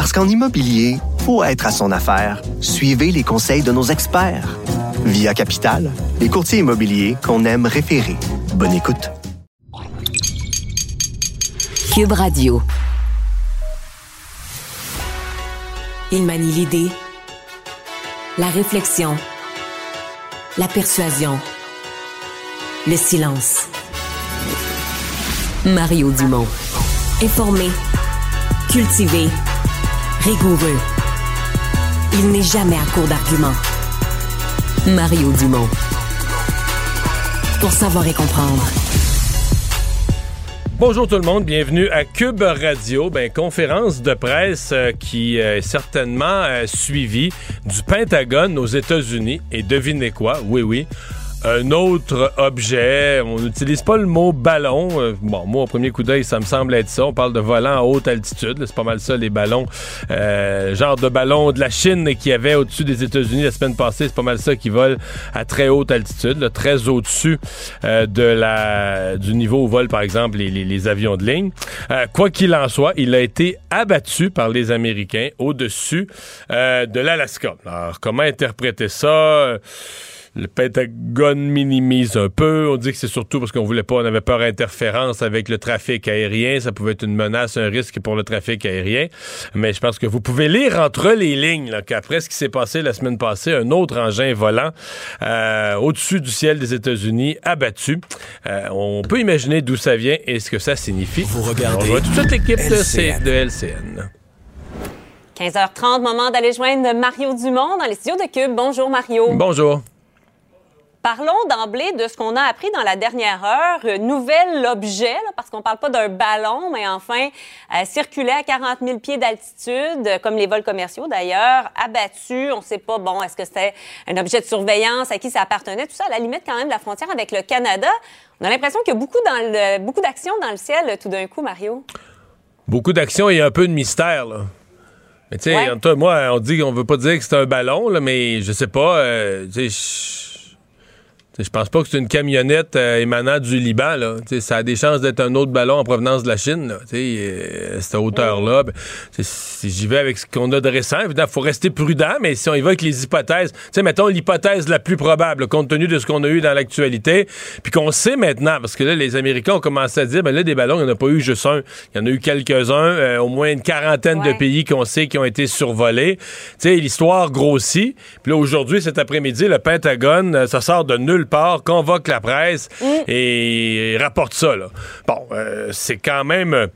Parce qu'en immobilier, faut être à son affaire. Suivez les conseils de nos experts. Via Capital, les courtiers immobiliers qu'on aime référer. Bonne écoute. Cube Radio. Il manie l'idée, la réflexion, la persuasion, le silence. Mario Dumont. Informé, cultivé, rigoureux. Il n'est jamais à court d'arguments. Mario Dumont. Pour savoir et comprendre. Bonjour tout le monde, bienvenue à Cube Radio, ben, conférence de presse euh, qui euh, est certainement euh, suivie du Pentagone aux États-Unis. Et devinez quoi? Oui, oui un autre objet. On n'utilise pas le mot ballon. Euh, bon, moi, au premier coup d'œil, ça me semble être ça. On parle de volant à haute altitude. C'est pas mal ça, les ballons. Euh, genre de ballon de la Chine qui avait au-dessus des États-Unis la semaine passée. C'est pas mal ça qui vole à très haute altitude, très au-dessus euh, de la du niveau où volent, par exemple, les, les, avions de ligne. quoi qu'il en soit, il a été abattu par les Américains au-dessus de l'Alaska. Alors, comment interpréter ça? Le Pentagone minimise un peu. On dit que c'est surtout parce qu'on voulait pas, on avait peur d'interférence avec le trafic aérien. Ça pouvait être une menace, un risque pour le trafic aérien. Mais je pense que vous pouvez lire entre les lignes qu'après ce qui s'est passé la semaine passée, un autre engin volant euh, au-dessus du ciel des États-Unis abattu. Euh, on peut imaginer d'où ça vient et ce que ça signifie. Vous regardez. On voit toute l'équipe de, de LCN. 15h30, moment d'aller joindre Mario Dumont dans les studios de Cube. Bonjour Mario. Bonjour. Parlons d'emblée de ce qu'on a appris dans la dernière heure. Nouvel objet, parce qu'on ne parle pas d'un ballon, mais enfin, euh, circulait à 40 000 pieds d'altitude, comme les vols commerciaux d'ailleurs, abattu. On ne sait pas, bon, est-ce que c'était un objet de surveillance, à qui ça appartenait, tout ça, à la limite quand même de la frontière avec le Canada. On a l'impression qu'il y a beaucoup, dans beaucoup d'actions dans le ciel tout d'un coup, Mario. Beaucoup d'actions et un peu de mystère, là. Mais tu sais, moi, on dit qu'on veut pas dire que c'est un ballon, là, mais je sais pas, euh, je pense pas que c'est une camionnette euh, émanant du Liban. Là. ça a des chances d'être un autre ballon en provenance de la Chine. Là. Euh, cette hauteur-là. Ben, si j'y vais avec ce qu'on a de récent, évidemment, il faut rester prudent, mais si on y va avec les hypothèses, mettons l'hypothèse la plus probable, compte tenu de ce qu'on a eu dans l'actualité, puis qu'on sait maintenant, parce que là, les Américains ont commencé à dire, ben là, des ballons, il n'y en a pas eu juste un. Il y en a eu quelques-uns, euh, au moins une quarantaine de pays qu'on sait qui ont été survolés. L'histoire grossit. Puis là, aujourd'hui, cet après-midi, le Pentagone, ça sort de nulle part, convoque la presse mm. et rapporte ça. Bon, euh, c'est quand même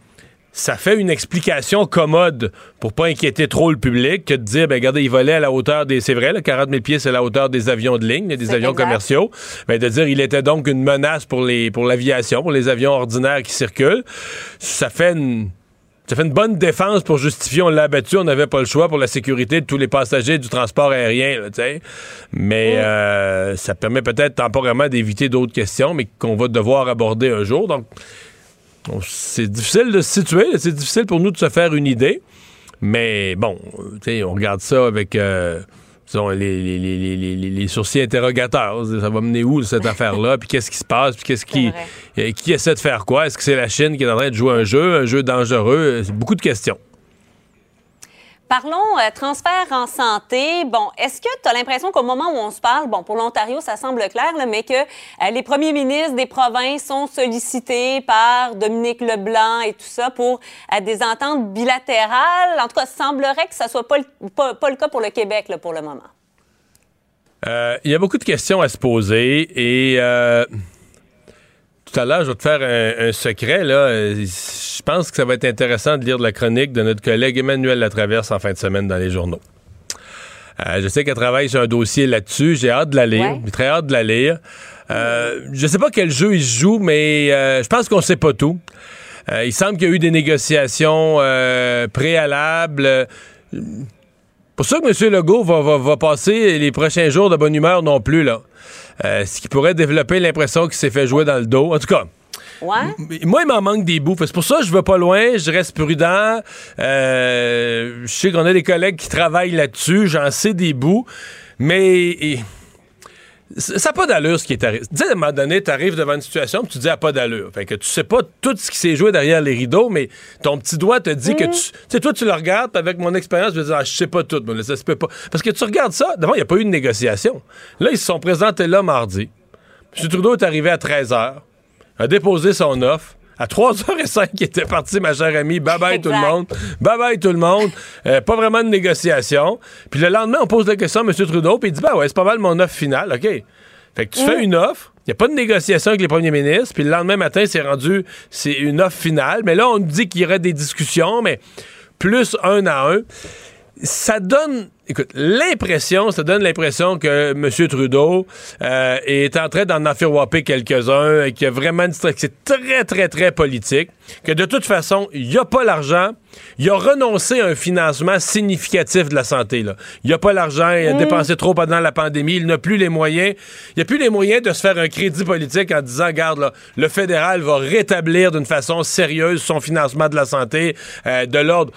ça fait une explication commode pour pas inquiéter trop le public que de dire, ben regardez, il volait à la hauteur des, c'est vrai, là, 40 000 pieds, c'est la hauteur des avions de ligne, des avions commerciaux. Ben, de dire, il était donc une menace pour les, pour l'aviation, pour les avions ordinaires qui circulent. Ça fait une, ça fait une bonne défense pour justifier, on l'a abattu, on n'avait pas le choix pour la sécurité de tous les passagers du transport aérien, sais. mais euh, ça permet peut-être temporairement d'éviter d'autres questions, mais qu'on va devoir aborder un jour. Donc, c'est difficile de se situer, c'est difficile pour nous de se faire une idée, mais bon, on regarde ça avec... Euh, les, les, les, sourcils interrogateurs. Ça va mener où cette affaire-là? Puis qu'est-ce qui se passe? Puis qu'est-ce qui, euh, qui essaie de faire quoi? Est-ce que c'est la Chine qui est en train de jouer un jeu, un jeu dangereux? C'est beaucoup de questions. Parlons euh, transfert en santé. Bon, est-ce que tu as l'impression qu'au moment où on se parle, bon, pour l'Ontario, ça semble clair, mais que euh, les premiers ministres des provinces sont sollicités par Dominique Leblanc et tout ça pour euh, des ententes bilatérales? En tout cas, semblerait que ça soit pas le, pas, le cas pour le Québec là, pour le moment. Il y a beaucoup de questions à se poser et tout à l'heure, je vais te faire un, secret. Là. Je pense que ça va être intéressant de lire la chronique de notre collègue Emmanuel Latraverse en fin de semaine dans les journaux. Euh, je sais qu'elle travaille sur un dossier là-dessus. J'ai hâte de la lire. J'ai très hâte de la lire. Euh, je sais pas quel jeu il joue, mais euh, je pense qu'on sait pas tout. il semble qu'il y a eu des négociations préalables. pour ça que M. Legault va, va, passer les prochains jours de bonne humeur non plus, là. Euh, ce qui pourrait développer l'impression qu'il s'est fait jouer dans le dos. En tout cas. Ouais. Moi, il m'en manque des bouts. C'est pour ça que je vais pas loin, je reste prudent. Euh, je sais qu'on a des collègues qui travaillent là-dessus, j'en sais des bouts. Mais ça n'a pas d'allure ce qui est arrivé. Sais, à un moment donné, tu arrives devant une situation tu te dis, à pas d'allure. Fait que tu sais pas tout ce qui s'est joué derrière les rideaux, mais ton petit doigt te dit que mm. tu. Tu sais, toi, tu le regardes, avec mon expérience, je vais dire, ah, je sais pas tout, mais ça se peut pas. Parce que tu regardes ça, d'abord, il n'y a pas eu de négociation. Là, ils se sont présentés là mardi. M. Trudeau est arrivé à 13 h, a déposé son offre. À 3h05, il était parti, ma chère amie. Bye bye tout le monde. Bye bye tout le monde. Euh, pas vraiment de négociation. Puis le lendemain, on pose la question à M. Trudeau, puis il dit Ben ouais, c'est pas mal mon offre finale. OK? Fait que tu fais mm. une offre, il n'y a pas de négociation avec les premiers ministres, puis le lendemain matin, c'est rendu, c'est une offre finale. Mais là, on dit qu'il y aurait des discussions, mais plus un à un. Ça donne écoute, l'impression, ça donne l'impression que M. Trudeau euh, est en train d'en affaire quelques-uns, et qu'il y a vraiment une c'est très, très, très politique, que de toute façon, il n'y a pas l'argent, il a renoncé à un financement significatif de la santé. Là. Il n'y a pas l'argent, il a mm. dépensé trop pendant la pandémie, il n'a plus les moyens. Il n'y a plus les moyens de se faire un crédit politique en disant, regarde, là, le fédéral va rétablir d'une façon sérieuse son financement de la santé, euh, de l'ordre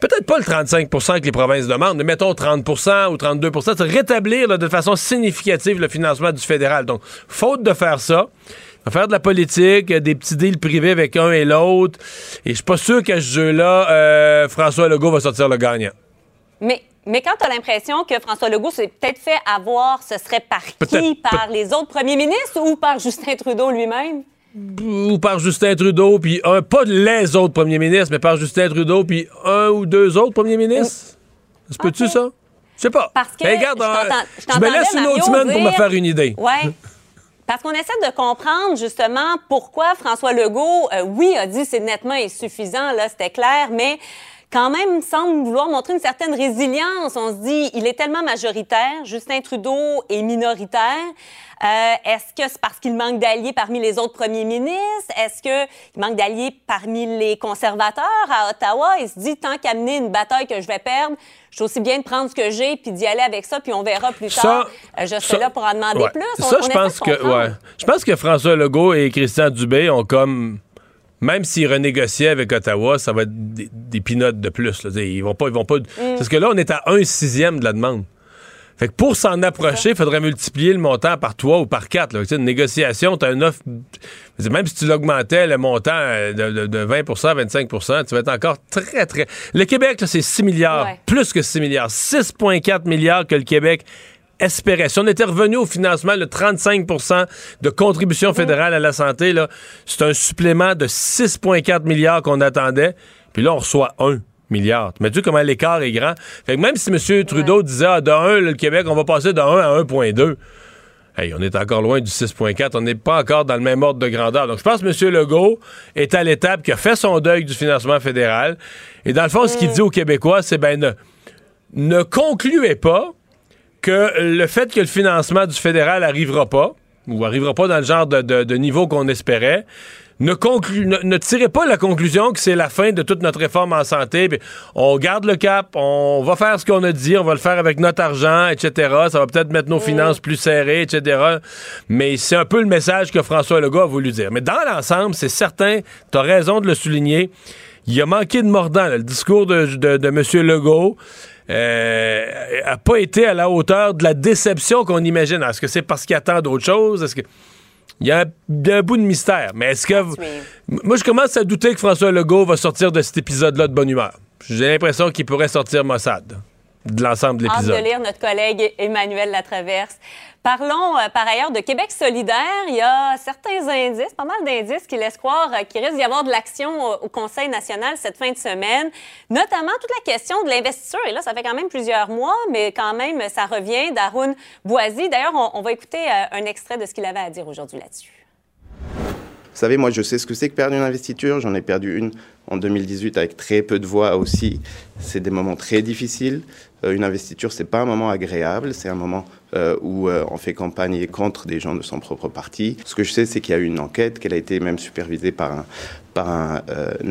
peut-être pas le 35% que les provinces demandent, mais mettons 30% ou 32 c'est rétablir de façon significative le financement du fédéral. Donc, faute de faire ça, faire de la politique, des petits deals privés avec un et l'autre, et je suis pas sûr qu'à ce jeu-là, euh, François Legault va sortir le gagnant. Mais mais quand tu as l'impression que François Legault s'est peut-être fait avoir, ce serait par qui? Par les autres premiers ministres ou par Justin Trudeau lui-même? Ou par Justin Trudeau, puis un, pas les autres premiers ministres, mais par Justin Trudeau, puis un ou deux autres premiers ministres? Se peut-tu ça? Je sais pas. Parce que regarde, je, me laisse une autre semaine pour me faire une idée. Oui. Parce qu'on essaie de comprendre justement pourquoi François Legault, euh, oui, a dit c'est nettement insuffisant, là, c'était clair, mais quand même semble vouloir montrer une certaine résilience. On se dit, il est tellement majoritaire, Justin Trudeau est minoritaire. Euh, est-ce que c'est parce qu'il manque d'alliés parmi les autres premiers ministres? Est-ce qu'il manque d'alliés parmi les conservateurs à Ottawa? Il se dit, tant qu'amener une bataille que je vais perdre, je suis aussi bien de prendre ce que j'ai puis d'y aller avec ça, puis on verra plus tard. Euh, je serai là pour en demander plus. ça, je pense que, ouais. Je pense que François Legault et Christian Dubé ont comme même s'ils renégociaient avec Ottawa, ça va être des, pinottes de plus. Ils vont pas, ils vont pas. Mm. Parce que là, on est à un sixième de la demande. Fait que pour s'en approcher, il faudrait multiplier le montant par 3 ou par 4. Là. Une négociation, tu as une offre. Même si tu l'augmentais le montant euh, de, 20% 25% tu vas être encore très, très. Le Québec, c'est 6 milliards. Plus que 6 milliards. 6,4 milliards que le Québec espérait. Si on était revenu au financement, le 35% de contribution fédérale à la santé, c'est un supplément de 6,4 milliards qu'on attendait. Puis là, on reçoit 1 milliards. Mais tu vois comment l'écart est grand? Fait que même si M. Trudeau disait ah, de 1, le Québec, on va passer de 1 à 1,2. Hey, on est encore loin du 6.4. On n'est pas encore dans le même ordre de grandeur. Donc, je pense que M. Legault est à l'étape qui a fait son deuil du financement fédéral. Et dans le fond, ce qu'il dit aux Québécois, c'est ben ne, ne concluez pas que le fait que le financement du fédéral arrivera pas, ou arrivera pas dans le genre de niveau qu'on espérait, ne, ne, tirez pas la conclusion que c'est la fin de toute notre réforme en santé. on garde le cap, on va faire ce qu'on a dit, on va le faire avec notre argent, etc. Ça va peut-être mettre nos finances plus serrées, etc. Mais c'est un peu le message que François Legault a voulu dire. Mais dans l'ensemble, c'est certain, tu as raison de le souligner, il a manqué de mordant. le discours de, de, M. Legault euh, a pas été à la hauteur de la déception qu'on imagine. Est-ce que c'est parce qu'il attend d'autres choses? Est-ce que... Il y, a un, bout de mystère. Mais est-ce que. Moi, je commence à douter que François Legault va sortir de cet épisode-là de bonne humeur. J'ai l'impression qu'il pourrait sortir Mossad de l'ensemble de l'épisode. de lire notre collègue Emmanuel Latraverse. Parlons euh, par ailleurs de Québec solidaire. Il y a certains indices, pas mal d'indices qui laissent croire euh, qu'il risque d'y avoir de l'action au, Conseil national cette fin de semaine, notamment toute la question de l'investiture. Et là, ça fait quand même plusieurs mois, mais quand même, ça revient d'Arun Boisy. D'ailleurs, on, va écouter euh, un extrait de ce qu'il avait à dire aujourd'hui là-dessus. Vous savez, moi, je sais ce que c'est que perdre une investiture. J'en ai perdu une en 2018 avec très peu de voix aussi. C'est des moments très difficiles. Euh, une investiture, c'est pas un moment agréable, c'est un moment euh, où euh, on fait campagne contre des gens de son propre parti. Ce que je sais, c'est qu'il y a eu une enquête, qu'elle a été même supervisée par un, par un,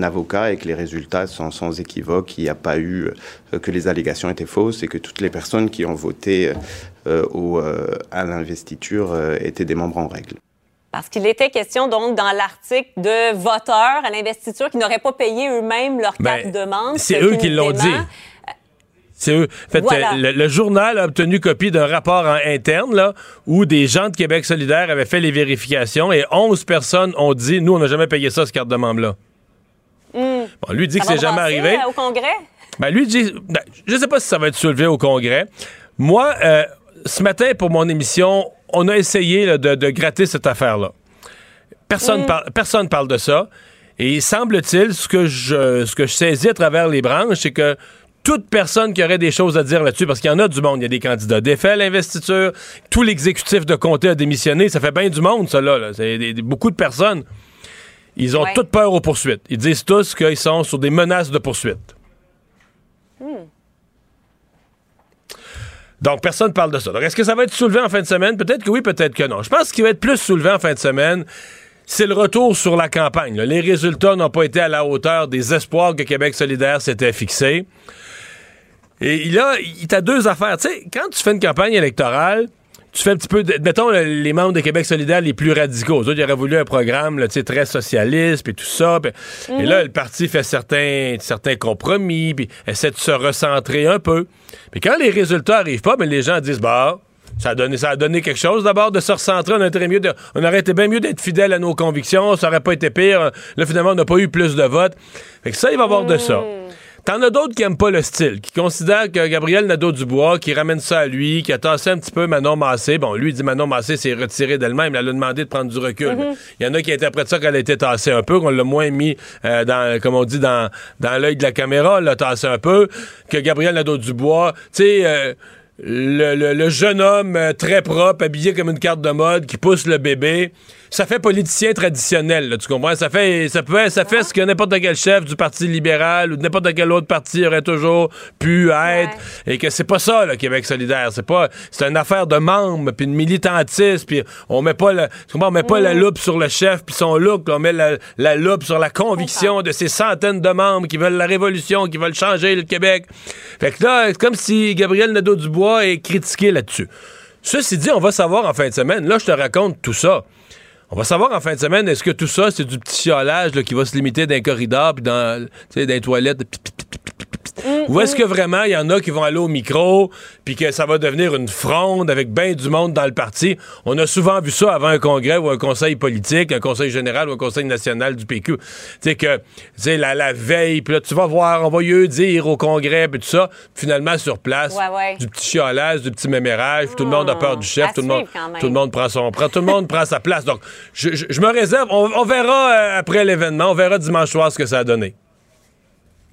avocat et que les résultats sont sans équivoque, qu'il n'y a pas eu, que les allégations étaient fausses et que toutes les personnes qui ont voté au, à l'investiture étaient des membres en règle. Parce qu'il était question donc dans l'article de voteurs à l'investiture qui n'auraient pas payé eux-mêmes leur carte de demande. C'est eux qui l'ont dit. C'est eux. fait, le, journal a obtenu copie d'un rapport en interne là, où des gens de Québec solidaire avaient fait les vérifications et 11 personnes ont dit Nous, on n'a jamais payé ça, cette carte de membre-là. Hmm. Bon, lui dit que c'est jamais arrivé. Euh, au Congrès? Ben, lui dit ben, Je sais pas si ça va être soulevé au Congrès. Moi, euh, ce matin, pour mon émission, on a essayé de, gratter cette affaire-là. Personne, mm. personne parle de ça. Et semble-t-il, ce que je ce que je saisis à travers les branches, c'est que toute personne qui aurait des choses à dire là-dessus, parce qu'il y en a du monde, il y a des candidats défaits à l'investiture, tout l'exécutif de comté a démissionné, ça fait bien du monde, ça, là. C'est beaucoup de personnes. Ils ont toute peur aux poursuites. Ils disent tous qu'ils sont sur des menaces de poursuite. Mm. Donc, personne ne parle de ça. Donc, est-ce que ça va être soulevé en fin de semaine? Peut-être que oui, peut-être que non. Je pense qu'il va être plus soulevé en fin de semaine. C'est le retour sur la campagne. Les résultats n'ont pas été à la hauteur des espoirs que Québec solidaire s'était fixé. Et il a, il a deux affaires. Tu sais, quand tu fais une campagne électorale, tu fais un petit peu, mettons, les membres de Québec solidaire les plus radicaux. Eux ils auraient voulu un programme très socialiste, puis tout ça. Et là, le parti fait certains, certains compromis, puis essaie de se recentrer un peu. Puis quand les résultats arrivent pas, ben, les gens disent, bah, ça a donné, ça a donné quelque chose d'abord de se recentrer. On, aurait mieux on aurait été bien mieux d'être fidèle à nos convictions. Ça aurait pas été pire. Là, finalement, on n'a pas eu plus de votes. Fait que ça, il va y avoir de ça. T'en as d'autres qui aiment pas le style, qui considèrent que Gabriel Nadeau-Dubois, qui ramène ça à lui, qui a tassé un petit peu Manon Massé. Bon, lui, il dit Manon Massé s'est retiré d'elle-même. Elle a demandé de prendre du recul. Mhm. Il y en a qui interprètent ça qu'elle a été tassée un peu, qu'on l'a moins mis, euh, dans, comme on dit, dans, dans l'œil de la caméra, l'a tassé un peu. Que Gabriel Nadeau-Dubois, tu sais... Euh, le, le, jeune homme euh, très propre, habillé comme une carte de mode, qui pousse le bébé ça fait politicien traditionnel, tu comprends? Ça fait, ça peut, ça fait ce que n'importe quel chef du Parti libéral ou de n'importe quel autre parti aurait toujours pu être. Et que c'est pas ça, le Québec solidaire. C'est pas, c'est une affaire de membres, puis de militantisme, puis on met pas, le, on met pas la loupe sur le chef puis son look, on met la, loupe sur la conviction de ces centaines de membres qui veulent la révolution, qui veulent changer le Québec. Fait que là, c'est comme si Gabriel Nadeau-Dubois est critiqué là-dessus. Ceci dit, on va savoir en fin de semaine. Là, je te raconte tout ça. On va savoir en fin de semaine, est-ce que tout ça, c'est du petit chiolage qui va se limiter dans les corridors puis dans, dans les toilettes. Ou est-ce que vraiment il y en a qui vont aller au micro puis que ça va devenir une fronde avec bien du monde dans le parti? On a souvent vu ça avant un congrès ou un conseil politique, un conseil général ou un conseil national du PQ. Tu sais que, tu la, la veille, puis là, tu vas voir, on va y dire au congrès, puis tout ça. Finalement, sur place, du petit chiolage, du petit mémérage, tout le monde a peur du chef, tout le, monde, tout le monde prend son, tout le monde prend sa place. Donc, je, je, me réserve, on, verra euh, après l'événement, on verra dimanche soir ce que ça a donné.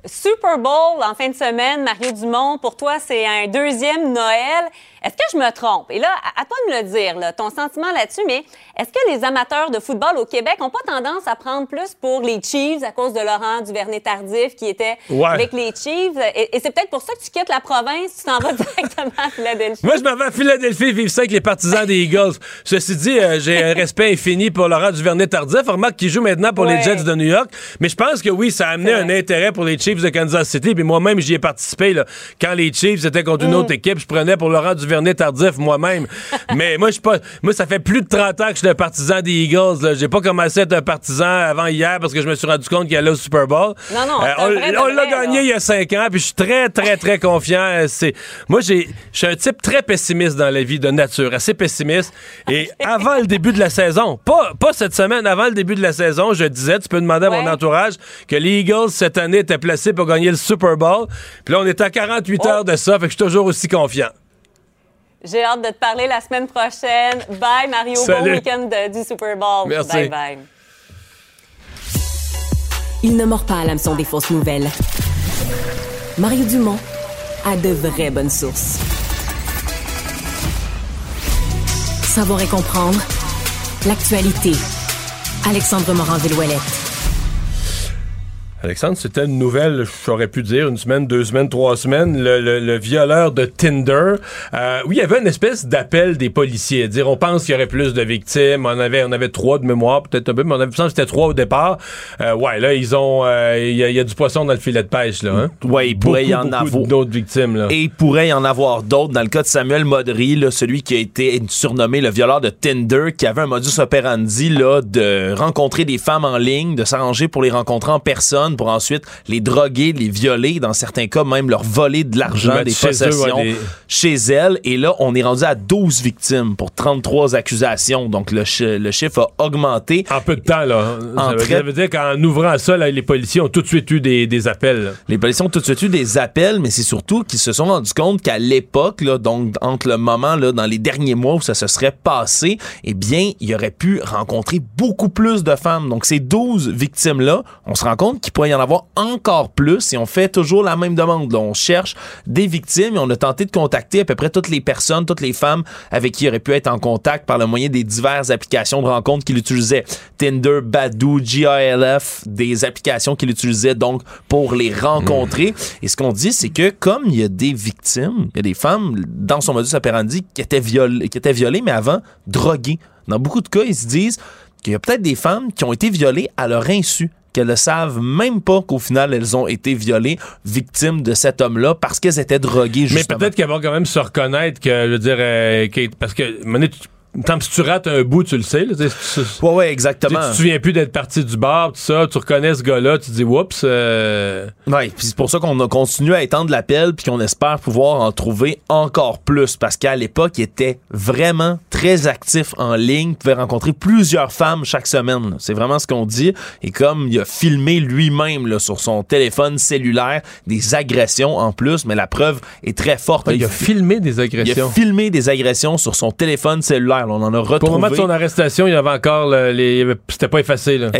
Super Bowl en fin de semaine, Mario Dumont, pour toi, c'est un deuxième Noël. Est-ce que je me trompe? Et là, à, toi de me le dire, ton sentiment là-dessus, mais est-ce que les amateurs de football au Québec n'ont pas tendance à prendre plus pour les Chiefs à cause de Laurent Duvernay-Tardif qui était avec les Chiefs? Et, c'est peut-être pour ça que tu quittes la province, tu t'en vas directement à Philadelphie. Moi, je m'en vais à Philadelphie vivre ça avec les partisans des Eagles. Ceci dit, euh, j'ai un respect infini pour Laurent Duvernay-Tardif. Remarque qu'il joue maintenant pour les Jets de New York. Mais je pense que oui, ça a amené un intérêt pour les Chiefs de Kansas City. Puis moi-même, j'y ai participé. Là. Quand les Chiefs étaient contre une mm. autre équipe, je prenais pour Laurent Duvernay tardif moi-même. mais moi, je pas. Moi, ça fait plus de 30 ans que je suis un partisan des Eagles. J'ai pas commencé à être un partisan avant hier parce que je me suis rendu compte qu'il allait au Super Bowl. Non, non. Euh, on l'a gagné il y a 5 ans, puis je suis très, très, très confiant. Euh, c'est moi, j'ai, je suis un type très pessimiste dans la vie de nature, assez pessimiste. Et avant le début de la saison, pas, pas cette semaine, avant le début de la saison, je disais, tu peux demander à mon entourage que les Eagles cette année étaient placés pour gagner le Super Bowl. Puis là, on est à 48 heures de ça, fait que je suis toujours aussi confiant. J'ai hâte de te parler la semaine prochaine. Bye, Mario. Bon week-end du Super Bowl. Merci. Bye, bye. Il ne mord pas à l'hameçon des fausses nouvelles. Mario Dumont a de vraies bonnes sources. Savoir et comprendre l'actualité. Alexandre Morand-Villouellette. Alexandre, c'était une nouvelle, j'aurais pu dire, une semaine, deux semaines, trois semaines, le, violeur de Tinder. Euh, oui, il y avait une espèce d'appel des policiers, dire on pense qu'il y aurait plus de victimes, on avait on avait trois de mémoire, peut-être un peu, mais on avait que c'était trois au départ. Euh, ouais, là, ils ont, euh, il y, a du poisson dans le filet de pêche, là. Hein? Ouais, il pourrait y en avoir d'autres victimes, là. Et il pourrait y en avoir d'autres. Dans le cas de Samuel Modry, là, celui qui a été surnommé le violeur de Tinder, qui avait un modus operandi, là, de rencontrer des femmes en ligne, de s'arranger pour les rencontrer en personne pour ensuite les droguer, les violer, dans certains cas même leur voler de l'argent, des possessions chez elles. Et là, on est rendu à 12 victimes pour 33 accusations. Donc le, le chiffre a augmenté. En peu de temps, là. ça, veut, dire qu'en ouvrant ça, les policiers ont tout de suite eu des, appels. Les policiers ont tout de suite eu des appels, mais c'est surtout qu'ils se sont rendus compte qu'à l'époque, donc entre le moment, là, dans les derniers mois où ça se serait passé, eh bien, il aurait pu rencontrer beaucoup plus de femmes. Donc ces 12 victimes-là, on se rend compte qu'ils pourrait y en avoir encore plus et on fait toujours la même demande. on cherche des victimes et on a tenté de contacter à peu près toutes les personnes, toutes les femmes avec qui il aurait pu être en contact par le moyen des diverses applications de rencontres qu'il utilisait. Tinder, Badoo, GILF, des applications qu'il utilisait donc pour les rencontrer. Et ce qu'on dit, c'est que comme il y a des victimes, il y a des femmes dans son modus operandi qui étaient violées, qui étaient violées mais avant droguées. Dans beaucoup de cas, ils se disent qu'il y a peut-être des femmes qui ont été violées à leur insu qu'elles ne savent même pas qu'au final, elles ont été violées, victimes de cet homme-là, parce qu'elles étaient droguées, justement. Mais peut-être qu'elles vont quand même se reconnaître que, je veux dire, euh, parce que, Tant si tu rates un bout, tu le sais. Là, ouais, ouais, exactement. Tu te souviens plus d'être parti du bar, tout ça, tu reconnais ce gars-là, tu te dis oups. Euh... Ouais, puis c'est pour ça qu'on a continué à étendre l'appel puis qu'on espère pouvoir en trouver encore plus parce qu'à l'époque, il était vraiment très actif en ligne, il pouvait rencontrer plusieurs femmes chaque semaine. C'est vraiment ce qu'on dit et comme il a filmé lui-même sur son téléphone cellulaire des agressions en plus, mais la preuve est très forte. il, a filmé des agressions. Il a filmé des agressions sur son téléphone cellulaire on en a retrouvé. Pour le moment de son arrestation, il y avait encore les. C'était pas effacé, là.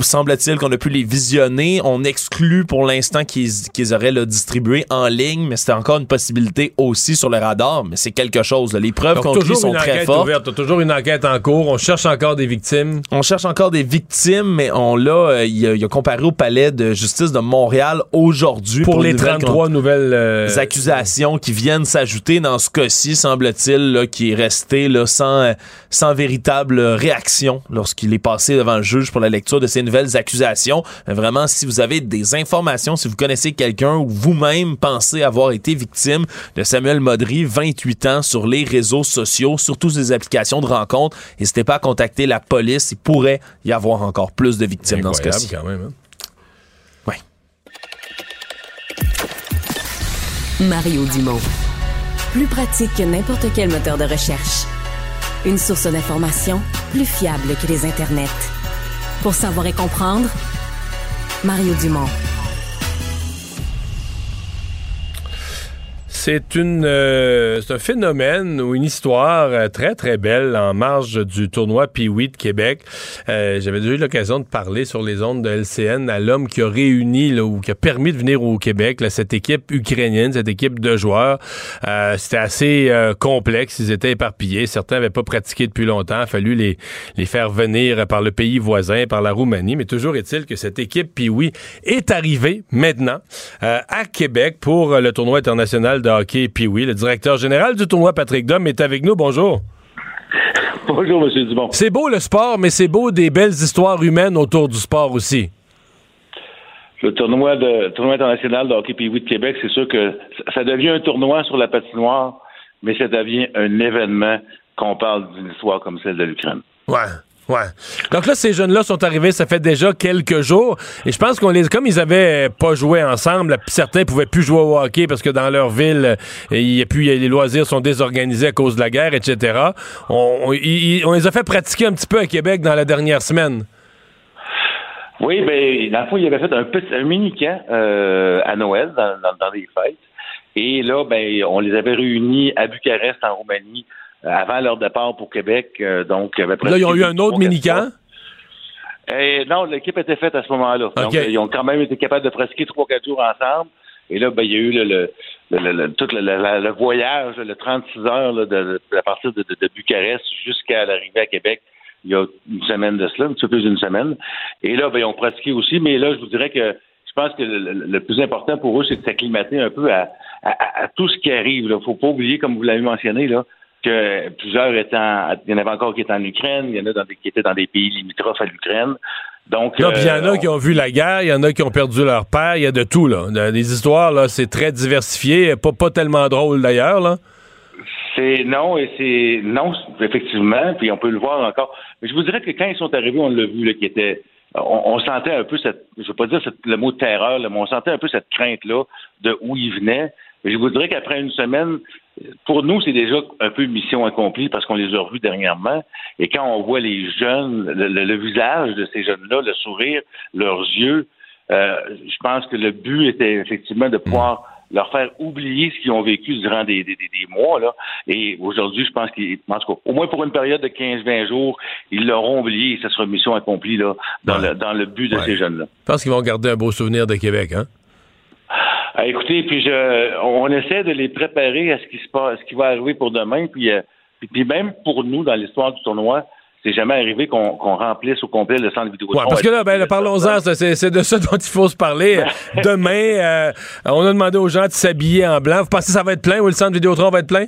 Semble-t-il qu'on a pu les visionner. On exclut pour l'instant qu'ils auraient le distribué en ligne, mais c'était encore une possibilité aussi sur le radar. Mais c'est quelque chose. Les preuves contre lui sont très fortes. Ouverte. toujours une enquête en cours. On cherche encore des victimes. On cherche encore des victimes, mais on l'a. Euh, il, a comparé au palais de justice de Montréal aujourd'hui pour, les 33 nouvelles euh, accusations qui viennent s'ajouter dans ce cas-ci, semble-t-il, qui est resté là, sans euh, sans, véritable réaction lorsqu'il est passé devant le juge pour la lecture de ces nouvelles accusations. vraiment, si vous avez des informations, si vous connaissez quelqu'un ou vous-même pensez avoir été victime de Samuel Modry, 28 ans, sur les réseaux sociaux, surtout ces applications de rencontres, n'hésitez pas à contacter la police. Il pourrait y avoir encore plus de victimes dans ce cas-ci. quand même. Hein? Oui. Mario Dumont. Plus pratique que n'importe quel moteur de recherche. Une source d'information plus fiable que les internets. Pour savoir et comprendre, Mario Dumont. C'est euh, un phénomène ou une histoire euh, très très belle en marge du tournoi Pee-Wee de Québec. Euh, j'avais déjà eu l'occasion de parler sur les ondes de LCN à l'homme qui a réuni ou qui a permis de venir au Québec cette équipe ukrainienne, cette équipe de joueurs. C'était assez complexe, ils étaient éparpillés, certains n'avaient pas pratiqué depuis longtemps, il a fallu les les faire venir par le pays voisin, par la Roumanie, mais toujours est-il que cette équipe Pee-Wee est arrivée maintenant à Québec pour le tournoi international de hockey puis oui, le directeur général du tournoi, Patrick Dom, est avec nous. Bonjour. Bonjour, M. Dumont. C'est beau le sport, mais c'est beau des belles histoires humaines autour du sport aussi. Le tournoi, de, tournoi international de hockey puis de Québec, c'est sûr que ça devient un tournoi sur la patinoire, mais ça devient un événement qu'on parle d'une histoire comme celle de l'Ukraine. Ouais. Ouais. Donc là, ces jeunes-là sont arrivés, ça fait déjà quelques jours. Et je pense qu'on les, comme ils avaient pas joué ensemble, certains pouvaient plus jouer au hockey parce que dans leur ville, il y a plus, les loisirs sont désorganisés à cause de la guerre, etc. On, les a fait pratiquer un petit peu à Québec dans la dernière semaine. Oui, ben, dans le fond, il avait fait un petit, un mini-camp euh, à Noël, dans, dans, les fêtes. Et là, ben, on les avait réunis à Bucarest, en Roumanie, avant leur départ pour Québec. Euh, donc, Là, ils ont eu un autre mini-camp? Et non, l'équipe était faite à ce moment-là. Donc, ils ont quand même été capables de pratiquer trois, quatre jours ensemble. Et là, ben, il y a eu le, le, tout le, voyage, le 36 heures de, à partir de, Bucarest jusqu'à l'arrivée à Québec. Il y a une semaine de cela, un petit peu plus d'une semaine. Et là, ben, ils ont pratiqué aussi, mais là, je vous dirais que pense que le, plus important pour eux, c'est de s'acclimater un peu à, tout ce qui arrive. Il ne faut pas oublier, comme vous l'avez mentionné, là, que plusieurs étant, il y en avait encore qui étaient en Ukraine, il y en a qui étaient dans des pays limitrophes à l'Ukraine. Donc, il y en a euh, qui ont vu la guerre, il y en a qui ont perdu leur père, il y a de tout, là. Des histoires, là, c'est très diversifié, pas, pas tellement drôle d'ailleurs, là. C'est non, et c'est non, effectivement, puis on peut le voir encore. Mais je vous dirais que quand ils sont arrivés, on l'a vu, là, qui était. On, sentait un peu cette, je veux pas dire le mot terreur, mais on sentait un peu cette crainte-là de où ils venaient. Mais je vous dirais qu'après une semaine, pour nous, c'est déjà un peu mission accomplie parce qu'on les a revus dernièrement. Et quand on voit les jeunes, le, visage de ces jeunes-là, le sourire, leurs yeux, euh, je pense que le but était effectivement de pouvoir leur faire oublier ce qu'ils ont vécu durant des, des, des, mois. Là. Et aujourd'hui, je pense qu'ils moins pour une période de 15-20 jours, ils l'auront oublié et ça sera mission accomplie là, dans, le, dans le but de ces jeunes-là. Je pense qu'ils vont garder un beau souvenir de Québec, hein? Ah, écoutez, puis je, on essaie de les préparer à ce qui se passe, ce qui va arriver pour demain, puis, euh, puis, même pour nous dans l'histoire du tournoi, c'est jamais arrivé qu'on remplisse au complet le centre vidéo. Ouais, parce que là, ben, parlons-en, c'est de ça dont il faut se parler. Demain, euh, on a demandé aux gens de s'habiller en blanc. Vous pensez que ça va être plein ou le centre Vidéotron va être plein?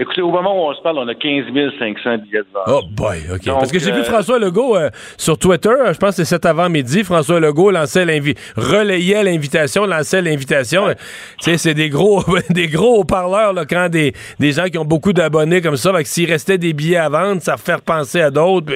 Écoutez, au moment où on se parle, on a 15 500 billets de vente. Oh boy, OK. Parce que j'ai vu euh, François Legault euh, sur Twitter, je pense que c'est cet avant-midi, François Legault lançait relayait l'invitation, lançait l'invitation. Tu sais, c'est des gros des gros haut-parleurs quand des, des gens qui ont beaucoup d'abonnés comme ça, s'il restait des billets à vendre, ça faire penser à d'autres.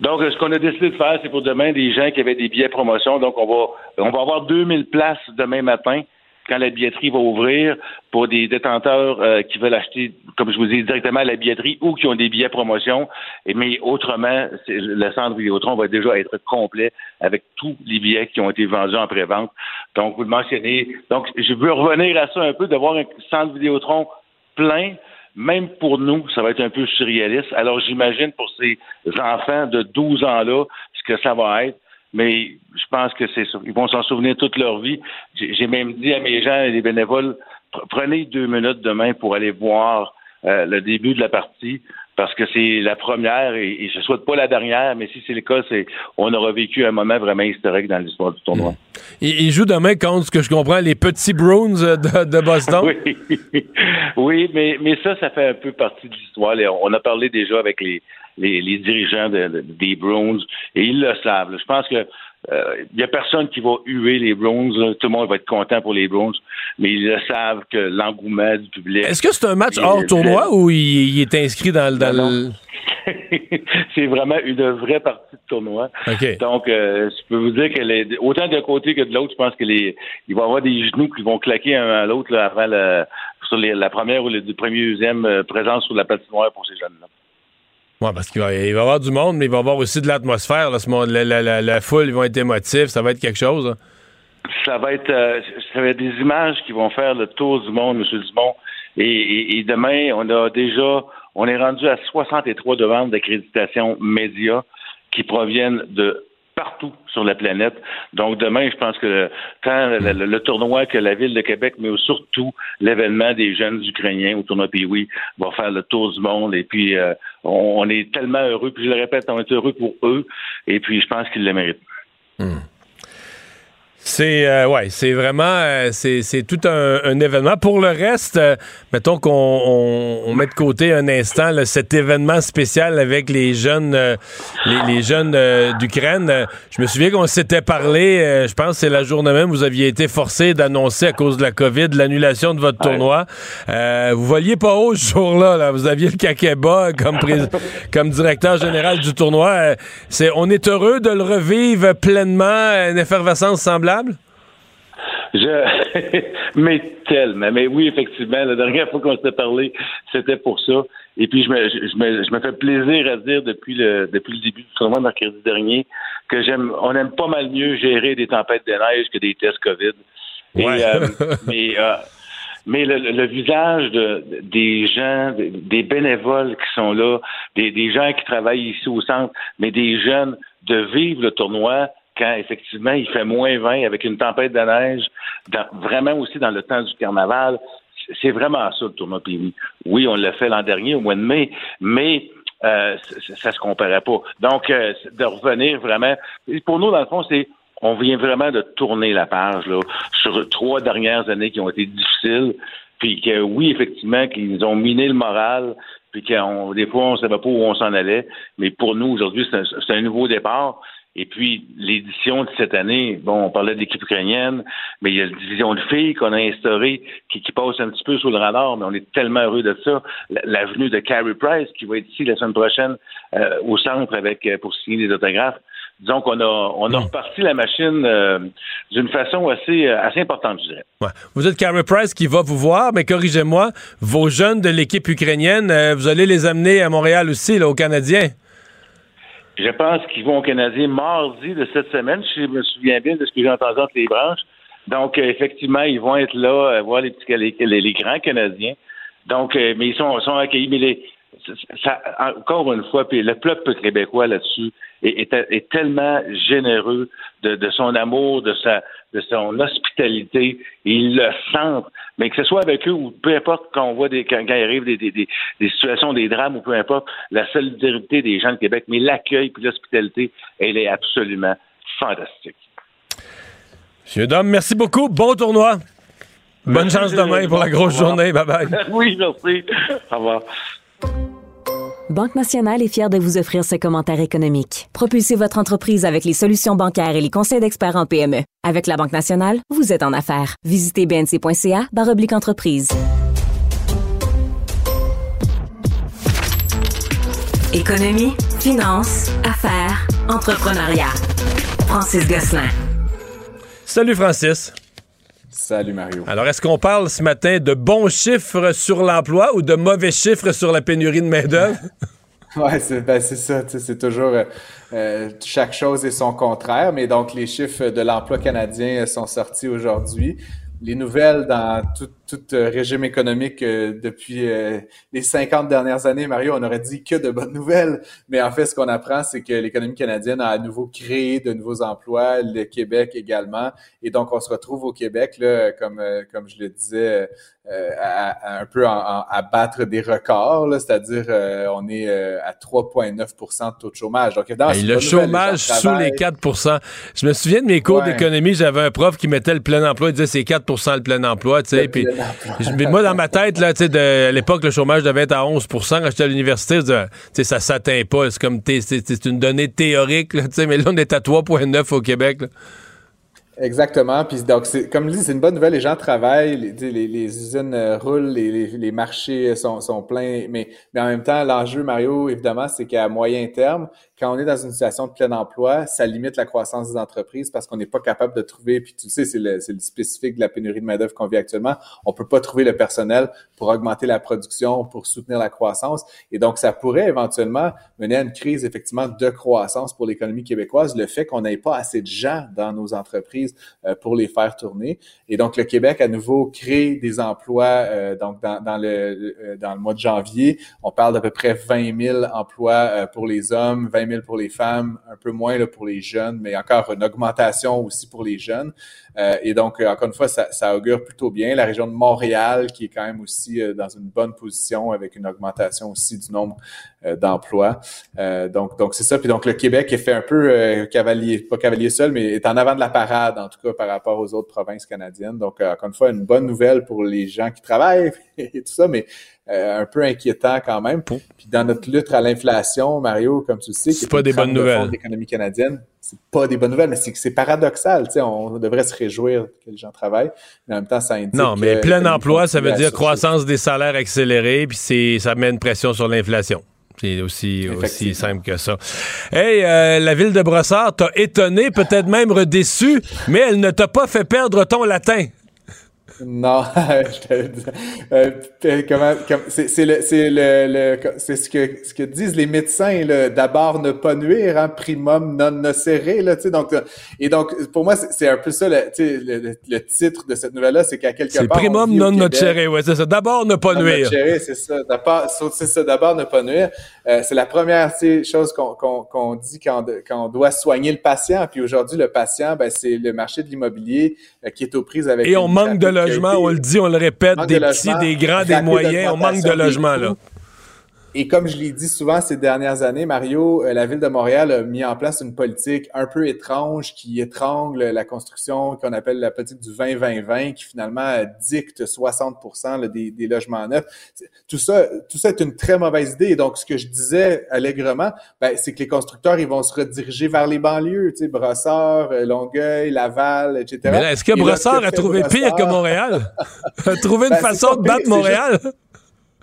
Donc, ce qu'on a décidé de faire, c'est pour demain des gens qui avaient des billets promotion. Donc, on va, on va avoir 2000 places demain matin quand la billetterie va ouvrir pour des détenteurs euh, qui veulent acheter, comme je vous dis, directement à la billetterie ou qui ont des billets promotion. Et, mais autrement, le centre Vidéotron va déjà être complet avec tous les billets qui ont été vendus en pré-vente. Donc, vous le mentionnez. Donc, je veux revenir à ça un peu, d'avoir un centre Vidéotron plein. Même pour nous, ça va être un peu surréaliste. Alors, j'imagine pour ces enfants de 12 ans-là, ce que ça va être mais je pense que c'est. Ils vont s'en souvenir toute leur vie. J'ai même dit à mes gens et les bénévoles, prenez deux minutes demain pour aller voir euh, le début de la partie parce que c'est la première et, je ne souhaite pas la dernière, mais si c'est le cas, c'est on aura vécu un moment vraiment historique dans l'histoire du tournoi. Mmh. Il, joue demain contre ce que je comprends les petits Bruins de, Boston. oui, oui mais, mais ça, ça fait un peu partie de l'histoire. On a parlé déjà avec les, les, dirigeants des Browns, et ils le savent. Je pense que il euh, n'y a personne qui va huer les Browns. Tout le monde va être content pour les Browns, mais ils le savent que l'engouement du public. Est-ce que c'est un match hors tournoi ou il, est inscrit dans, le. c'est vraiment une vraie partie de tournoi. Donc, euh, je peux vous dire que les, autant d'un côté que de l'autre, je pense que les, il va y avoir des genoux qui vont claquer un à l'autre avant la, sur la première ou le, premier deuxième euh, présence sur la patinoire pour ces jeunes-là. Parce qu'il va, y avoir du monde, mais il va y avoir aussi de l'atmosphère. La, foule, ils vont être émotifs. Ça va être quelque chose. Hein. Ça va être, euh, ça va être des images qui vont faire le tour du monde, M. Dumont. Et, demain, on a déjà, on est rendu à 63 demandes d'accréditation médias qui proviennent de partout sur la planète. Donc demain, je pense que quand le, tournoi que la ville de Québec, mais surtout l'événement des jeunes Ukrainiens au tournoi Pioui va faire le tour du monde. Et puis euh, on, est tellement heureux. Puis je le répète, on est heureux pour eux. Et puis je pense qu'ils le méritent. Hmm. C'est euh, ouais, c'est vraiment euh, c'est, tout un, événement. Pour le reste, euh, mettons qu'on on, met de côté un instant cet événement spécial avec les jeunes les, jeunes d'Ukraine. je me souviens qu'on s'était parlé. je pense que c'est la journée même où vous aviez été forcé d'annoncer à cause de la COVID l'annulation de votre tournoi. vous voliez pas haut ce jour-là. Là. Vous aviez le comme comme directeur général du tournoi. c'est on est heureux de le revivre pleinement, une effervescence semblable. Je, mais tellement. Mais oui, effectivement, la dernière fois qu'on s'était parlé, c'était pour ça. Et puis, je me, je, me, je me fais plaisir à dire depuis le, depuis le début du tournoi mercredi dernier que j'aime, on aime pas mal mieux gérer des tempêtes de neige que des tests COVID. Euh, mais, euh, mais le, le, visage de, des gens, des bénévoles qui sont là, des, des gens qui travaillent ici au centre, mais des jeunes, de vivre le tournoi quand effectivement il fait moins 20 avec une tempête de neige, vraiment aussi dans le temps du carnaval. C'est vraiment ça le tournoi Puis Oui, on l'a fait l'an dernier au mois de mai, mais euh, ça se comparait pas. Donc, euh, de revenir vraiment. Pour nous, dans le fond, c'est on vient vraiment de tourner la page là, sur trois dernières années qui ont été difficiles, puis que oui, effectivement, qu'ils ont miné le moral, puis qu'on des fois on ne savait pas où on s'en allait, mais pour nous aujourd'hui c'est un, nouveau départ. Et puis, l'édition de cette année, bon, on parlait de l'équipe ukrainienne, mais il y a la division de filles qu'on a instaurée qui, passe un petit peu sous le radar, mais on est tellement heureux de ça. L'avenue de Carrie Price, qui va être ici la semaine prochaine euh, au centre avec euh, pour signer des autographes. Disons qu'on a, on a reparti la machine euh, d'une façon assez, assez importante, je dirais. Vous êtes Carrie Price qui va vous voir, mais corrigez-moi, vos jeunes de l'équipe ukrainienne, vous allez les amener à Montréal aussi, là, aux Canadiens? Je pense qu'ils vont au Canadien mardi de cette semaine, si je me souviens bien de ce que j'ai entendu entre les branches. Donc, euh, effectivement, ils vont être là, euh, voir les, petits, les, grands Canadiens. Donc, euh, mais ils sont, sont accueillis. Mais les, ça, encore une fois, puis le peuple québécois là-dessus est, est, tellement généreux de, de, son amour, de sa, de son hospitalité. Ils le sentent. Mais que ce soit avec eux ou peu importe quand on voit des, quand, il arrive des, des, des, situations, des drames ou peu importe, la solidarité des gens de Québec, mais l'accueil et l'hospitalité, elle est absolument fantastique. Monsieur Dom, merci beaucoup. Bon tournoi. Bonne chance demain pour la grosse journée. Bye bye. oui, merci. Au revoir. Banque Nationale est fière de vous offrir ce commentaire économique. Propulsez votre entreprise avec les solutions bancaires et les conseils d'experts en PME. Avec la Banque Nationale, vous êtes en affaires. Visitez bnc.ca oblique entreprise. Économie, finance, affaires, entrepreneuriat. Francis Gosselin. Salut Francis. Salut Mario. Alors, est-ce qu'on parle ce matin de bons chiffres sur l'emploi ou de mauvais chiffres sur la pénurie de main-d'œuvre? oui, c'est ben, ça. C'est toujours euh, euh, chaque chose et son contraire. Mais donc, les chiffres de l'emploi canadien sont sortis aujourd'hui. Les nouvelles dans tout, tout euh, régime économique euh, depuis euh, les 50 dernières années, Mario, on aurait dit que de bonnes nouvelles. Mais en fait, ce qu'on apprend, c'est que l'économie canadienne a à nouveau créé de nouveaux emplois, le Québec également. Et donc, on se retrouve au Québec, là, comme, comme je le disais, à, un peu à battre des records, c'est-à-dire on est à 3,9 de taux de chômage. Donc, le chômage sous les 4% Je me souviens de mes cours d'économie, j'avais un prof qui mettait le plein emploi, il disait c'est 4 le plein emploi, tu sais, puis moi, dans ma tête, là, à l'époque, le chômage devait être à 11% Quand j'étais à l'université, ça s'atteint pas. C'est comme c'est une donnée théorique, là, mais là, on est à 3,9 au Québec. Exactement. Puis donc, c'est, comme je dis, c'est une bonne nouvelle. Les gens travaillent, les, les, usines euh, roulent, les, les, marchés sont, sont pleins. Mais, mais en même temps, l'enjeu, Mario, évidemment, c'est qu'à moyen terme, quand on est dans une situation de plein emploi, ça limite la croissance des entreprises parce qu'on n'est pas capable de trouver, puis tu sais, c'est le, le, spécifique de la pénurie de main-d'œuvre qu'on vit actuellement. On peut pas trouver le personnel pour augmenter la production, pour soutenir la croissance. Et donc, ça pourrait éventuellement mener à une crise, effectivement, de croissance pour l'économie québécoise, le fait qu'on n'ait pas assez de gens dans nos entreprises euh, pour les faire tourner. Et donc, le Québec, à nouveau, crée des emplois. Euh, donc, dans, dans, le, euh, dans le mois de janvier, on parle d'à peu près 20 000 emplois pour les hommes, 20 000 pour les femmes, un peu moins là, pour les jeunes, mais encore une augmentation aussi pour les jeunes. Euh, et donc, euh, encore une fois, ça, ça, augure plutôt bien. La région de Montréal, qui est quand même aussi euh, dans une bonne position avec une augmentation aussi du nombre d'emplois. donc, donc c'est ça. Puis donc, le Québec est fait un peu cavalier, pas cavalier seul, mais est en avant de la parade, en tout cas, par rapport aux autres provinces canadiennes. Donc, encore une fois, une bonne nouvelle pour les gens qui travaillent et tout ça, mais un peu inquiétant quand même. Puis dans notre lutte à l'inflation, Mario, comme tu sais, c'est pas des bonnes nouvelles. L'économie canadienne, c'est pas des bonnes nouvelles, mais c'est paradoxal. Tu sais, on devrait se réjouir que les gens travaillent, mais en même temps, ça indique. Non, mais plein emploi, ça veut dire croissance des salaires accélérée, puis c'est ça met une pression sur l'inflation. C'est aussi, aussi simple que ça. Hey, euh, la ville de Brossard t'a étonné, peut-être même redéçu, mais elle ne t'a pas fait perdre ton latin. Non, je te euh, comment, c'est le c'est le, c'est ce que ce que disent les médecins d'abord ne pas nuire hein, primum non nocere là tu sais donc et donc pour moi c'est un peu ça le, le, le, titre de cette nouvelle là c'est qu'à quelque part c'est primum non nocere ouais c'est ça. D'abord ne pas nuire. c'est ça. D'abord c'est ça d'abord ne pas nuire. Euh, c'est la première chose qu'on qu'on dit quand quand on doit soigner le patient. Puis aujourd'hui le patient ben c'est le marché de l'immobilier euh, qui est aux prises avec et on manque de on le dit, on le répète, des petits, des grands, des moyens, on manque de logement, là. Et comme je l'ai dit souvent ces dernières années, Mario, euh, la ville de Montréal a mis en place une politique un peu étrange qui étrangle la construction qu'on appelle la politique du 20-20-20, qui finalement dicte 60 des, des, logements neufs. Tout ça, tout ça est une très mauvaise idée. Et donc, ce que je disais allègrement, ben, c'est que les constructeurs, ils vont se rediriger vers les banlieues, tu sais, Brossard, euh, Longueuil, Laval, etc. Mais est-ce que Brossard a trouvé pire que Montréal? a trouvé une ben, façon de battre Montréal?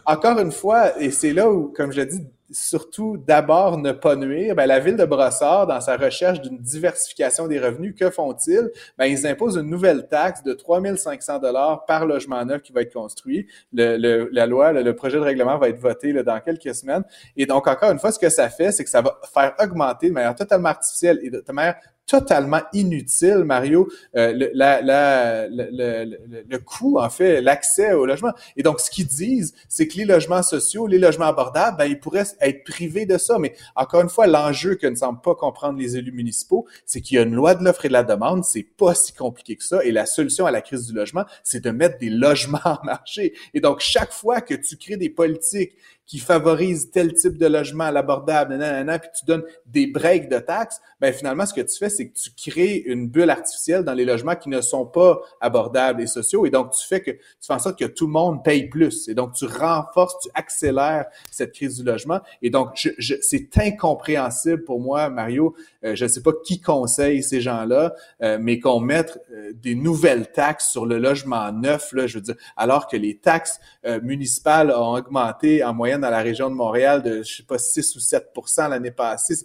Encore une fois, et c'est là où, comme je dit, surtout d'abord ne pas nuire, ben, la ville de Brossard, dans sa recherche d'une diversification des revenus, que font-ils? Ben, ils imposent une nouvelle taxe de 3500 dollars par logement neuf qui va être construit. Le, la loi, le, projet de règlement va être voté là, dans quelques semaines. Et donc, encore une fois, ce que ça fait, c'est que ça va faire augmenter de manière totalement artificielle et de manière totalement inutile, Mario, euh, le, la, la, le, le, coût, en fait, l'accès au logement. Et donc, ce qu'ils disent, c'est que les logements sociaux, les logements abordables, ben, ils pourraient être privés de ça. Mais encore une fois, l'enjeu que ne semblent pas comprendre les élus municipaux, c'est qu'il y a une loi de l'offre et de la demande. C'est pas si compliqué que ça. Et la solution à la crise du logement, c'est de mettre des logements en marché. Et donc, chaque fois que tu crées des politiques qui favorise tel type de logement à l'abordable, puis tu donnes des breaks de taxes, ben finalement, ce que tu fais, c'est que tu crées une bulle artificielle dans les logements qui ne sont pas abordables et sociaux. Et donc, tu fais que tu fais en sorte que tout le monde paye plus. Et donc, tu renforces, tu accélères cette crise du logement. Et donc, je, c'est incompréhensible pour moi, Mario. Euh, je ne sais pas qui conseille ces gens-là, euh, mais qu'on mette euh, des nouvelles taxes sur le logement neuf, là, je veux dire, alors que les taxes municipales ont augmenté en moyenne dans la région de Montréal de, je sais pas, 6 ou 7 l'année passée.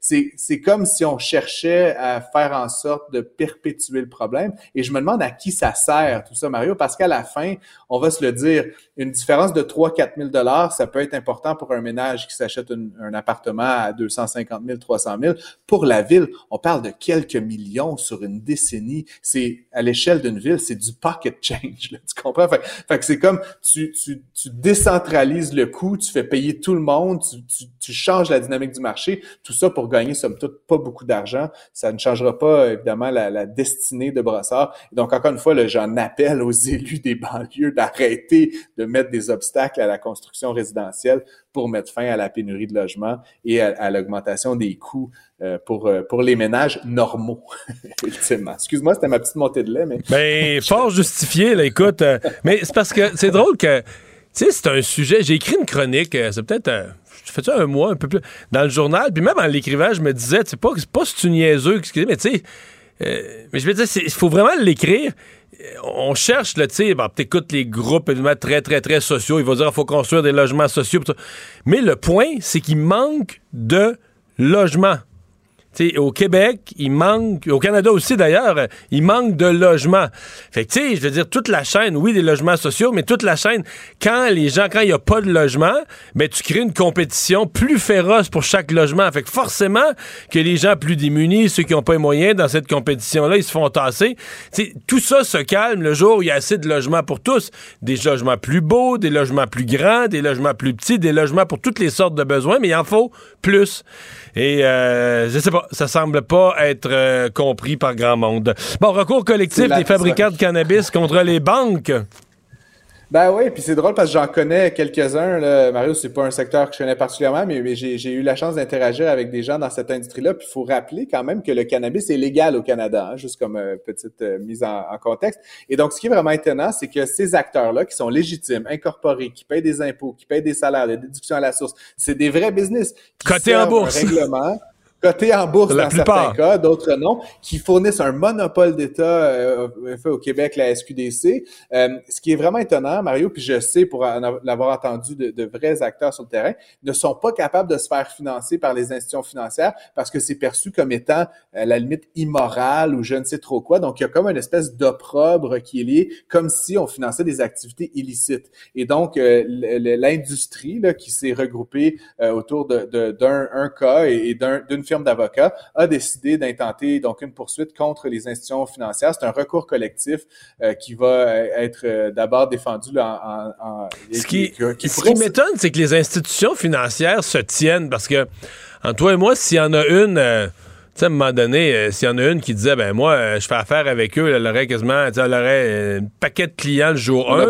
C'est comme si on cherchait à faire en sorte de perpétuer le problème. Et je me demande à qui ça sert, tout ça, Mario, parce qu'à la fin, on va se le dire, une différence de 3-4 000 dollars, ça peut être important pour un ménage qui s'achète un, appartement à 250 000, 300 000. Pour la ville, on parle de quelques millions sur une décennie. C'est à l'échelle d'une ville, c'est du pocket change. Tu comprends? Fait que c'est comme tu, tu, tu décentralises le tu fais payer tout le monde, tu, tu, tu, changes la dynamique du marché. Tout ça pour gagner somme toute pas beaucoup d'argent. Ça ne changera pas évidemment la, la destinée de Brossard. donc encore une fois, j'en appelle aux élus des banlieues d'arrêter de mettre des obstacles à la construction résidentielle pour mettre fin à la pénurie de logements et à, l'augmentation des coûts euh, pour, euh, pour les ménages normaux. Excuse-moi, c'était ma petite montée de lait, mais... Ben, fort justifié, là, écoute. Euh, mais c'est parce que c'est drôle que, tu sais, c'est un sujet... J'ai écrit une chronique, c'est peut-être... je fais ça un mois, un peu plus, dans le journal, puis même en l'écrivant, je me disais, c'est pas, pas si tu niaiseux, mais tu sais... mais je me disais, il faut vraiment l'écrire on cherche, tu sais, bon, t'écoutes les groupes évidemment très, très, très sociaux. Il va dire qu'il faut construire des logements sociaux. Mais le point, c'est qu'il manque de logements au Québec, il manque, au Canada aussi d'ailleurs, il manque de logements. Fait que, tu sais, je veux dire, toute la chaîne, oui, des logements sociaux, mais toute la chaîne, quand les gens, quand il n'y a pas de logement, ben, tu crées une compétition plus féroce pour chaque logement. Fait que forcément, que les gens plus démunis, ceux qui n'ont pas les moyens dans cette compétition-là, ils se font tasser. sais, tout ça se calme le jour où il y a assez de logements pour tous. Des logements plus beaux, des logements plus grands, des logements plus petits, des logements pour toutes les sortes de besoins, mais il en faut plus. Et euh, je sais pas, ça semble pas être euh, compris par grand monde. Bon, recours collectif des fabricants de cannabis contre les banques. Ben oui, puis c'est drôle parce que j'en connais quelques-uns. Mario, c'est pas un secteur que je connais particulièrement, mais, j'ai eu la chance d'interagir avec des gens dans cette industrie-là. Puis il faut rappeler quand même que le cannabis est légal au Canada, hein, juste comme euh, petite euh, mise en, contexte. Et donc, ce qui est vraiment étonnant, c'est que ces acteurs-là, qui sont légitimes, incorporés, qui payent des impôts, qui payent des salaires, des déductions à la source, c'est des vrais business. Côté en bourse. règlement cotés en bourse dans certains cas, d'autres non, qui fournissent un monopole d'État euh, fait au Québec, la SQDC. Euh, ce qui est vraiment étonnant, Mario, puis je sais pour l'avoir entendu de, de, vrais acteurs sur le terrain, ne sont pas capables de se faire financer par les institutions financières parce que c'est perçu comme étant à la limite immoral ou je ne sais trop quoi. Donc, il y a comme une espèce d'opprobre qui est lié, comme si on finançait des activités illicites. Et donc, euh, l'industrie qui s'est regroupée euh, autour d'un de, un cas et, et d'une firme d'avocats a décidé d'intenter donc une poursuite contre les institutions financières. C'est un recours collectif euh, qui va euh, être euh, d'abord défendu là, en, ce qui, m'étonne, c'est que les institutions financières se tiennent parce que en toi et moi, s'il y en a une tu sais, à un moment donné, s'il y en a une qui disait, ben moi, je fais affaire avec eux, elle aurait quasiment, elle aurait un paquet de clients le jour 1.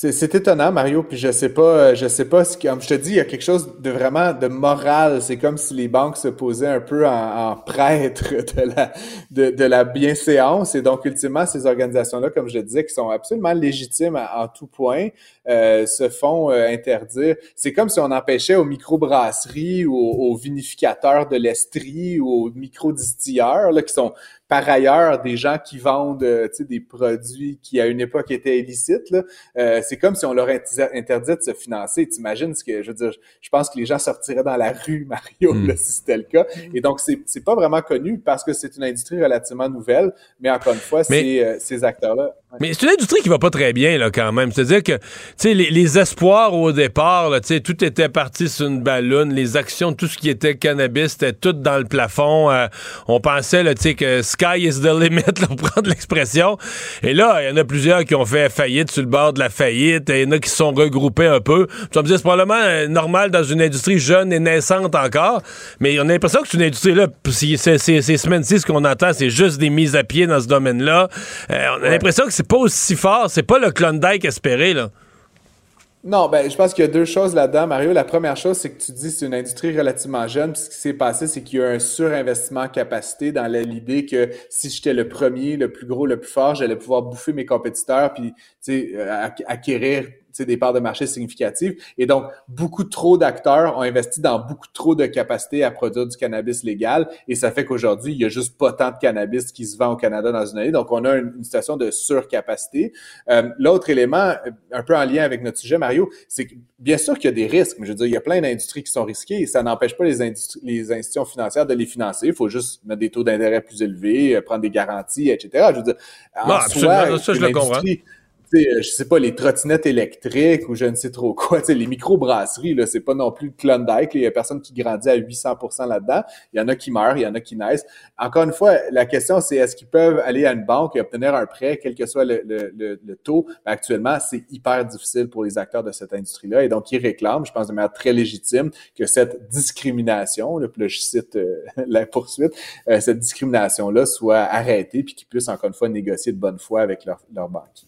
C'est étonnant, Mario, puis je sais pas, je sais pas, comme je te dis, il y a quelque chose de vraiment de moral. C'est comme si les banques se posaient un peu en, prêtre de la, de, de, la bienséance. Et donc, ultimement, ces organisations-là, comme je disais, qui sont absolument légitimes en tout point, euh, se font euh, interdire. C'est comme si on empêchait aux microbrasseries ou aux, vinificateurs de l'Estrie ou aux microdistilleurs, là, qui sont par ailleurs des gens qui vendent euh, des produits qui à une époque étaient illicites. Euh, c'est comme si on leur interdisait de se financer. T'imagines ce que je veux dire Je pense que les gens sortiraient dans la rue, Mario, hmm. si c'était le cas. Et donc c'est c'est pas vraiment connu parce que c'est une industrie relativement nouvelle. Mais encore une fois, euh, ces acteurs-là. Mais c'est une industrie qui va pas très bien là quand même. C'est-à-dire que tu sais les, les, espoirs au départ, là, tout était parti sur une ballonne, les actions, tout ce qui était cannabis, c'était tout dans le plafond. on pensait là, que sky is the limit, là, pour prendre l'expression. Et là, il y en a plusieurs qui ont fait faillite sur le bord de la faillite. Et il y en a qui se sont regroupés un peu. Tu me dire, c'est probablement euh, normal dans une industrie jeune et naissante encore. Mais on a l'impression que c'est une industrie, là, ces, semaines-ci, ce qu'on entend, c'est juste des mises à pied dans ce domaine-là. Euh, on a l'impression que c'est pas aussi fort. C'est pas le Klondike espéré, là. Non, ben, je pense qu'il y a deux choses là-dedans, Mario. La première chose, c'est que tu dis que c'est une industrie relativement jeune. Puis ce qui s'est passé, c'est qu'il y a un surinvestissement en capacité dans l'idée que si j'étais le premier, le plus gros, le plus fort, j'allais pouvoir bouffer mes compétiteurs puis euh, acquérir des parts de marché significatives. Et donc, beaucoup trop d'acteurs ont investi dans beaucoup trop de capacités à produire du cannabis légal. Et ça fait qu'aujourd'hui, il y a juste pas tant de cannabis qui se vend au Canada dans une année. Donc, on a une, situation de surcapacité. Euh, L'autre élément, un peu en lien avec notre sujet, Mario, c'est que bien sûr qu'il y a des risques. Mais je veux dire, il y a plein d'industries qui sont risquées et ça n'empêche pas les, les institutions financières de les financer. Il faut juste mettre des taux d'intérêt plus élevés, euh, prendre des garanties, etc. Je veux dire, en soi, ça, je le comprends je sais pas, les trottinettes électriques ou je ne sais trop quoi, les microbrasseries, là, c'est pas non plus le Klondike, il y a personne qui grandit à 800% là-dedans. Il y en a qui meurent, il y en a qui naissent. Encore une fois, la question, c'est est-ce qu'ils peuvent aller à une banque et obtenir un prêt, quel que soit le, taux? Ben, actuellement, c'est hyper difficile pour les acteurs de cette industrie-là et donc ils réclament, je pense de manière très légitime, que cette discrimination, là, je cite euh, la poursuite, euh, cette discrimination-là soit arrêtée puis qu'ils puissent encore une fois négocier de bonne foi avec leur banquiers.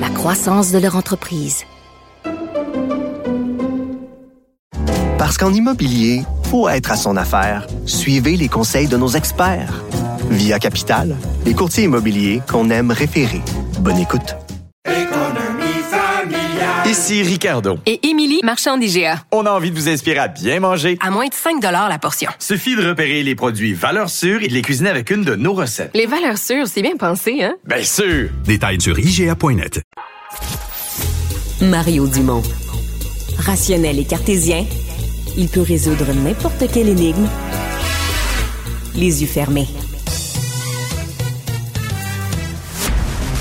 la croissance de leur entreprise. Parce qu'en immobilier, faut être à son affaire. Suivez les conseils de nos experts. Via Capital, les courtiers immobiliers qu'on aime référer. Bonne écoute. Ici Ricardo. Et Émilie, marchand d'IGA. On a envie de vous inspirer à bien manger. À moins de 5 la portion. Suffit de repérer les produits valeurs sûres et de les cuisiner avec une de nos recettes. Les valeurs sûres, c'est bien pensé, hein? Bien sûr! Détails sur IGA.net. Mario Dumont. Rationnel et cartésien, il peut résoudre n'importe quelle énigme les yeux fermés.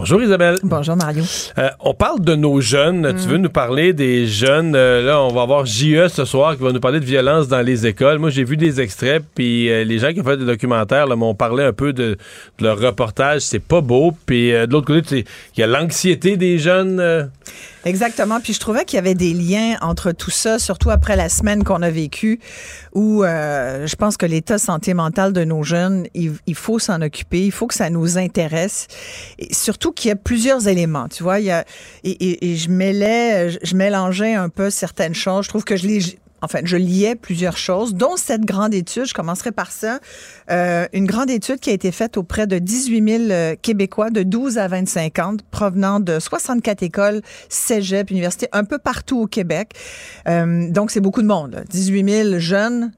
Bonjour Isabelle. Bonjour Mario. Euh, on parle de nos jeunes. Tu veux nous parler des jeunes? Euh, là, on va avoir JE ce soir qui va nous parler de violence dans les écoles. Moi, j'ai vu des extraits, puis euh, les gens qui ont fait des documentaires m'ont parlé un peu de, leur reportage. C'est pas beau. Puis de l'autre côté, il y a l'anxiété des jeunes. Exactement. Puis je trouvais qu'il y avait des liens entre tout ça, surtout après la semaine qu'on a vécue, où euh, je pense que l'état santé mentale de nos jeunes, il, faut s'en occuper, il faut que ça nous intéresse. Et surtout qu'il y a plusieurs éléments. Tu vois, il y a, et je mêlais, je mélangeais un peu certaines choses. Je trouve que je les enfin, je liais plusieurs choses, dont cette grande étude, je commencerai par ça, euh, une grande étude qui a été faite auprès de 18 000 euh, Québécois de 12 à 25 ans, provenant de 64 écoles, cégep, universités, un peu partout au Québec. Euh, donc, c'est beaucoup de monde. 18 000 jeunes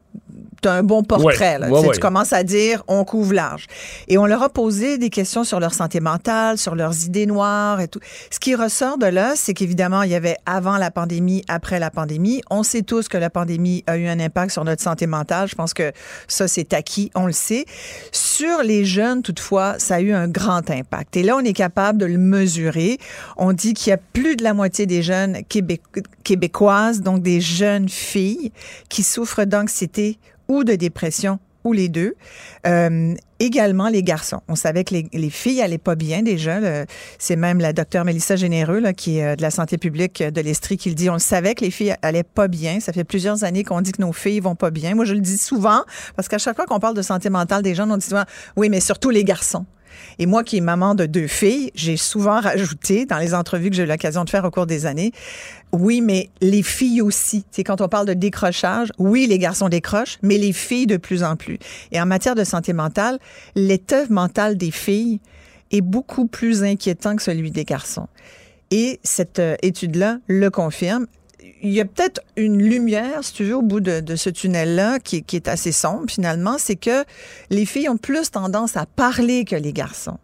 tu as un bon portrait. là. Tu sais, Tu commences à dire on couvre large. Et on leur a posé des questions sur leur santé mentale, sur leurs idées noires et tout. Ce qui ressort de là, c'est qu'évidemment, il y avait avant la pandémie, après la pandémie. On sait tous que la pandémie a eu un impact sur notre santé mentale. Je pense que ça, c'est acquis, on le sait. Sur les jeunes, toutefois, ça a eu un grand impact. Et là, on est capable de le mesurer. On dit qu'il y a plus de la moitié des jeunes québécoises, donc des jeunes filles, qui souffrent d'anxiété ou de dépression ou les deux. Euh, également les garçons. On savait que les, filles allaient pas bien déjà. C'est même la docteure Mélissa Généreux, là, qui est euh, de la santé publique de l'Estrie, qui le dit. On le savait que les filles allaient pas bien. Ça fait plusieurs années qu'on dit que nos filles vont pas bien. Moi, je le dis souvent, parce qu'à chaque fois qu'on parle de santé mentale des jeunes, on dit souvent, oui, mais surtout les garçons. Et moi qui est maman de deux filles, j'ai souvent rajouté dans les entrevues que j'ai eu l'occasion de faire au cours des années, oui, mais les filles aussi. C'est quand on parle de décrochage, oui, les garçons décrochent, mais les filles de plus en plus. Et en matière de santé mentale, l'état mental des filles est beaucoup plus inquiétant que celui des garçons. Et cette euh, étude-là le confirme il y a peut-être une lumière, si tu veux, au bout de, ce tunnel-là, qui, qui, est assez sombre finalement, c'est que les filles ont plus tendance à parler que les garçons.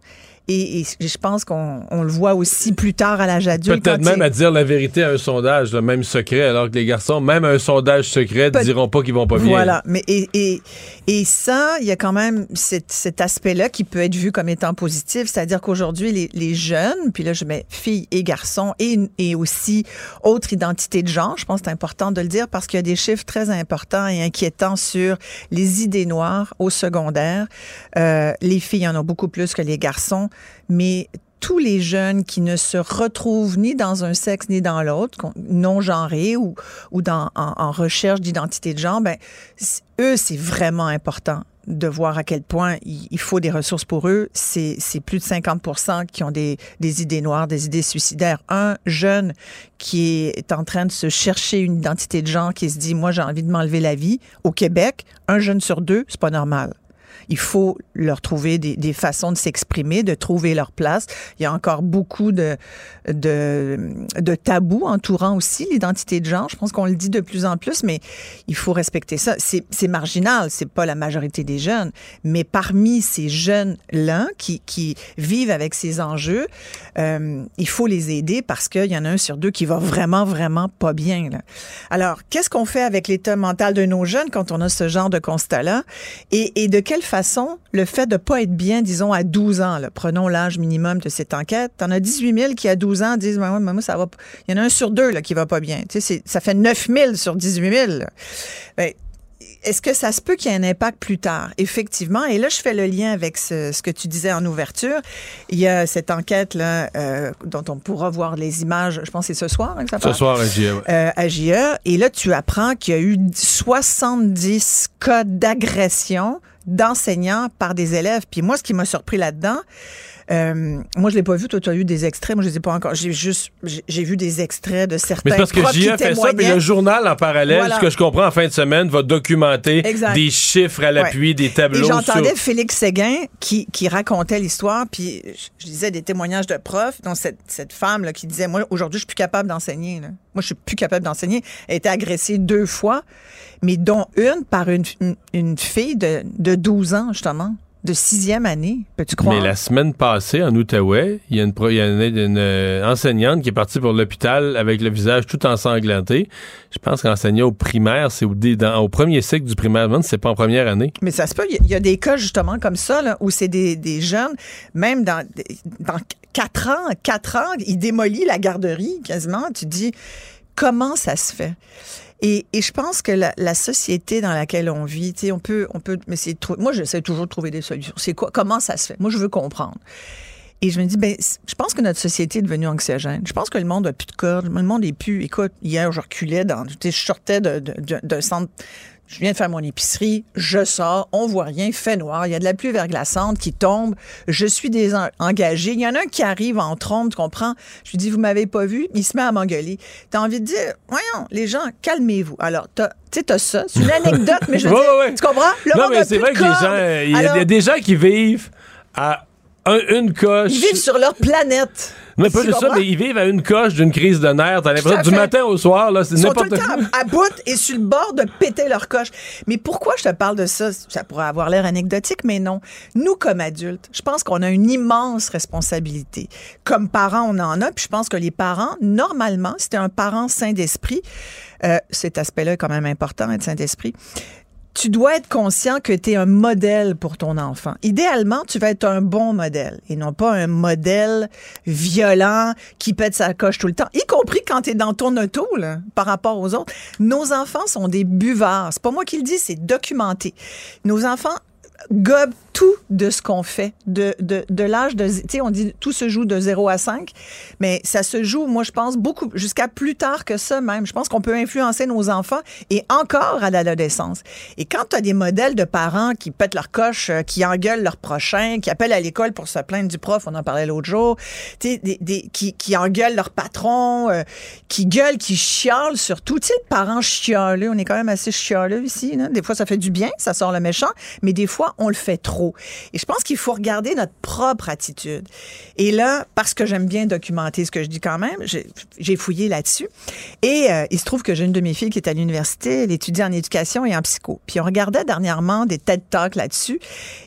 Et, je pense qu'on le voit aussi plus tard à l'âge adulte. Peut-être même à dire la vérité à un sondage, même secret, alors que les garçons, même à un sondage secret, ne diront pas qu'ils vont pas bien. Voilà. Mais et, et, et ça, il y a quand même cet, cet aspect-là qui peut être vu comme étant positif, c'est-à-dire qu'aujourd'hui, les, les, jeunes, puis là, je mets filles et garçons, et, et aussi autre identité de genre, je pense que c'est important de le dire parce qu'il y a des chiffres très importants et inquiétants sur les idées noires au secondaire. Euh, les filles en ont beaucoup plus que les garçons mais tous les jeunes qui ne se retrouvent ni dans un sexe ni dans l'autre, non genrés ou, ou en, recherche d'identité de genre, ben, eux, c'est vraiment important de voir à quel point il, faut des ressources pour eux. C'est plus de 50% qui ont des, des, idées noires, des idées suicidaires. Un jeune qui est en train de se chercher une identité de genre, qui se dit, moi, j'ai envie de m'enlever la vie, au Québec, un jeune sur deux, c'est pas normal. Il faut leur trouver des, façons de s'exprimer, de trouver leur place. Il y a encore beaucoup de, de, tabous entourant aussi l'identité de genre. Je pense qu'on le dit de plus en plus, mais il faut respecter ça. C'est marginal, c'est pas la majorité des jeunes, mais parmi ces jeunes-là qui, qui vivent avec ces enjeux, euh, il faut les aider parce qu'il y en a un sur deux qui va vraiment, vraiment pas bien. Alors, qu'est-ce qu'on fait avec l'état mental de nos jeunes quand on a ce genre de constat-là? Et, et de quelle façon le fait de pas être bien, disons, à 12 ans, là, prenons l'âge minimum de cette enquête, t'en as 18 000 qui, à 12 ans, disent, maman, maman, ça va Il y en a un sur deux là, qui va pas bien. Tu sais, ça fait 9 000 sur 18 000. Ben, est-ce que ça se peut qu'il y ait un impact plus tard? Effectivement. Et là, je fais le lien avec ce, que tu disais en ouverture. Il y a cette enquête-là euh, dont on pourra voir les images, je pense que c'est ce soir hein, que ça Ce soir à JE. Euh, à JE. Et là, tu apprends qu'il y a eu 70 cas d'agression d'enseignants par des élèves. Puis moi, ce qui m'a surpris là-dedans, euh, moi, je l'ai pas vu. Toi, tu as eu des extraits. Moi, je les ai pas encore. J'ai juste, j'ai vu des extraits de certains. Mais parce que JA fait ça, puis le journal en parallèle, ce que je comprends en fin de semaine, va documenter des chiffres à l'appui, des tableaux. J'entendais Félix Séguin qui, qui racontait l'histoire, puis je disais des témoignages de profs, dont cette, cette femme là, qui disait, moi, aujourd'hui, je suis plus capable d'enseigner. Moi, je suis plus capable d'enseigner. Elle a été agressée deux fois mais dont une par une, une, fille de, de 12 ans, justement de sixième année, peux-tu croire? Mais la semaine passée, en Outaouais, il y a une, il y a une, euh, enseignante qui est partie pour l'hôpital avec le visage tout ensanglanté. Je pense qu'enseigner au primaire, c'est au, au, premier cycle du primaire, c'est pas en première année. Mais ça se peut. Il y, a des cas, justement, comme ça, là, où c'est des, des, jeunes, même dans, dans quatre ans, quatre ans, ils démolissent la garderie, quasiment. Tu dis, comment ça se fait? Et, et je pense que la, la, société dans laquelle on vit, tu sais, on peut, on peut, mais c'est moi, j'essaie toujours de trouver des solutions. C'est quoi, comment ça se fait? Moi, je veux comprendre. Et je me dis, ben, je pense que notre société est devenue anxiogène. Je pense que le monde a plus de corps. Le monde est plus. Écoute, hier, je reculais dans. Je sortais d'un de, de, de, centre je viens de faire mon épicerie, je sors, on voit rien, il fait noir, il y a de la pluie verglaçante qui tombe, je suis désengagée. Il y en a un qui arrive en trompe, tu comprends? Je lui dis, vous m'avez pas vu? Il se met à m'engueuler. T'as envie de dire, voyons, les gens, calmez-vous. Alors, tu sais, t'as ça. C'est une anecdote, mais je veux dire, tu comprends? Le non, mais c'est vrai que les gens, il y, a des gens qui vivent à une coche. Ils vivent sur leur planète. Mais pas juste ça, mais ils vivent à une coche d'une crise de nerfs. T'as l'impression du matin au soir, là, c'est n'importe quoi. à bout et sur le bord de péter leur coche. Mais pourquoi je te parle de ça? Ça pourrait avoir l'air anecdotique, mais non. Nous, comme adultes, je pense qu'on a une immense responsabilité. Comme parents, on en a, puis je pense que les parents, normalement, si un parent sain d'esprit, euh, cet aspect-là est quand même important, être sain d'esprit, tu dois être conscient que tu es un modèle pour ton enfant. Idéalement, tu vas être un bon modèle et non pas un modèle violent qui pète sa coche tout le temps, y compris quand tu es dans ton auto là, par rapport aux autres. Nos enfants sont des buvards. C'est pas moi qui le dis, c'est documenté. Nos enfants gobent tout de ce qu'on fait. De, de, de l'âge de. Tu sais, on dit tout se joue de 0 à 5, mais ça se joue, moi, je pense, beaucoup, jusqu'à plus tard que ça même. Je pense qu'on peut influencer nos enfants et encore à l'adolescence. Et quand tu as des modèles de parents qui pètent leur coche, euh, qui engueulent leur prochain, qui appellent à l'école pour se plaindre du prof, on en parlait l'autre jour, tu des, des, qui, qui engueulent leur patron, euh, qui gueulent, qui chialent surtout. Tu sais, le parent chialeux, on est quand même assez chialeux ici. Des fois, ça fait du bien, ça sort le méchant, mais des fois, on le fait trop. Et je pense qu'il faut regarder notre propre attitude. Et là, parce que j'aime bien documenter ce que je dis quand même, j'ai fouillé là-dessus. Et euh, il se trouve que j'ai une de mes filles qui est à l'université, elle étudie en éducation et en psycho. Puis on regardait dernièrement des TED Talks là-dessus.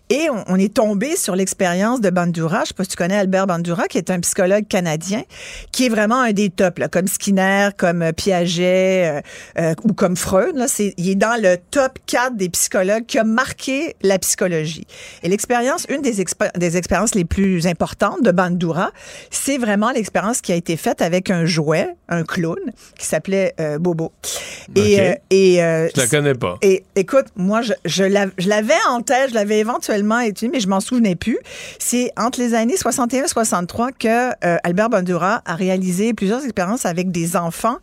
Et on, est tombé sur l'expérience de Bandura. Je sais pas si tu connais Albert Bandura, qui est un psychologue canadien, qui est vraiment un des tops, comme Skinner, comme euh, Piaget euh, ou comme Freud. Il est dans le top 4 des psychologues qui a marqué la psychologie. Et l'expérience, une des, des expériences les plus importantes de Bandura, c'est vraiment l'expérience qui a été faite avec un jouet, un clown, qui s'appelait Bobo. Et, et je la connais pas. Et écoute, moi, je, je l'avais en tête, je l'avais éventuellement mais je m'en souvenais plus. C'est entre les années 61 et 63 que euh, Albert Bandura a réalisé plusieurs expériences avec des enfants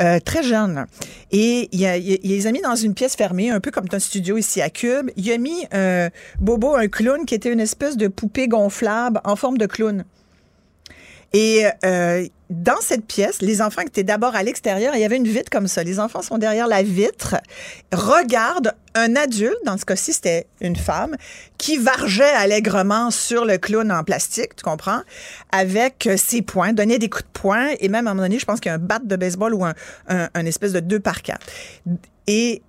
euh, très jeunes. Et il, a, il, les a mis dans une pièce fermée, un peu comme un studio ici à Cube. Il a mis euh, Un clown, qui était une espèce de poupée gonflable en forme de clown. Et euh, dans cette pièce, les enfants étaient d'abord à l'extérieur, il y avait une vitre comme ça. Les enfants sont derrière la vitre, regardent un adulte, dans ce cas-ci c'était une femme, qui vargeait allègrement sur le clown en plastique, tu comprends, avec euh, ses poings, donnait des coups de poing, et même à un moment donné, je pense qu'il y a un bat de baseball ou un, un espèce de deux par quatre. Et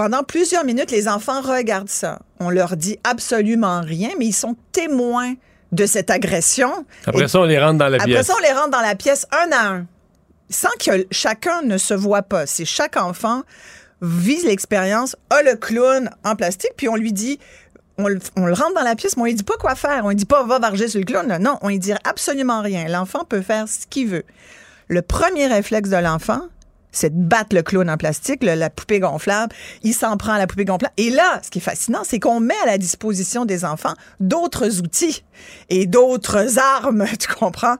pendant plusieurs minutes, les enfants regardent ça. On leur dit absolument rien, mais ils sont témoins de cette agression. Après ça, on les rentre dans la pièce. Après ça, on les rentre dans la pièce un à un, sans que chacun ne se voit pas. C'est chaque enfant vise l'expérience, a le clown en plastique, puis on lui dit, on le, rentre dans la pièce, mais on lui dit pas quoi faire. On lui dit pas va varger sur le clown. Non, on lui dit absolument rien. L'enfant peut faire ce qu'il veut. Le premier réflexe de l'enfant, c'est de battre le clown en plastique, la poupée gonflable. Il s'en prend à la poupée gonflable. Et là, ce qui est fascinant, c'est qu'on met à la disposition des enfants d'autres outils et d'autres armes, tu comprends?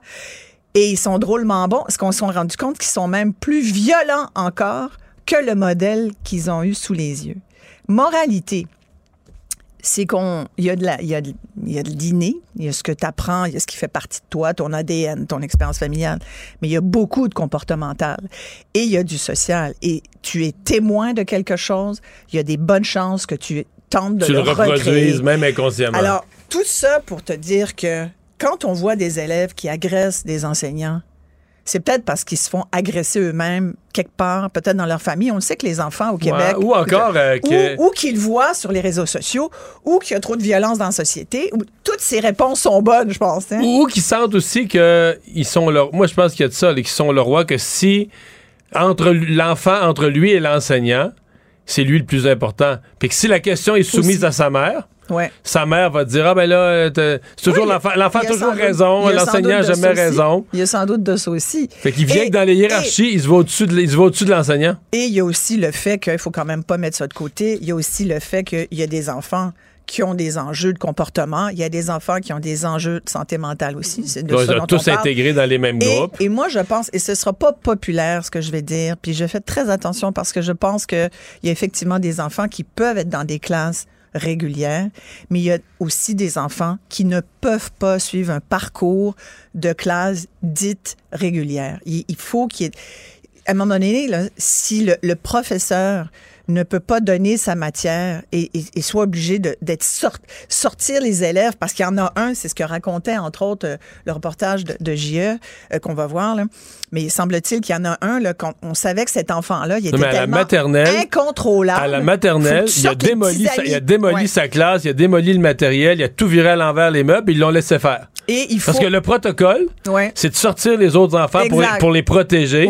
Et ils sont drôlement bons, parce qu'on s'est rendu compte qu'ils sont même plus violents encore que le modèle qu'ils ont eu sous les yeux. Moralité, c'est qu'on il y a de la il y a de, il y a de l'inné, il y a ce que tu apprends, il y a ce qui fait partie de toi, ton ADN, ton expérience familiale, mais il y a beaucoup de comportemental. Et il y a du social. Et tu es témoin de quelque chose, il y a des bonnes chances que tu tentes de tu le, reproduises même inconsciemment. Alors tout ça pour te dire que quand on voit des élèves qui agressent des enseignants, c'est peut-être parce qu'ils se font agresser eux-mêmes quelque part, peut-être dans leur famille. On le sait que les enfants au Québec... ou encore... Euh, ou, qu'ils voient sur les réseaux sociaux, ou qu'il y a trop de violence dans la société. toutes ces réponses sont bonnes, je pense. Hein. Ou, qu'ils sentent aussi qu'ils sont leur... Moi, je pense qu'il y a de ça, qu'ils sont le roi, que si, entre l'enfant, entre lui et l'enseignant, c'est lui le plus important. Puis que si la question est soumise à sa mère sa mère va dire Ah, ben là, euh, c'est toujours l'enfant. L'enfant a toujours raison, l'enseignant n'a jamais raison. Il y a sans doute de ça aussi. Fait qu'il vient que dans les hiérarchies, il se va au-dessus de, au de l'enseignant. Et il y a aussi le fait qu'il faut quand même pas mettre ça de côté. Il y a aussi le fait qu'il y a des enfants qui ont des enjeux de comportement. Il y a des enfants qui ont des enjeux de santé mentale aussi. C'est de tous intégrés dans les mêmes groupes. Et moi, je pense, et ce sera pas populaire ce que je vais dire, puis je fais très attention parce que je pense qu'il y a effectivement des enfants qui peuvent être dans des classes régulière, mais il y a aussi des enfants qui ne peuvent pas suivre un parcours de classe dite régulière. Il, faut qu'il y ait... À un moment donné, là, si le, professeur ne peut pas donner sa matière et, soit obligé d'être sortir les élèves parce qu'il y en a un, c'est ce que racontait entre autres euh, le reportage de, de JE euh, qu'on va voir là. Mais semble-t-il qu'il y en a un là on savait que cet enfant-là, il était tellement incontrôlable. À la maternelle, il a démoli, sa, il a démoli sa classe, il a démoli le matériel, il a tout viré à l'envers les meubles, ils l'ont laissé faire. Et il Parce que le protocole, c'est de sortir les autres enfants pour les, pour les, protéger.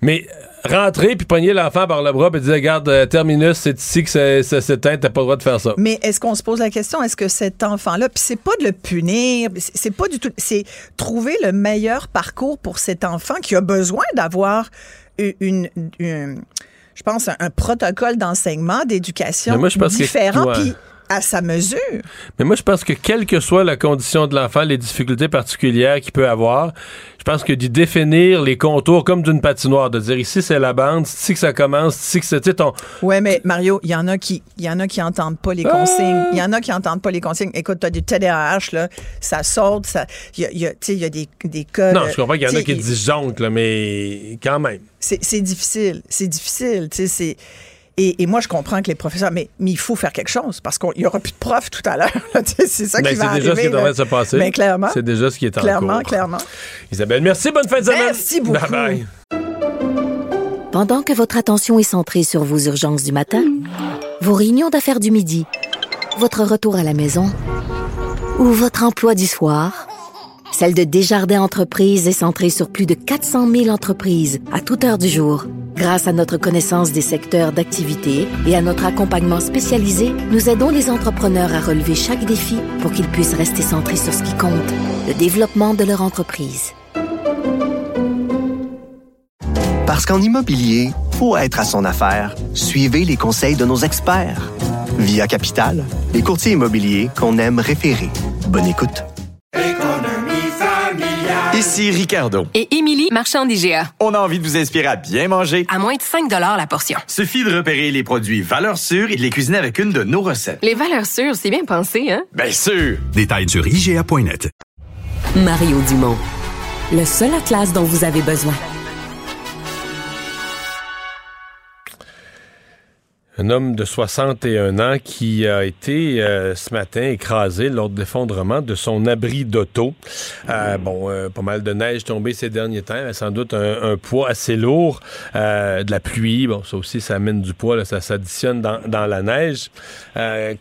Mais rentrer puis pogner l'enfant par le bras et dire regarde euh, terminus c'est ici que ça, s'éteint t'as pas le droit de faire ça mais est-ce qu'on se pose la question est-ce que cet enfant là puis c'est pas de le punir c'est pas du tout c'est trouver le meilleur parcours pour cet enfant qui a besoin d'avoir une, je pense un, protocole d'enseignement d'éducation différent à sa mesure. Mais moi, je pense que quelle que soit la condition de l'enfant, les difficultés particulières qu'il peut avoir, je pense que d'y définir les contours comme d'une patinoire, de dire ici c'est la bande, ici que ça commence, ici que c'est ton. Ouais, mais Mario, il y en a qui, il y en a qui entendent pas les consignes. Il y en a qui entendent pas les consignes. Écoute, tu as du TDAH là, ça saute, ça, il y a, il y a des, des cas. Non, je comprends qu'il y en a qui disjonctent là, mais quand même. C'est difficile, c'est difficile, tu sais, c'est et, moi, je comprends que les professeurs, mais, mais il faut faire quelque chose parce qu'il n'y aura plus de profs tout à l'heure. c'est ça qui va arriver. C'est déjà ce qui est en train de se passer. Mais clairement. C'est déjà ce qui est en clairement, cours. Clairement, Isabelle, merci. Bonne fin de semaine. Merci beaucoup. Bye bye. Pendant que votre attention est centrée sur vos urgences du matin, vos réunions d'affaires du midi, votre retour à la maison ou votre emploi du soir, celle de Desjardins Entreprises est centrée sur plus de 400 000 entreprises à toute heure du jour. Grâce à notre connaissance des secteurs d'activité et à notre accompagnement spécialisé, nous aidons les entrepreneurs à relever chaque défi pour qu'ils puissent rester centrés sur ce qui compte, le développement de leur entreprise. Parce qu'en immobilier, faut être à son affaire. Suivez les conseils de nos experts. Via Capital, les courtiers immobiliers qu'on aime référer. Bonne écoute. Ici Ricardo. Et Émilie, marchand d'IGA. On a envie de vous inspirer à bien manger. À moins de 5 la portion. Suffit de repérer les produits valeurs sûres et de les cuisiner avec une de nos recettes. Les valeurs sûres, c'est bien pensé, hein? Bien sûr! Détails sur IGA.net. Mario Dumont. Le seul atlas dont vous avez besoin. Un homme de 61 ans qui a été euh, ce matin écrasé lors de l'effondrement de son abri d'auto. Euh, bon, euh, pas mal de neige tombée ces derniers temps, sans doute un, poids assez lourd, de la pluie, bon, ça aussi, ça amène du poids, ça s'additionne dans, dans, la neige.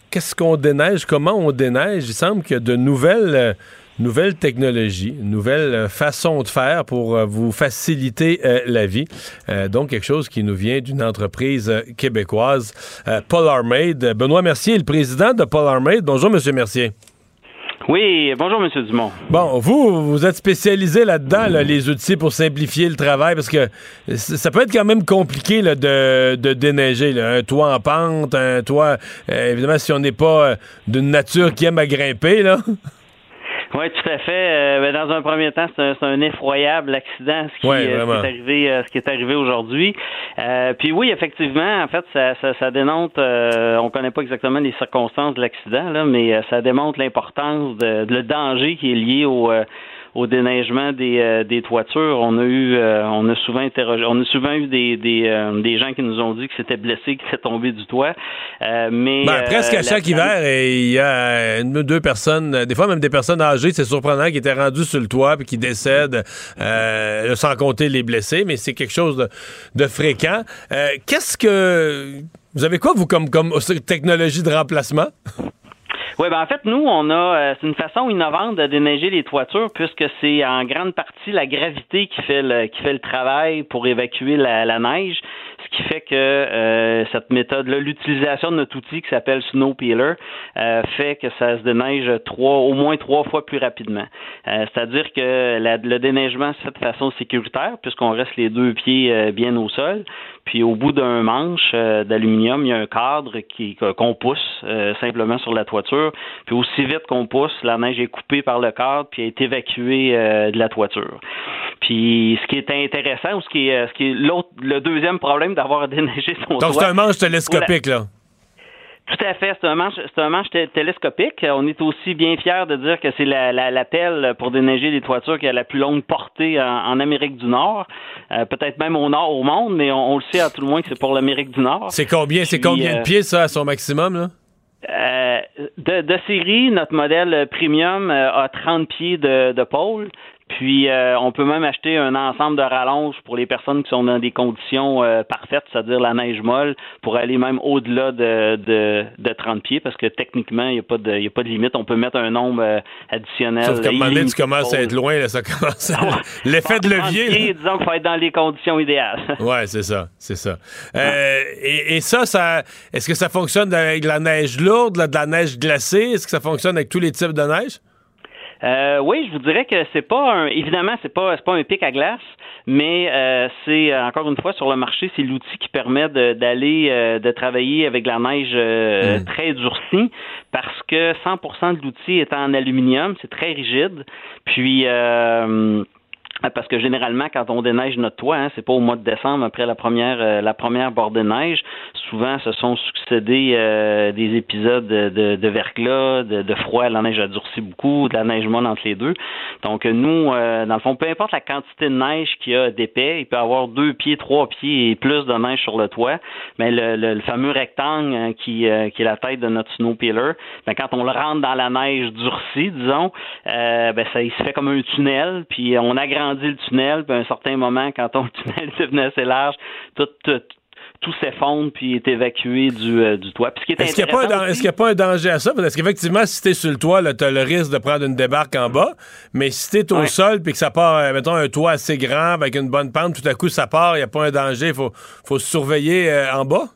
Qu'est-ce qu'on déneige? Comment on déneige? Il semble qu'il y a de nouvelles nouvelle technologie, nouvelle euh, façon de faire pour euh, vous faciliter euh, la vie. donc, quelque chose qui nous vient d'une entreprise québécoise, Polar Made. Benoît Mercier est le président de Polar Made. Bonjour, Monsieur Mercier. Oui, bonjour, Monsieur Dumont. Bon, vous, vous êtes spécialisé là-dedans, les outils pour simplifier le travail, parce que ça peut être quand même compliqué de, de, déneiger. Un toit en pente, un toit, évidemment, si on n'est pas d'une nature qui aime à grimper, là. Oui, tout à fait. Euh, ben, dans un premier temps, c'est un, effroyable accident, ce qui, euh, est arrivé, euh, ce qui est arrivé aujourd'hui. puis oui, effectivement, en fait, ça, ça, ça dénote. on connaît pas exactement les circonstances de l'accident, là, mais ça démontre l'importance de, le danger qui est lié au au déneigement des, euh, des toitures. On a eu, euh, on a souvent interrogé, on a souvent eu des, des, euh, des gens qui nous ont dit que c'était blessé, qui s'est tombé du toit. mais ben, presque à chaque hiver, il y a une ou deux personnes, des fois même des personnes âgées, c'est surprenant, qui étaient rendues sur le toit puis qui décèdent, sans compter les blessés, mais c'est quelque chose de, de fréquent. Qu'est-ce que vous avez quoi vous comme comme technologie de remplacement? Oui, ben en fait, nous, on a euh, c'est une façon innovante de déneiger les toitures puisque c'est en grande partie la gravité qui fait le qui fait le travail pour évacuer la, la neige ce qui fait que euh, cette méthode-là, l'utilisation de notre outil qui s'appelle Snow Peeler, euh, fait que ça se déneige trois, au moins trois fois plus rapidement. Euh, c'est-à-dire que le déneigement se fait de façon sécuritaire puisqu'on reste les deux pieds bien au sol. Puis au bout d'un manche d'aluminium, il y a un cadre qui qu'on pousse simplement sur la toiture. Puis aussi vite qu'on pousse, la neige est coupée par le cadre puis est évacuée de la toiture. Puis ce qui est intéressant ou ce qui est, ce qui est l'autre, le deuxième problème d'avoir déneigé son Donc c'est un manche télescopique, là. Tout à fait. C'est un manche, c'est un manche télescopique. On est aussi bien fiers de dire que c'est la, la, pelle pour déneiger les toitures qui a la plus longue portée en, Amérique du Nord. Euh, peut-être même au nord au monde, mais on, le sait à tout le moins que c'est pour l'Amérique du Nord. C'est combien, c'est combien de euh, pieds, ça, à son maximum, là? Euh, de, de, série, notre modèle premium a 30 pieds de, de pôle. Puis, euh, on peut même acheter un ensemble de rallonges pour les personnes qui sont dans des conditions euh, parfaites, c'est-à-dire la neige molle, pour aller même au-delà de, de, de 30 pieds, parce que techniquement, il n'y a, pas de, a pas de limite. On peut mettre un nombre euh, additionnel. Sauf qu'à un moment donné, tu commences à être loin, là, ça commence à... L'effet de levier. Pieds, disons qu'il faut être dans les conditions idéales. ouais, c'est ça, c'est ça. et, et, ça, ça est-ce que ça fonctionne avec de la neige lourde, de la neige glacée? Est-ce que ça fonctionne avec tous les types de neige? Euh, oui, je vous dirais que c'est pas un, évidemment c'est pas c'est pas un pic à glace, mais euh, c'est euh, encore une fois sur le marché, c'est l'outil qui permet d'aller de, de, travailler avec la neige mmh. très durcie parce que 100% de l'outil est en aluminium, c'est très rigide, puis parce que généralement, quand on déneige notre toit, hein, c'est pas au mois de décembre après la première la première bordée de neige. Souvent, se sont succédés des épisodes de, de, verglas, de, de, froid. La neige a durci beaucoup, de la neige molle entre les deux. Donc, nous, euh, dans le fond, peu importe la quantité de neige qu'il y a d'épais, il peut y avoir deux pieds, trois pieds et plus de neige sur le toit. Mais le, le, fameux rectangle hein, qui, euh, qui est la tête de notre snow peeler, ben, quand on le rentre dans la neige durcie, disons, euh, ben, ça, il se fait comme un tunnel, puis on agrandit le tunnel, puis à un certain moment, quand on, le tunnel devenait assez large, tout, tout tout s'effondre puis est évacué du, euh, du toit. Est-ce qu'il n'y a, pas un danger à ça? Parce qu'effectivement, si tu es sur le toit, tu as le risque de prendre une débarque en bas. Mais si tu es au sol puis que ça part, euh, mettons, un toit assez grand avec une bonne pente, tout à coup, ça part, il n'y a pas un danger. Il faut, faut se surveiller euh, en bas?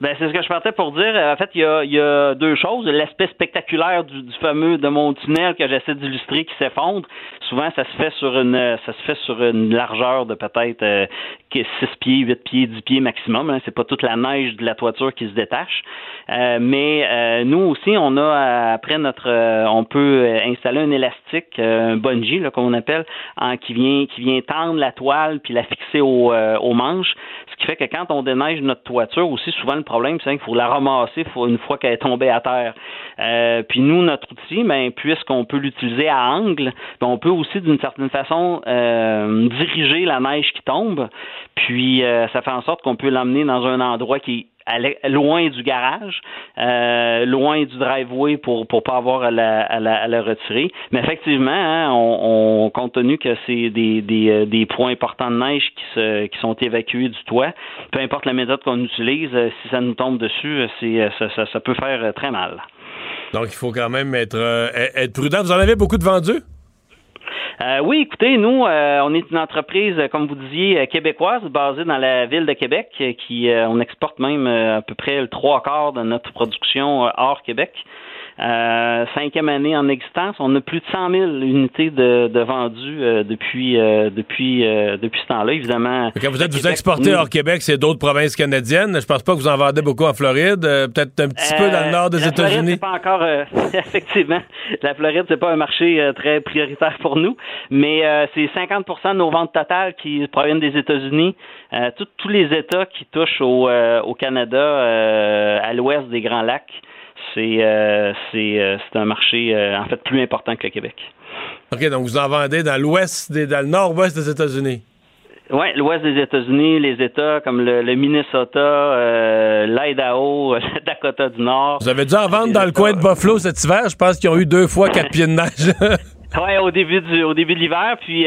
Ben, c'est ce que je partais pour dire. En fait, il y a, y a deux choses. L'aspect spectaculaire du, du, fameux de mon tunnel que j'essaie d'illustrer qui s'effondre. Souvent, ça se fait sur une ça se fait sur une largeur de peut-être euh, 6 pieds, 8 pieds, 10 pieds maximum. Hein. C'est pas toute la neige de la toiture qui se détache. Euh, mais euh, nous aussi, on a après notre euh, on peut installer un élastique, un bungee là, comme on appelle, en, qui vient qui vient tendre la toile puis la fixer au, au manche. Ce qui fait que quand on déneige notre toiture aussi, souvent le problème, c'est qu'il faut la ramasser une fois qu'elle est tombée à terre. Euh, puis nous, notre outil, ben, puisqu'on peut l'utiliser à angle, ben, on peut aussi d'une certaine façon euh, diriger la neige qui tombe. Puis euh, ça fait en sorte qu'on peut l'emmener dans un endroit qui est loin du garage, euh, loin du driveway pour pour pas avoir à la, à la, retirer. Mais effectivement, hein, on, compte tenu que c'est des, des, des, points importants de neige qui, se, qui sont évacués du toit, peu importe la méthode qu'on utilise, si ça nous tombe dessus, c'est ça, ça, peut faire très mal. Donc il faut quand même être, être prudent. Vous en avez beaucoup de vendus? Euh, oui, écoutez, nous, euh, on est une entreprise, comme vous disiez, québécoise, basée dans la ville de Québec, qui on exporte même à peu près le trois quarts de notre production hors Québec. Euh, cinquième année en existence, on a plus de 100 000 unités de, de vendues euh, depuis euh, depuis depuis ce temps-là, évidemment. quand vous êtes vous exportez hors Québec, c'est d'autres provinces canadiennes. Je pense pas que vous en vendez beaucoup en Floride, peut-être un petit peu dans le nord des États-Unis. C'est pas encore effectivement. La Floride, c'est pas un marché très prioritaire pour nous, mais c'est 50% de nos ventes totales qui proviennent des États-Unis. tous les États qui touchent au, au Canada, à l'ouest des Grands Lacs c'est euh, euh, c'est un marché euh, en fait plus important que le Québec. OK, donc vous en vendez dans l'ouest, dans le nord-ouest des États-Unis. Oui, l'ouest des États-Unis, les États comme le, Minnesota, l'Idaho, le Dakota du Nord. Vous avez dû en vendre dans le coin de Buffalo cet hiver. Je pense qu'ils ont eu deux fois quatre pieds de neige. Oui, au début du au début de l'hiver, puis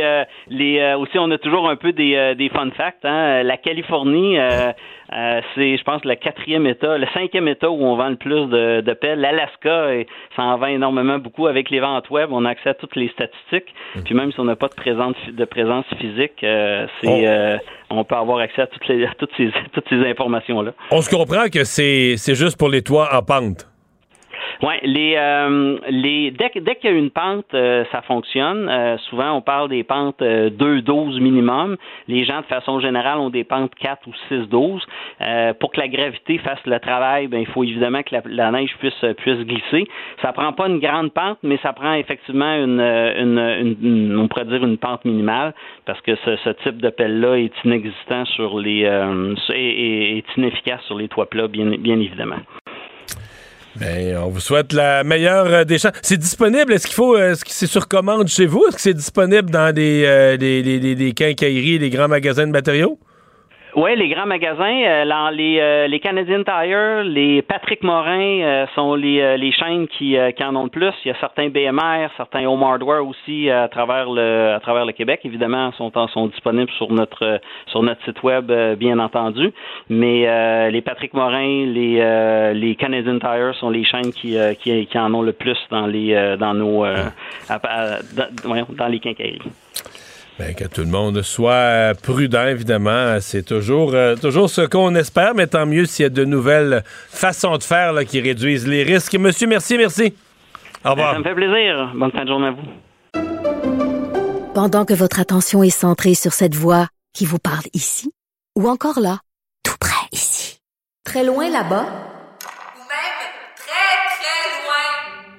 les aussi on a toujours un peu des, des fun facts. Hein. La Californie, euh, c'est, je pense, le quatrième État, le cinquième État où on vend le plus de, de pelles. L'Alaska, ça en vend énormément beaucoup avec les ventes web. On a accès à toutes les statistiques. Hum. Puis même si on n'a pas de présence, de présence physique, euh, c'est, euh, on peut avoir accès à toutes, les, toutes ces, toutes ces informations-là. On se comprend que c'est, c'est juste pour les toits en pente. Oui, les, euh, les, dès, dès qu'il y a une pente, euh, ça fonctionne. Euh, souvent, on parle des pentes 2-12 minimum. Les gens, de façon générale, ont des pentes 4 ou 6-12. pour que la gravité fasse le travail, ben, il faut évidemment que la, neige puisse, puisse glisser. Ça prend pas une grande pente, mais ça prend effectivement une, une, une, on pourrait dire une pente minimale, parce que ce, ce type de pelle-là est inexistant sur les, est, est inefficace sur les toits plats, bien, bien évidemment. On vous souhaite la meilleure euh, des chances. C'est disponible? Est-ce qu'il faut, est-ce que c'est sur commande chez vous? Est-ce que c'est disponible dans des, euh, des, des, des quincailleries, des grands magasins de matériaux? Oui, les grands magasins, euh, les, euh, les Canadian Tire, les Patrick Morin euh, sont les, les chaînes qui, qui, en ont le plus. Il y a certains BMR, certains Home Hardware aussi à travers le à travers le Québec. Évidemment, sont sont disponibles sur notre sur notre site web, bien entendu. Mais les Patrick Morin, les les Canadian Tire sont les chaînes qui, qui, qui en ont le plus dans les dans nos dans, dans les quincailleries. Ben, que tout le monde soit prudent, évidemment. C'est toujours, euh, toujours ce qu'on espère, mais tant mieux s'il y a de nouvelles façons de faire là, qui réduisent les risques. Monsieur, merci, merci. Au revoir. Ça me fait plaisir. Bonne fin de journée à vous. Pendant que votre attention est centrée sur cette voix qui vous parle ici, ou encore là, tout près ici, très loin là-bas,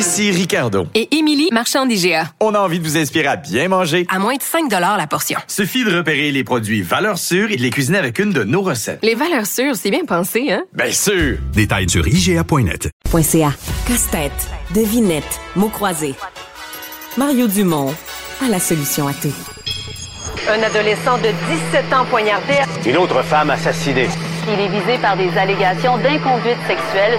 Ici Ricardo. Et Émilie, marchand d'IGA. On a envie de vous inspirer à bien manger. À moins de 5 la portion. Suffit de repérer les produits valeurs sûres et de les cuisiner avec une de nos recettes. Les valeurs sûres, c'est bien pensé, hein? Bien sûr! Détails sur IGA.net. .ca. Casse-tête, devinette, mots croisés. Mario Dumont a la solution à tout. Un adolescent de 17 ans poignardé. Une autre femme assassinée. Il est visé par des allégations d'inconduite sexuelle.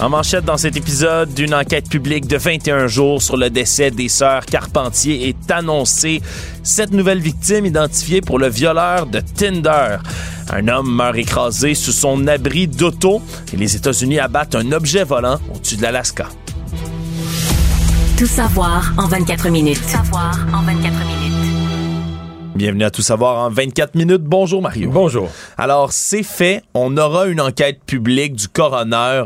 En manchette dans cet épisode, d'une enquête publique de 21 jours sur le décès des sœurs Carpentier est annoncée. Cette nouvelle victime identifiée pour le violeur de Tinder. Un homme meurt écrasé sous son abri d'auto et les États-Unis abattent un objet volant au-dessus de l'Alaska. Tout savoir en 24 minutes. Tout savoir en 24 minutes. Bienvenue à Tout savoir en 24 minutes. Bonjour Mario. Bonjour. Alors, c'est fait. On aura une enquête publique du coroner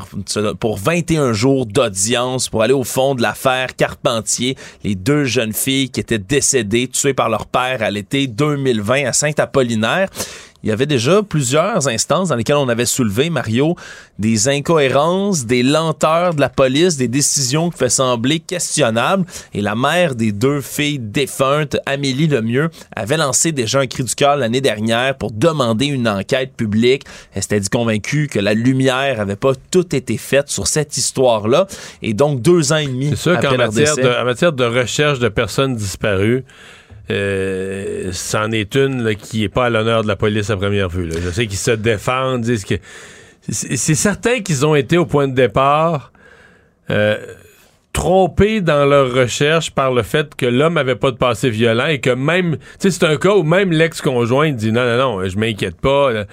pour 21 jours d'audience pour aller au fond de l'affaire Carpentier, les deux jeunes filles qui étaient décédées, tuées par leur père à l'été 2020 à Saint-Apollinaire il y avait déjà plusieurs instances dans lesquelles on avait soulevé, Mario, des incohérences, des lenteurs de la police, des décisions qui faisaient sembler questionnables. Et la mère des deux filles défuntes, Amélie Lemieux, avait lancé déjà un cri du cœur l'année dernière pour demander une enquête publique. Elle s'était dit convaincue que la lumière avait pas tout été faite sur cette histoire-là. Et donc, deux ans et demi C'est sûr qu'en matière, de, matière de recherche de personnes disparues, euh, c'en est une qui est pas à l'honneur de la police à première vue. Je sais qu'ils se défendent, disent que c'est certain qu'ils ont été au point de départ euh, trompés dans leur recherche par le fait que l'homme avait pas de passé violent et que même, tu sais, c'est un cas où même l'ex-conjoint dit non, non, non, je m'inquiète pas.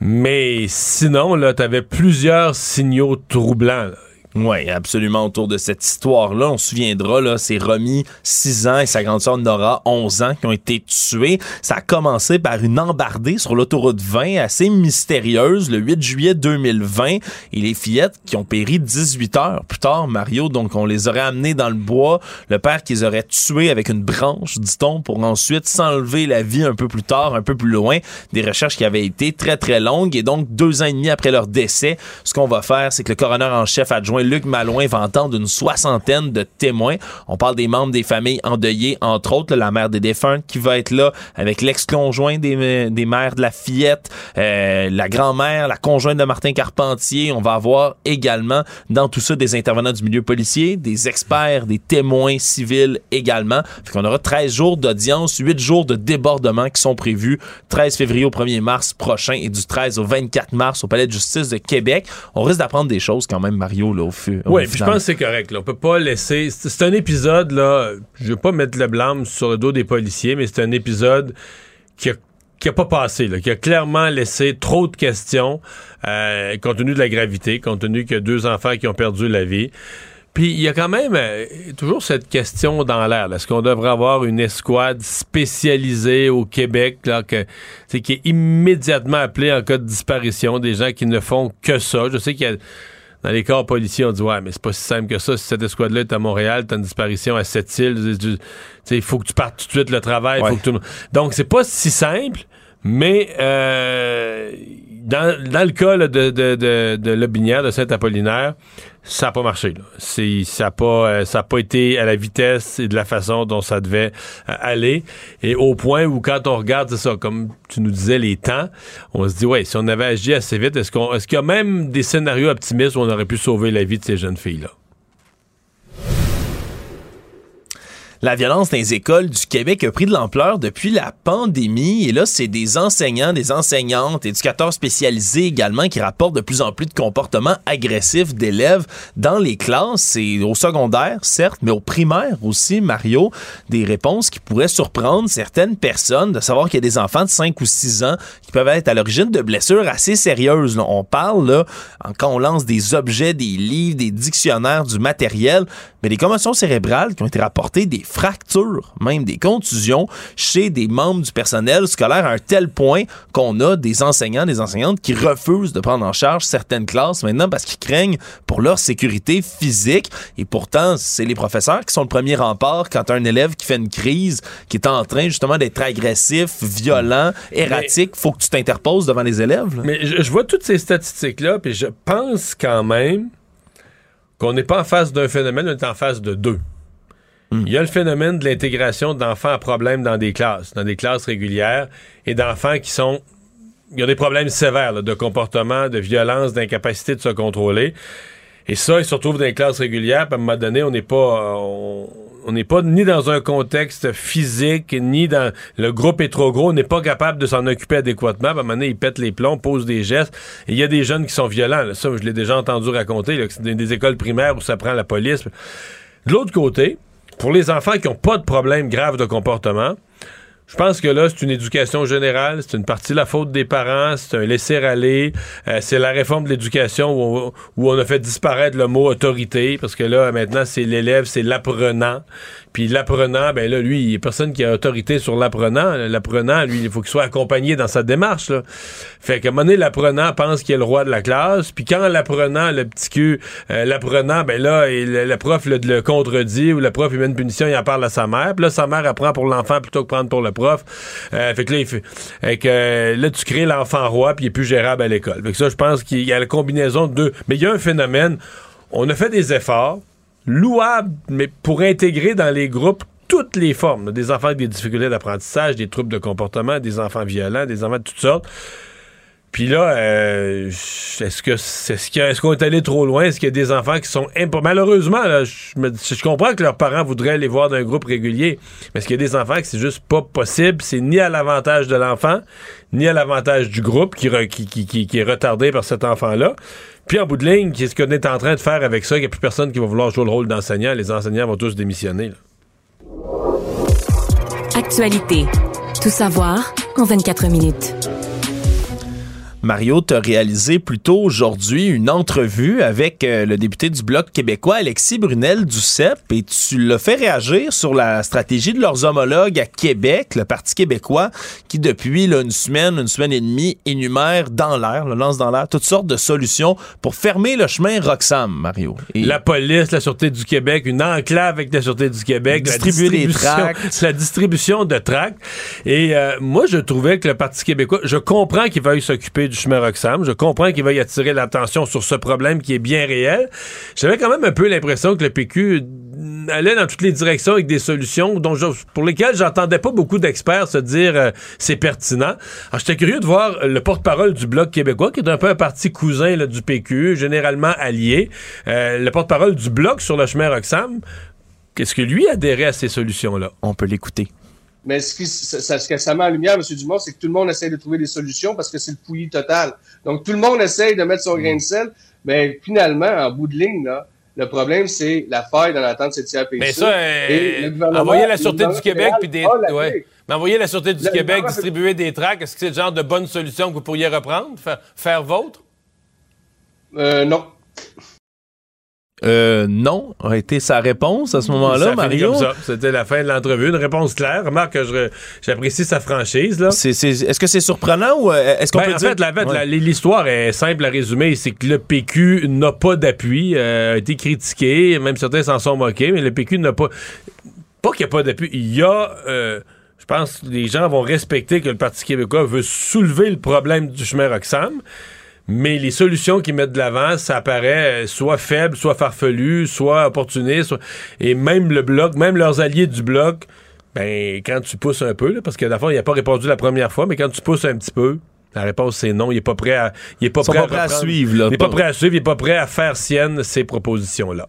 Mais sinon, là, t'avais plusieurs signaux troublants. Oui, absolument autour de cette histoire-là. On se souviendra, là, c'est Romy, 6 ans, et sa grande sœur Nora, 11 ans, qui ont été tués. Ça a commencé par une embardée sur l'autoroute 20 assez mystérieuse le 8 juillet 2020 et les fillettes qui ont péri 18 heures plus tard, Mario. Donc, on les aurait amenées dans le bois. Le père qu'ils auraient tué avec une branche, dit-on, pour ensuite s'enlever la vie un peu plus tard, un peu plus loin. Des recherches qui avaient été très, très longues. Et donc, deux ans et demi après leur décès, ce qu'on va faire, c'est que le coroner en chef adjoint Luc Malouin va entendre une soixantaine de témoins. On parle des membres des familles endeuillées, entre autres la mère des défunts qui va être là avec l'ex-conjoint des, des mères de la fillette, euh, la grand-mère, la conjointe de Martin Carpentier. On va avoir également dans tout ça des intervenants du milieu policier, des experts, des témoins civils également. Fait qu'on aura 13 jours d'audience, 8 jours de débordement qui sont prévus 13 février au 1er mars prochain et du 13 au 24 mars au Palais de justice de Québec. On risque d'apprendre des choses quand même, Mario, là, oui, je pense que c'est correct. Là. On peut pas laisser. C'est un épisode, là. Je veux pas mettre le blâme sur le dos des policiers, mais c'est un épisode qui a pas passé, là, qui a clairement laissé trop de questions, euh, compte tenu de la gravité, compte tenu qu'il y a deux enfants qui ont perdu la vie. Puis il y a quand même euh, toujours cette question dans l'air. Est-ce qu'on devrait avoir une escouade spécialisée au Québec là, que, qui est immédiatement appelée en cas de disparition, des gens qui ne font que ça? Je sais qu'il y a dans les corps policiers, on dit Ouais, mais c'est pas si simple que ça. Si cette escouade-là est à Montréal, t'as une disparition à Sept-Îles, il faut que tu partes tout de suite le travail. Faut que tout... Donc, c'est pas si simple, mais euh, dans, dans, le cas de, de, de, de Lobinière, de Saint-Apollinaire, ça n'a pas marché. Ça n'a pas, euh, ça a pas été à la vitesse et de la façon dont ça devait euh, aller. Et au point où, quand on regarde, c'est ça, comme tu nous disais, les temps, on se dit, ouais, si on avait agi assez vite, est-ce qu'on, est-ce qu'il y a même des scénarios optimistes où on aurait pu sauver la vie de ces jeunes filles-là? La violence dans les écoles du Québec a pris de l'ampleur depuis la pandémie. Et là, c'est des enseignants, des enseignantes, éducateurs spécialisés également qui rapportent de plus en plus de comportements agressifs d'élèves dans les classes. C'est au secondaire, certes, mais au primaire aussi, Mario, des réponses qui pourraient surprendre certaines personnes de savoir qu'il y a des enfants de 5 ou 6 ans qui peuvent être à l'origine de blessures assez sérieuses. On parle, là, quand on lance des objets, des livres, des dictionnaires, du matériel, mais des commotions cérébrales qui ont été rapportées, des fractures, même des contusions chez des membres du personnel scolaire à un tel point qu'on a des enseignants, des enseignantes qui refusent de prendre en charge certaines classes maintenant parce qu'ils craignent pour leur sécurité physique. Et pourtant, c'est les professeurs qui sont le premier rempart quand un élève qui fait une crise, qui est en train justement d'être agressif, violent, erratique, faut que tu t'interposes devant les élèves. Mais je, je vois toutes ces statistiques-là, puis je pense quand même qu'on n'est pas en face d'un phénomène, on est en face de deux. Hmm. Il y a le phénomène de l'intégration d'enfants à problème dans des classes, dans des classes régulières, et d'enfants qui sont... Il y a des problèmes sévères de comportement, de violence, d'incapacité de se contrôler. Et ça, ils se retrouvent dans les classes régulières, à un moment donné, on n'est pas... On n'est pas ni dans un contexte physique, ni dans le groupe est trop gros, on n'est pas capable de s'en occuper adéquatement. À un moment donné, ils pètent les plombs, posent des gestes. Il y a des jeunes qui sont violents. Ça, je l'ai déjà entendu raconter. Des, des écoles primaires où ça prend la police. De l'autre côté, pour les enfants qui n'ont pas de problème grave de comportement, je pense que là, c'est une éducation générale, c'est une partie de la faute des parents, c'est un laisser-aller, euh, c'est la réforme de l'éducation où, où, on a fait disparaître le mot autorité, parce que là, maintenant, c'est l'élève, c'est l'apprenant. Puis l'apprenant, ben là, lui, il n'y a personne qui a autorité sur l'apprenant. L'apprenant, lui, il faut qu'il soit accompagné dans sa démarche. Là. Fait qu'à un moment donné, l'apprenant pense qu'il est le roi de la classe. Puis quand l'apprenant, le petit cul, euh, l'apprenant, ben là, le, prof le, contredit ou le prof il met une punition, il en parle à sa mère. Puis là, sa mère apprend pour l'enfant plutôt que prendre pour le prof. Euh, fait que que, là, tu crées l'enfant roi puis il est plus gérable à l'école. Ça, je pense qu'il y a la combinaison de deux. Mais il y a un phénomène. On a fait des efforts louable, mais pour intégrer dans les groupes toutes les formes, des enfants avec des difficultés d'apprentissage, des troubles de comportement, des enfants violents, des enfants de toutes sortes. Puis là, euh, est-ce que est-ce qu'on est allé trop loin? Est-ce qu'il y a des enfants qui sont malheureusement là, je, comprends que leurs parents voudraient les voir d'un groupe régulier, mais est-ce qu'il y a des enfants que c'est juste pas possible? C'est ni à l'avantage de l'enfant, ni à l'avantage du groupe qui, qui, qui, qui est retardé par cet enfant-là. Puis en bout de ligne, qu'est-ce qu'on est en train de faire avec ça? Il n'y a plus personne qui va vouloir jouer le rôle d'enseignant. Les enseignants vont tous démissionner. Actualité. Tout savoir en 24 minutes. Mario, tu as réalisé plus tôt aujourd'hui une entrevue avec euh, le député du Bloc québécois, Alexis Brunel du CEP, et tu l'as fait réagir sur la stratégie de leurs homologues à Québec, le Parti québécois, qui depuis une semaine, une semaine et demie, énumère dans l'air, le lance dans l'air, toutes sortes de solutions pour fermer le chemin Roxham, Mario. La police, la Sûreté du Québec, une enclave avec la Sûreté du Québec, des tracts. La distribution de tracts. Et euh, moi, je trouvais que le Parti québécois, je comprends qu'il veuille s'occuper Je comprends qu'il y attirer l'attention sur ce problème qui est bien réel. J'avais quand même un peu l'impression que le PQ allait dans toutes les directions avec des solutions pour lesquelles j'entendais pas beaucoup d'experts se dire euh, c'est pertinent. Alors j'étais curieux de voir le porte-parole du Bloc québécois, qui est un peu un parti cousin du PQ, généralement allié, euh, le porte-parole du Bloc sur le chemin Roxham. Qu'est-ce que lui adhérait à ces solutions-là? On peut l'écouter. Mais ce, qui, ça, ce que ça met en lumière, M. Dumont, c'est que tout le monde essaie de trouver des solutions parce que c'est le pouillis total. Donc, tout le monde essaye de mettre son grain de sel. Mais finalement, en bout de ligne, là, le problème, c'est la faille dans l'attente de cette. Mais ça, euh, envoyer la Sûreté du Québec puis des. Ouais. Mais envoyer la Sûreté du Québec distribuer des tracts, est-ce que c'est le genre de bonne solution que vous pourriez reprendre? Faire, faire vôtre? Euh, non. Euh, non, a été sa réponse à ce moment-là, Mario. C'était la fin de l'entrevue, une réponse claire. Remarque que j'apprécie sa franchise. Là. est-ce que c'est surprenant ou euh, est-ce qu'on ben, peut en fait, l'histoire est simple à résumer. C'est que le PQ n'a pas d'appui, euh, a été critiqué, même certains s'en sont moqués, mais le PQ n'a pas... Pas qu'il n'y a pas d'appui, il y a... Euh, je pense que les gens vont respecter que le Parti québécois veut soulever le problème du chemin Roxham mais les solutions qu'ils mettent de l'avant, ça paraît euh, soit faible, soit farfelu, soit opportuniste. Et même le bloc, même leurs alliés du bloc, ben, quand tu pousses un peu, parce que fois, il n'a pas répondu la première fois, mais quand tu pousses un petit peu, la réponse c'est non. Il n'est pas prêt à, il est pas prêt, à, suivre. il n'est pas prêt à suivre. Il n'est pas prêt à faire sienne ces propositions-là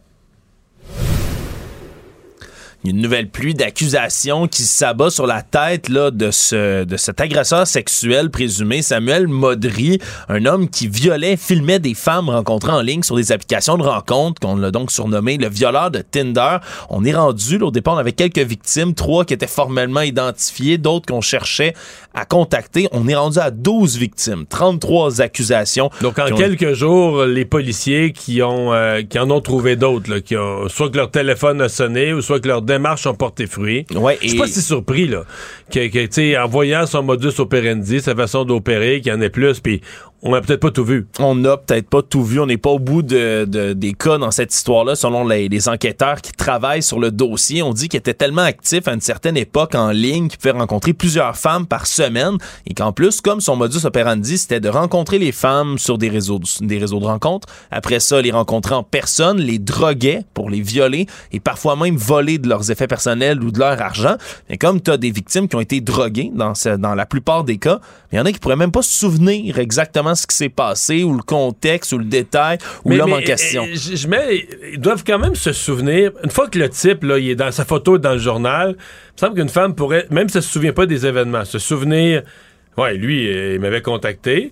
une nouvelle pluie d'accusations qui s'abat sur la tête là, de, ce, de cet agresseur sexuel présumé, Samuel Modry, un homme qui violait, filmait des femmes rencontrées en ligne sur des applications de rencontres, qu'on l'a donc surnommé le violeur de Tinder. On est rendu, là, au départ, avec quelques victimes, trois qui étaient formellement identifiées, d'autres qu'on cherchait à contacter. On est rendu à 12 victimes, 33 accusations. Donc, en quelques jours, les policiers qui, ont, euh, qui en ont trouvé d'autres, qui ont, soit que leur téléphone a sonné ou soit que leur démarches ont porté fruit. Ouais, Je suis pas si surpris, là, que, que en voyant son modus operandi, sa façon d'opérer, qu'il y en ait plus, puis on n'a peut-être pas tout vu. On n'a peut-être pas tout vu. On n'est pas au bout de, des cas dans cette histoire-là, selon les, enquêteurs qui travaillent sur le dossier. On dit qu'il était tellement actif à une certaine époque en ligne qu'il pouvait rencontrer plusieurs femmes par semaine et qu'en plus, comme son modus operandi, c'était de rencontrer les femmes sur des réseaux, des réseaux de rencontres. Après ça, les rencontrer en personne, les droguer pour les violer et parfois même voler de leurs effets personnels ou de leur argent. Mais comme tu as des victimes qui ont été droguées dans, dans la plupart des cas, il y en a qui pourraient même pas se souvenir exactement ce qui s'est passé ou le contexte ou le détail ou l'homme en question? Je, mets, ils doivent quand même se souvenir. Une fois que le type là, il est dans sa photo dans le journal, il me semble qu'une femme pourrait, même si elle se souvient pas des événements, se souvenir. Ouais, lui, il m'avait contacté.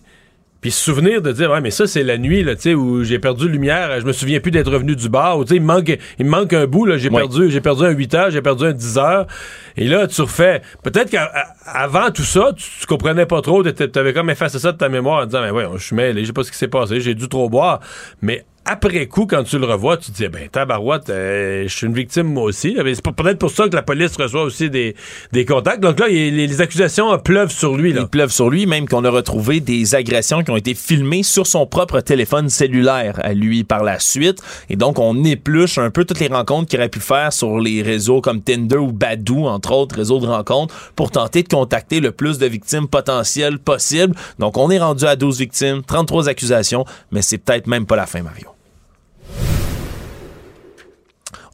Puis se souvenir de dire, ouais, mais ça, c'est la nuit, là, tu sais, où j'ai perdu lumière, je me souviens plus d'être revenu du bar, ou tu sais, il me manque, il manque un bout, là, j'ai perdu, j'ai perdu un 8 heures, j'ai perdu un 10 heures. Et là, tu refais. Peut-être qu'avant tout ça, tu, comprenais pas trop, tu avais comme effacé ça de ta mémoire en disant, mais ouais, je suis mêlé, je sais pas ce qui s'est passé, j'ai dû trop boire. Mais après coup, quand tu le revois, tu te dis, ben, tabarouette, euh, je suis une victime moi aussi. C'est peut-être pour ça que la police reçoit aussi des, des contacts. Donc là, les, accusations pleuvent sur lui. Là. Pleuvent sur lui, même qu'on a retrouvé des agressions qui ont été filmées sur son propre téléphone cellulaire à lui par la suite. Et donc, on épluche un peu toutes les rencontres qu'il aurait pu faire sur les réseaux comme Tinder ou Badoo, entre autres réseaux de rencontres, pour tenter de contacter le plus de victimes potentielles possible. Donc, on est rendu à 12 victimes, 33 accusations, mais c'est peut-être même pas la fin, Mario.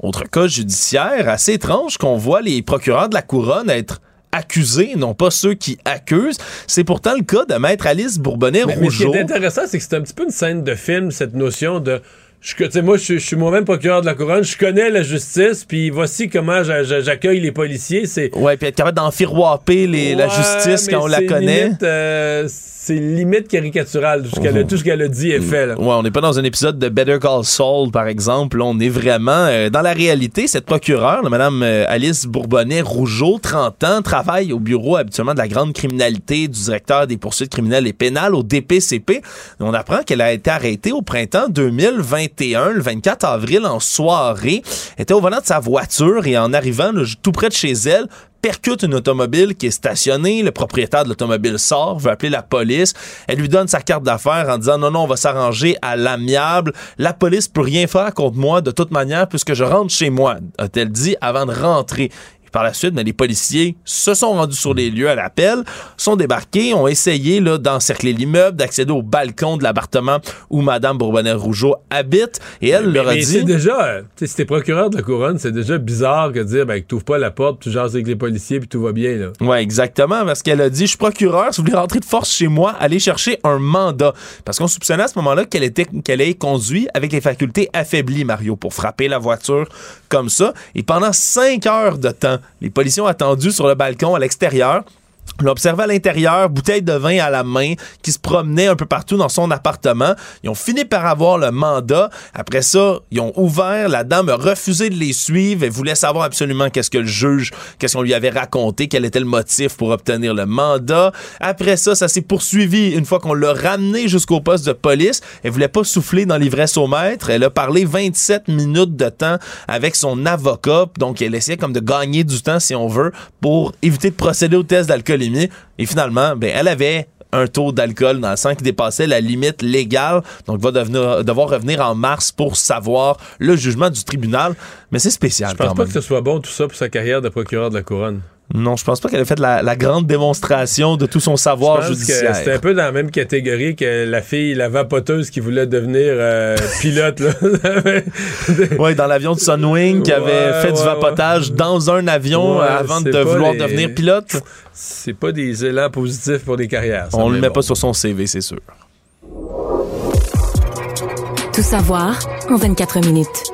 Autre cas judiciaire assez étrange qu'on voit les procureurs de la couronne être accusés, non pas ceux qui accusent. C'est pourtant le cas de maître Alice Bourbonnais-Rougeau. Mais ce qui est intéressant, c'est que c'est un petit peu une scène de film, cette notion de je, moi, je, suis moi-même procureur de la couronne, je connais la justice, puis voici comment j'accueille les policiers. C'est ouais, puis être capable d'enfiroiper la justice quand on la connaît. Euh, c'est limite caricatural. Tout ce qu'elle a dit est fait. Là. Ouais, on n'est pas dans un épisode de Better Call Saul, par exemple. on est vraiment euh, dans la réalité. Cette procureure, Mme euh, Alice Bourbonnais-Rougeau, 30 ans, travaille au bureau habituellement de la grande criminalité du directeur des poursuites criminelles et pénales au DPCP. On apprend qu'elle a été arrêtée au printemps 2021, le 24 avril, en soirée. Elle était au volant de sa voiture et en arrivant tout près de chez elle, percute une automobile qui est stationnée. Le propriétaire de l'automobile sort, veut appeler la police. Elle lui donne sa carte d'affaires en disant non, non, on va s'arranger à l'amiable. La police peut rien faire contre moi de toute manière puisque je rentre chez moi, a-t-elle dit avant de rentrer. Par la suite, mais les policiers se sont rendus sur les lieux à l'appel, sont débarqués, ont essayé là, d'encercler l'immeuble, d'accéder au balcon de l'appartement où Mme Bourbonnais-Rougeau habite. Et elle leur a dit... c'est déjà... Si t'es procureur de la couronne, c'est déjà bizarre que de dire ben, que t'ouvres pas la porte, tu jases avec les policiers puis tout va bien. Là. Ouais, exactement. Parce qu'elle a dit, je suis procureur, si vous voulez rentrer de force chez moi, allez chercher un mandat. Parce qu'on soupçonnait à ce moment-là qu'elle était qu'elle ait conduit avec les facultés affaiblies, Mario, pour frapper la voiture comme ça. Et pendant cinq heures de temps, les policiers ont sur le balcon à l'extérieur. L'observé à l'intérieur, bouteille de vin à la main, qui se promenait un peu partout dans son appartement. Ils ont fini par avoir le mandat. Après ça, ils ont ouvert. La dame a refusé de les suivre et voulait savoir absolument qu'est-ce que le juge, qu'est-ce qu'on lui avait raconté, quel était le motif pour obtenir le mandat. Après ça, ça s'est poursuivi une fois qu'on l'a ramené jusqu'au poste de police. Elle voulait pas souffler dans l'ivresse au maître. Elle a parlé 27 minutes de temps avec son avocat. Donc, elle essayait comme de gagner du temps, si on veut, pour éviter de procéder au test d'alcoolémie et finalement, ben, elle avait un taux d'alcool dans le sang qui dépassait la limite légale. Donc, va devenir, devoir revenir en mars pour savoir le jugement du tribunal. Mais c'est spécial. Je pense pas que ce soit bon tout ça pour sa carrière de procureur de la couronne. Non, je pense pas qu'elle ait fait la, grande démonstration de tout son savoir judiciaire. C'était un peu dans la même catégorie que la fille, la vapoteuse qui voulait devenir euh, pilote. oui, dans l'avion de Sunwing qui avait fait du vapotage dans un avion avant de vouloir devenir pilote. C'est pas des élans positifs pour des carrières. On le met pas sur son CV, c'est sûr. Tout savoir en 24 minutes.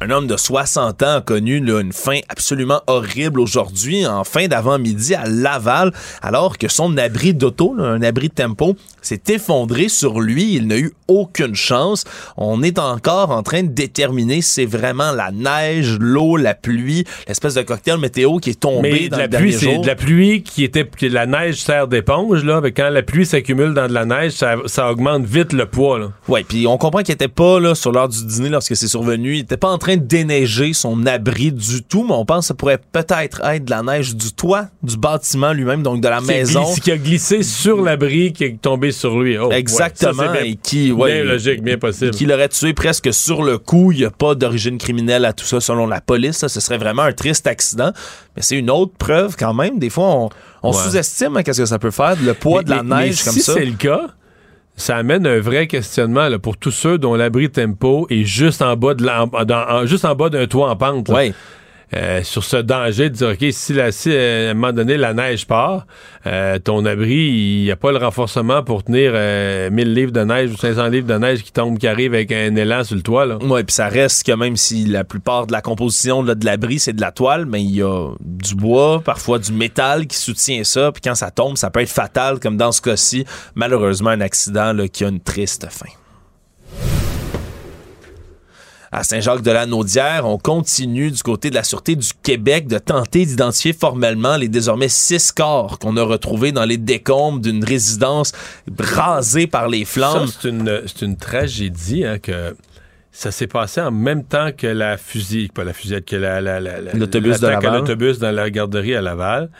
Un homme de 60 ans a connu une fin absolument horrible aujourd'hui, en fin d'avant-midi à Laval, alors que son abri d'auto, un abri de tempo, s'est effondré sur lui. Il n'a eu aucune chance. On est encore en train de déterminer si c'est vraiment la neige, l'eau, la pluie, l'espèce de cocktail météo qui est tombé dans la le pluie, c'est de la pluie qui était la neige sert d'éponge là, mais quand la pluie s'accumule dans de la neige, ça, augmente vite le poids là. Ouais, puis on comprend qu'il était pas là sur l'heure du dîner lorsque c'est survenu, il était pas en train de déneiger son abri du tout, mais on pense que ça pourrait peut-être être de la neige du toit du bâtiment lui-même, donc de la maison. qui a glissé sur l'abri, qui est tombé sur lui. Oh, Exactement. et qui, bien logique, bien possible. Qui l'aurait tué presque sur le coup. Il n'y a pas d'origine criminelle à tout ça, selon la police. ce serait vraiment un triste accident. Mais c'est une autre preuve quand même. Des fois, on, sous-estime hein, qu'est-ce que ça peut faire, le poids de la neige comme si ça. Si c'est le cas, ça amène un vrai questionnement pour tous ceux dont l'abri tempo est juste en bas de juste en bas d'un toit en pente. Oui. Euh, sur ce danger de dire, OK, si, la, si euh, à un moment donné la neige part, euh, ton abri, il n'y a pas le renforcement pour tenir 1000 livres de neige ou 500 livres de neige qui tombe, qui arrive avec un élan sur le toit. Ouais, puis ça reste que même si la plupart de la composition de l'abri, c'est de la toile, mais il y a du bois, parfois du métal qui soutient ça, puis quand ça tombe, ça peut être fatal, comme dans ce cas-ci, malheureusement, un accident là, qui a une triste fin à Saint-Jacques-de-la-Naudière. On continue du côté de la Sûreté du Québec de tenter d'identifier formellement les désormais six corps qu'on a retrouvés dans les décombres d'une résidence rasée par les flammes. C'est une, une, tragédie hein, que ça s'est passé en même temps que la fusille, pas la fusillade, que l'autobus la, la, l'autobus dans la garderie à Laval.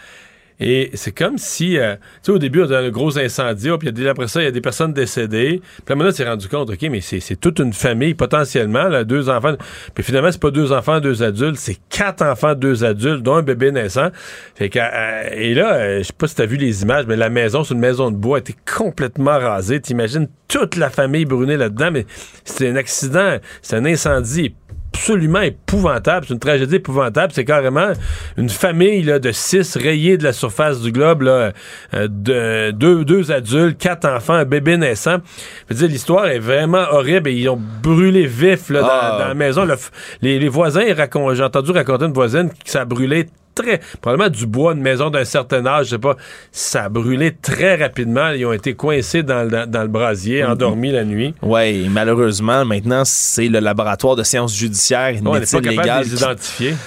Et c'est comme si, euh, tu sais, au début, on a un gros incendie, puis après ça, il y a des personnes décédées. Puis là, on s'est rendu compte, OK, mais c'est toute une famille, potentiellement, là, deux enfants. Puis finalement, c'est pas deux enfants, deux adultes, c'est quatre enfants, deux adultes, dont un bébé naissant. Fait que, euh, et là, euh, je sais pas si t'as vu les images, mais la maison, c'est une maison de bois, était complètement rasée. T'imagines toute la famille brûlée là-dedans, mais c'est un accident, c'est un incendie absolument épouvantable. C'est une tragédie épouvantable. C'est carrément une famille là, de six rayés de la surface du globe, là, euh, de, deux, deux adultes, quatre enfants, un bébé naissant. Je veux dire, l'histoire est vraiment horrible et ils ont brûlé vif là, dans, ah. la maison. les, les, voisins, j'ai entendu raconter une voisine qui ça a brûlé probablement du bois, de maison d'un certain âge, je sais pas, ça a brûlé très rapidement. Ils ont été coincés dans, le, brasier, mm-hmm. endormis la nuit. Oui, malheureusement, maintenant, c'est le laboratoire de sciences judiciaires et médecine légale.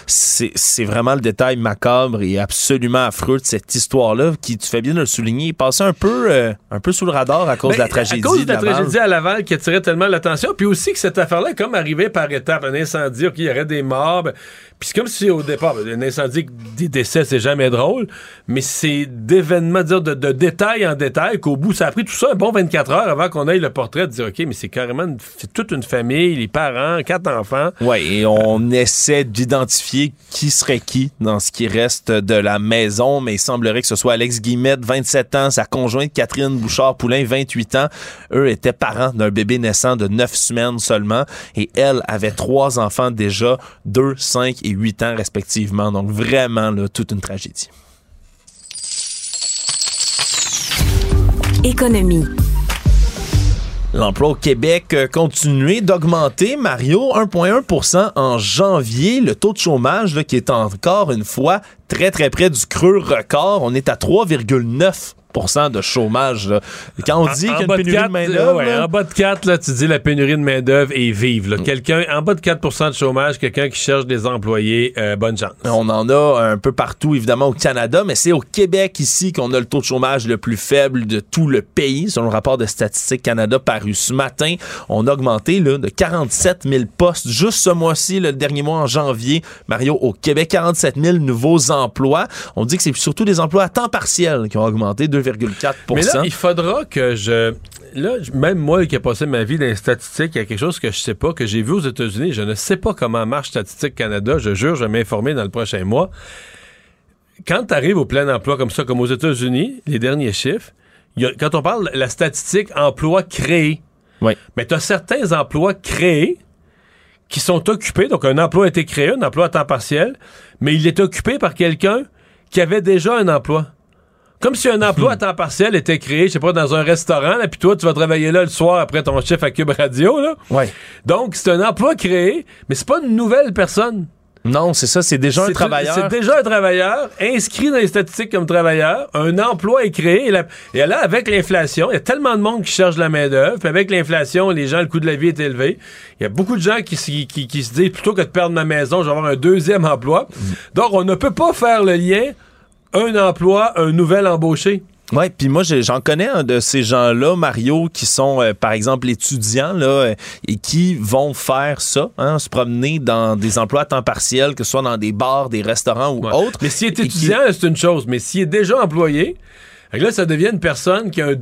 C'est vraiment le détail macabre et absolument affreux de cette histoire-là, qui, tu fais bien de le souligner, passait un peu, euh, un peu sous le radar à cause de la tragédie. À cause de la Laval. tragédie à Laval qui attirait tellement l'attention, puis aussi que cette affaire-là est comme arrivée par étapes, un incendie, qu'il y aurait des morts. Ben, puis c'est comme si au départ, un incendie, des décès, c'est jamais drôle, mais c'est d'événements, dire de, de, détail en détail qu'au bout, ça a pris tout ça un bon 24 heures avant qu'on aille le portrait de dire, OK, mais c'est carrément c'est toute une famille, les parents, quatre enfants. Oui, et on essaie d'identifier qui serait qui dans ce qui reste de la maison, mais il semblerait que ce soit Alex Guillemette, 27 ans, sa conjointe Catherine Bouchard-Poulain, 28 ans. Eux étaient parents d'un bébé naissant de 9 semaines seulement, et elle avait trois enfants déjà, 2, 5 et 8 ans respectivement. Donc vraiment, là, toute une tragédie. Économie. L'emploi au Québec continue d'augmenter. Mario, 1,1% en janvier. Le taux de chômage, qui est encore une fois très, très près du creux record. On est à 3,9 de chômage. Là. Quand on dit qu'il y a une pénurie de, main-d'œuvre. en bas de 4, là, tu dis la pénurie de main-d'œuvre est vive. Mm. Quelqu'un, en bas de 4% de chômage, quelqu'un qui cherche des employés, euh, bonne chance. On en a un peu partout, évidemment, au Canada, mais c'est au Québec ici qu'on a le taux de chômage le plus faible de tout le pays. Selon le rapport de Statistique Canada paru ce matin, on a augmenté là, de 47 000 postes juste ce mois-ci, le dernier mois en janvier. Mario, au Québec, 47 000 nouveaux emplois. On dit que c'est surtout des emplois à temps partiel qui ont augmenté de mais là, il faudra que je. Là, même moi qui ai passé ma vie dans les statistiques, il y a quelque chose que je sais pas, que j'ai vu aux États-Unis. Je ne sais pas comment marche Statistique Canada. Je jure, je vais m'informer dans le prochain mois. Quand tu arrives au plein emploi comme ça, comme aux États-Unis, les derniers chiffres, quand on parle de la statistique emploi créé, oui. mais tu as certains emplois créés qui sont occupés. Donc, un emploi a été créé, un emploi à temps partiel, mais il est occupé par quelqu'un qui avait déjà un emploi. Comme si un emploi à temps partiel était créé, je sais pas, dans un restaurant, là, puis toi, tu vas travailler là le soir après ton chef à Cube Radio, là. Ouais. Donc, c'est un emploi créé, mais c'est pas une nouvelle personne. Non, c'est ça, c'est déjà un travailleur. C'est déjà un travailleur, inscrit dans les statistiques comme travailleur. Un emploi est créé. Et là, avec l'inflation, il y a tellement de monde qui cherche la main-d'œuvre. Puis avec l'inflation, les gens, le coût de la vie est élevé. Il y a beaucoup de gens qui, qui, qui se disent plutôt que de perdre ma maison, je vais avoir un deuxième emploi. Mm. Donc, on ne peut pas faire le lien un emploi, un nouvel embauché? Oui, puis moi j'en connais un de ces gens-là, Mario, qui sont euh, par exemple étudiants là euh, et qui vont faire ça, hein, se promener dans des emplois à temps partiel, que ce soit dans des bars, des restaurants ou autres. Mais s'il est étudiant, c'est une chose, mais s'il est déjà employé, là, ça devient une personne qui a,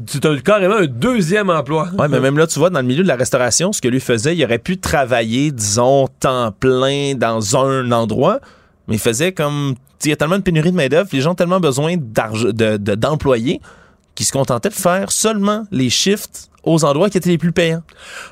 carrément un deuxième emploi. Oui, mais même là, tu vois, dans le milieu de la restauration, ce que lui faisait, il aurait pu travailler, disons, temps plein dans un endroit, mais il faisait comme il y a tellement de pénurie de main-d'œuvre, les gens ont tellement besoin d'employés qui se contentaient de faire seulement les shifts aux endroits qui étaient les plus payants.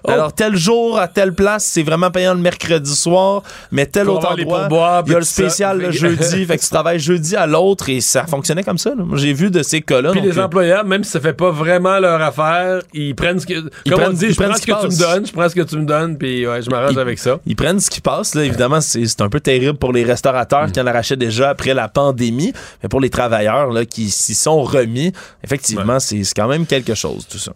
Oh. Alors, tel jour, à telle place, c'est vraiment payant le mercredi soir, mais tel autre endroit, il y a le spécial le jeudi. fait que tu travailles jeudi à l'autre et ça fonctionnait comme ça. J'ai vu de ces cas-là. Puis les euh, employeurs, même si ça fait pas vraiment leur affaire, ils prennent ce que... comme on dit, je prends ce que tu me donnes, je prends ce que tu me donnes, puis ouais, je m'arrange avec ça. Ils prennent ce qui passe. Là. Évidemment, c'est un peu terrible pour les restaurateurs mm. qui en arrachaient déjà après la pandémie, mais pour les travailleurs là, qui s'y sont remis, effectivement, c'est quand même quelque chose, tout ça.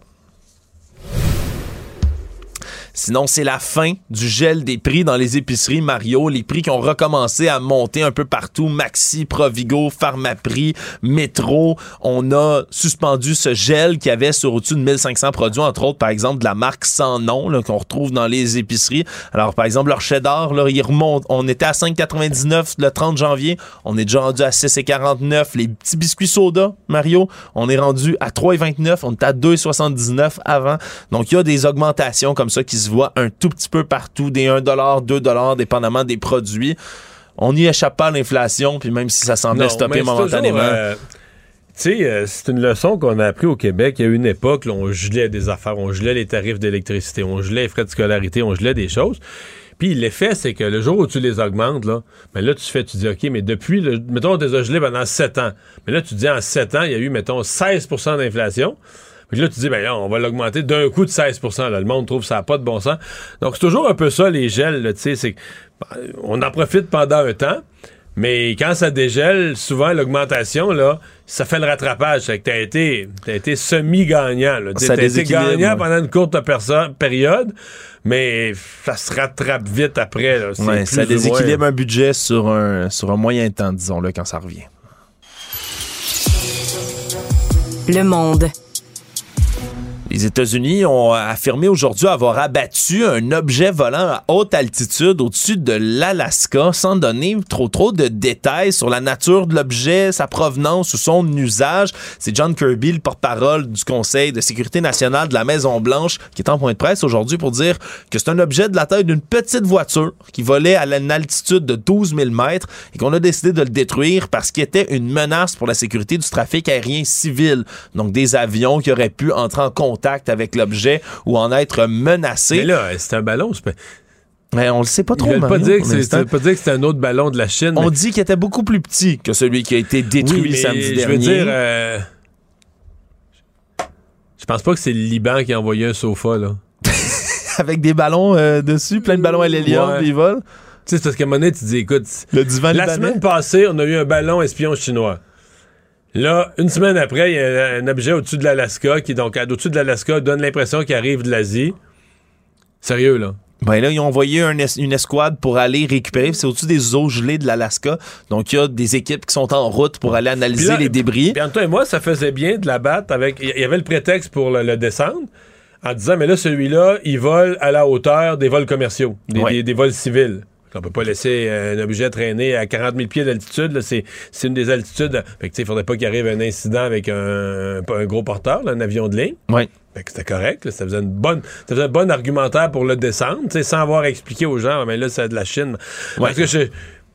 Sinon, c'est la fin du gel des prix dans les épiceries Mario. Les prix qui ont recommencé à monter un peu partout. Maxi, Provigo, Pharmaprix, Métro. On a suspendu ce gel qui avait sur au-dessus de 1500 produits, entre autres, par exemple, de la marque sans nom qu'on retrouve dans les épiceries. Alors, par exemple, leur cheddar, là, il remonte. On était à 5,99 le 30 janvier. On est déjà rendu à 6,49. Les petits biscuits soda, Mario, on est rendu à 3,29. On était à 2,79 avant. Donc, il y a des augmentations comme ça qui se voit un tout petit peu partout, des 1 2 dépendamment des produits. On n'y échappe pas à l'inflation, puis même si ça semblait stopper momentanément. Euh, tu sais, euh, c'est une leçon qu'on a appris au Québec. Il y a une époque, où on gelait des affaires, on gelait les tarifs d'électricité, on gelait les frais de scolarité, on gelait des choses. Puis l'effet, c'est que le jour où tu les augmentes, là, ben là, tu fais, tu dis, OK, mais depuis, le, mettons, on les a gelés pendant 7 ans. Mais là, tu dis, en 7 ans, il y a eu, mettons, 16% d'inflation. Puis là, tu dis, ben on va l'augmenter d'un coup de 16% Le monde trouve que ça n'a pas de bon sens. Donc, c'est toujours un peu ça, les gels. Tu sais, on en profite pendant un temps. Mais quand ça dégèle, souvent l'augmentation, là, ça fait le rattrapage. C'est que t'as été, as été semi-gagnant. T'as été gagnant pendant une courte période, mais ça se rattrape vite après. Ouais, ça déséquilibre un budget sur un, sur un moyen temps, disons-le, quand ça revient. Le monde. Les États-Unis ont affirmé aujourd'hui avoir abattu un objet volant à haute altitude au-dessus de l'Alaska sans donner trop trop de détails sur la nature de l'objet, sa provenance ou son usage. C'est John Kirby, le porte-parole du Conseil de sécurité nationale de la Maison-Blanche, qui est en point de presse aujourd'hui pour dire que c'est un objet de la taille d'une petite voiture qui volait à une altitude de 12 000 mètres et qu'on a décidé de le détruire parce qu'il était une menace pour la sécurité du trafic aérien civil. Donc des avions qui auraient pu entrer en contact avec l'objet ou en être menacé. Mais là, c'est un ballon, mais on le sait pas trop. Ils veulent pas dire que c'est pas dire que c'est un autre ballon de la Chine. On dit qu'il était beaucoup plus petit que celui qui a été détruit samedi dernier. Je veux dire, euh, je pense pas que c'est le Liban qui a envoyé un sofa là. Avec des ballons euh, dessus, plein de ballons à l'hélium, ils volent. Tu sais, c'est parce qu'à un moment donné, tu dis, écoute, le divan la semaine passée, on a eu un ballon espion chinois. Là, une semaine après, il y a un objet au-dessus de l'Alaska qui, donc, au-dessus de l'Alaska, donne l'impression qu'il arrive de l'Asie. Sérieux, là. Ben là, ils ont envoyé une escouade pour aller récupérer. C'est au-dessus des eaux gelées de l'Alaska. Donc, il y a des équipes qui sont en route pour aller analyser les débris. Puis, toi et moi, ça faisait bien de la battre avec. Il y avait le prétexte pour le, descendre en disant, mais là, celui-là, il vole à la hauteur des vols commerciaux, des vols civils. On peut pas laisser un objet traîner à 40 000 pieds d'altitude. C'est une des altitudes. Fait que, il faudrait pas qu'il arrive un incident avec un, un gros porteur, un avion de ligne. Oui. Fait que c'était correct. Ça faisait une bonne, ça faisait un bon argumentaire pour le descendre, sans avoir expliqué aux gens, mais là, c'est de la Chine. Parce que je,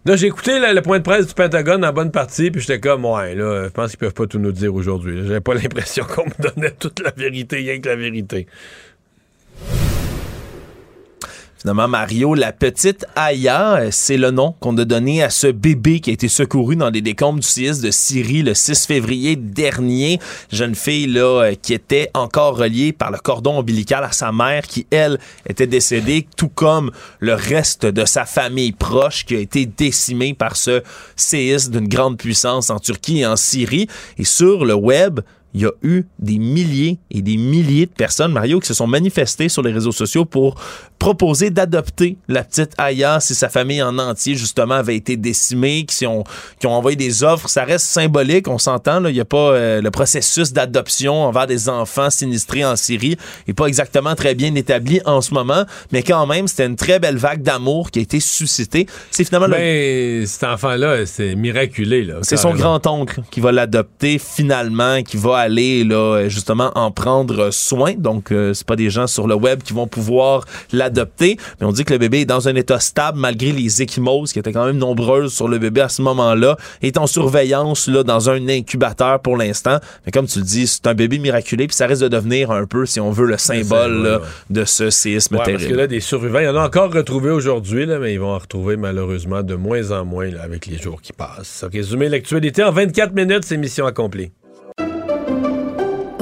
Là, j'ai écouté le point de presse du Pentagone en bonne partie, puis j'étais comme, ouais, là, je pense qu'ils peuvent pas tout nous dire aujourd'hui. J'avais pas l'impression qu'on me donnait toute la vérité, rien que la vérité. Mario, la petite Aya, euh, c'est le nom qu'on a donné à ce bébé qui a été secouru dans les décombres du CIS de Syrie le 6 février dernier. Jeune fille là euh, qui était encore reliée par le cordon ombilical à sa mère qui, elle, était décédée, tout comme le reste de sa famille proche qui a été décimée par ce séisme d'une grande puissance en Turquie et en Syrie. Et sur le web, il y a eu des milliers et des milliers de personnes, Mario, qui se sont manifestées sur les réseaux sociaux pour proposer d'adopter la petite Aya si sa famille en entier, justement, avait été décimée, qui ont, qui ont envoyé des offres. Ça reste symbolique, on s'entend. Il n'y a pas euh, le processus d'adoption envers des enfants sinistrés en Syrie n'est pas exactement très bien établi en ce moment, mais quand même, c'était une très belle vague d'amour qui a été suscitée. C'est finalement... Mais cet enfant-là, c'est miraculé. C'est son grand-oncle qui va l'adopter finalement, qui va aller là, justement en prendre soin. Donc, euh, c'est pas des gens sur le web qui vont pouvoir l'adopter, mais on dit que le bébé est dans un état stable malgré les échymoses qui étaient quand même nombreuses sur le bébé à ce moment-là, est en surveillance là dans un incubateur pour l'instant. Mais comme tu le dis, c'est un bébé miraculé puis ça risque de devenir un peu, si on veut, le symbole de ce séisme ouais, terrible. Parce que là, des survivants, il y en a encore retrouvés aujourd'hui, mais ils vont en retrouver malheureusement de moins en moins avec les jours qui passent. Résumer l'actualité en 24 minutes, c'est mission accomplie.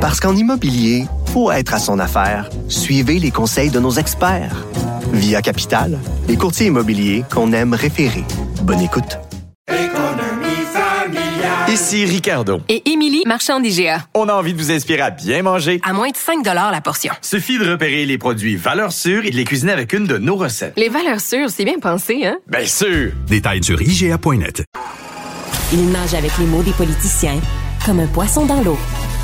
Parce qu'en immobilier, faut être à son affaire. Suivez les conseils de nos experts. Via Capital, les courtiers immobiliers qu'on aime référer. Bonne écoute. Ici Ricardo. Et Émilie, marchand d'IGA. On a envie de vous inspirer à bien manger. À moins de 5 la portion. Suffit de repérer les produits valeurs sûres et de les cuisiner avec une de nos recettes. Les valeurs sûres, c'est bien pensé, hein? Bien sûr! Détails sur IGA.net. Il nage avec les mots des politiciens comme un poisson dans l'eau.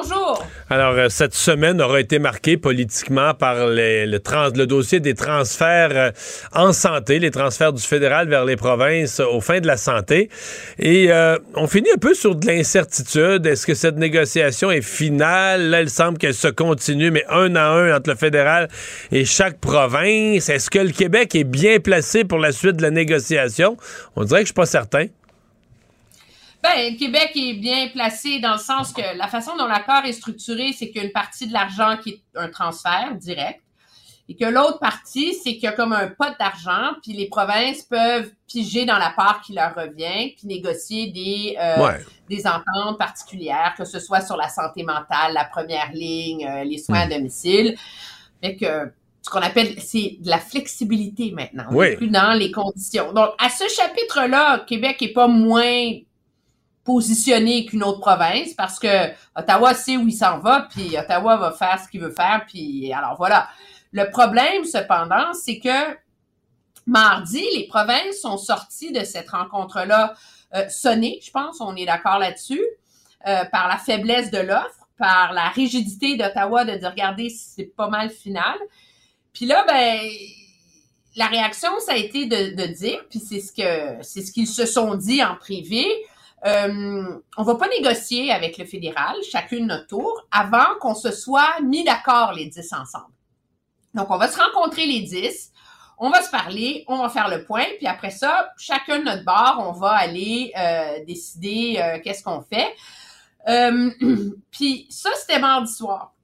Bonjour. Alors, euh, cette semaine aura été marquée politiquement par le, dossier des transferts euh, en santé, les transferts du fédéral vers les provinces aux fins de la santé. Et euh, on finit un peu sur de l'incertitude. Est-ce que cette négociation est finale? Là, il semble qu'elle se continue, mais un à un entre le fédéral et chaque province. Est-ce que le Québec est bien placé pour la suite de la négociation? On dirait que je suis pas certain. Ben, le Québec est bien placé dans le sens que la façon dont l'accord est structuré, c'est qu'il y a une partie de l'argent qui est un transfert direct et que l'autre partie, c'est qu'il y a comme un pot d'argent, puis les provinces peuvent piger dans la part qui leur revient, puis négocier des, euh, des ententes particulières, que ce soit sur la santé mentale, la première ligne, euh, les soins à hmm. domicile. Fait que ce qu'on appelle, c'est de la flexibilité maintenant. On oui. plus dans les conditions. Donc, à ce chapitre-là, Québec est pas moins positionné qu'une autre province parce que Ottawa sait où il s'en va, puis Ottawa va faire ce qu'il veut faire, puis alors voilà. Le problème, cependant, c'est que mardi, les provinces sont sorties de cette rencontre-là euh, sonnées, je pense, on est d'accord là-dessus, euh, par la faiblesse de l'offre, par la rigidité d'Ottawa de dire, regardez, c'est pas mal final. Puis là, ben, la réaction, ça a été de, de dire, puis c'est ce que c'est ce qu'ils se sont dit en privé. Euh, on va pas négocier avec le fédéral, chacune notre tour, avant qu'on se soit mis d'accord les dix ensemble. Donc, on va se rencontrer les dix, on va se parler, on va faire le point, puis après ça, chacun de notre bord, on va aller euh, décider euh, qu'est-ce qu'on fait. Euh, puis ça, c'était mardi soir.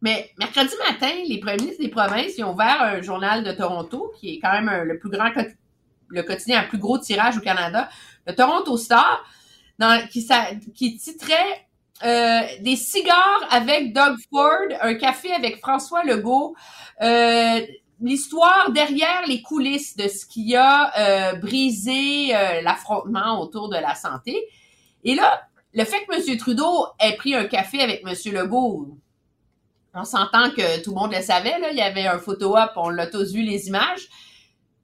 Mais mercredi matin, les premiers ministres des provinces ils ont ouvert un journal de Toronto, qui est quand même le plus grand, le quotidien à plus gros tirage au Canada, le Toronto Star, qui, titrait euh, des cigares avec Doug Ford, un café avec François Legault, euh, l'histoire derrière les coulisses de ce qui a euh, brisé l'affrontement autour de la santé. Et là, le fait que M. Trudeau ait pris un café avec M. Legault, on s'entend que tout le monde le savait, il y avait un photo-op, on l'a tous vu les images.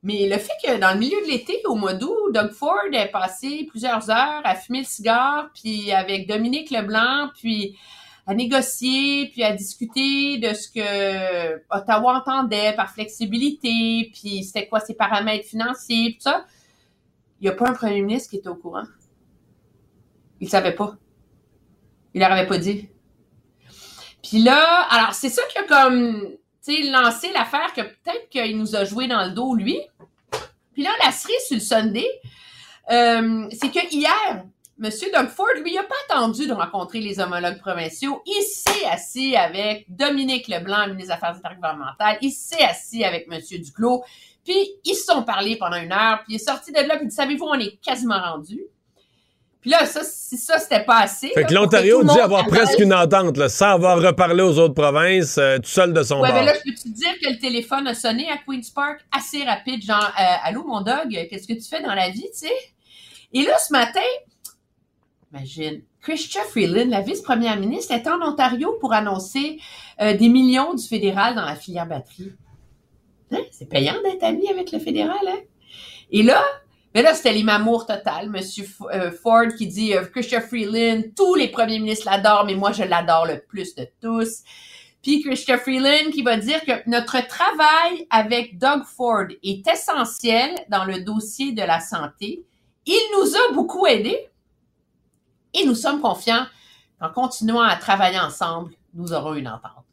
Mais le fait que dans le milieu de l'été, au mois d'août, Doug Ford ait passé plusieurs heures à fumer le cigare, puis avec Dominique Leblanc, puis à négocier, puis à discuter de ce que Ottawa entendait par flexibilité, puis c'était quoi ses paramètres financiers, tout ça. Il n'y a pas un premier ministre qui était au courant. Il savait pas. Il leur avait pas dit. Puis là, alors c'est ça qui a comme tu sais, lancer l'affaire que peut-être qu'il nous a joué dans le dos, lui. Puis là, la cerise sur le Sunday, euh, c'est que hier, M. Doug Ford, lui, il n'a pas attendu de rencontrer les homologues provinciaux. Il s'est assis avec Dominique Leblanc, ministre des Affaires environnementales. Il s'est assis avec M. Duclos. Puis, ils se sont parlé pendant une heure. Puis, il est sorti de là. Puis, savez-vous, on est quasiment rendu. Puis là, ça, si ça, c'était pas assez. Fait que l'Ontario dit avoir presque une entente, là, sans avoir reparlé aux autres provinces, euh, tout seul de son ouais, bord. Ouais, mais là, je peux te dire que le téléphone a sonné à Queen's Park assez rapide, genre, euh, allô, mon dog, qu'est-ce que tu fais dans la vie, tu sais? Et là, ce matin, imagine, Christian Freeland, la vice-première ministre, est en Ontario pour annoncer euh, des millions du fédéral dans la filière batterie. Hein? C'est payant d'être ami avec le fédéral, hein? Et là, mais là, c'était l'imam-amour total. Monsieur euh, Ford qui dit euh, Christian Freeland, tous les premiers ministres l'adorent, mais moi, je l'adore le plus de tous. Puis Christian Freeland qui va dire que notre travail avec Doug Ford est essentiel dans le dossier de la santé. Il nous a beaucoup aidés et nous sommes confiants qu'en continuant à travailler ensemble, nous aurons une entente.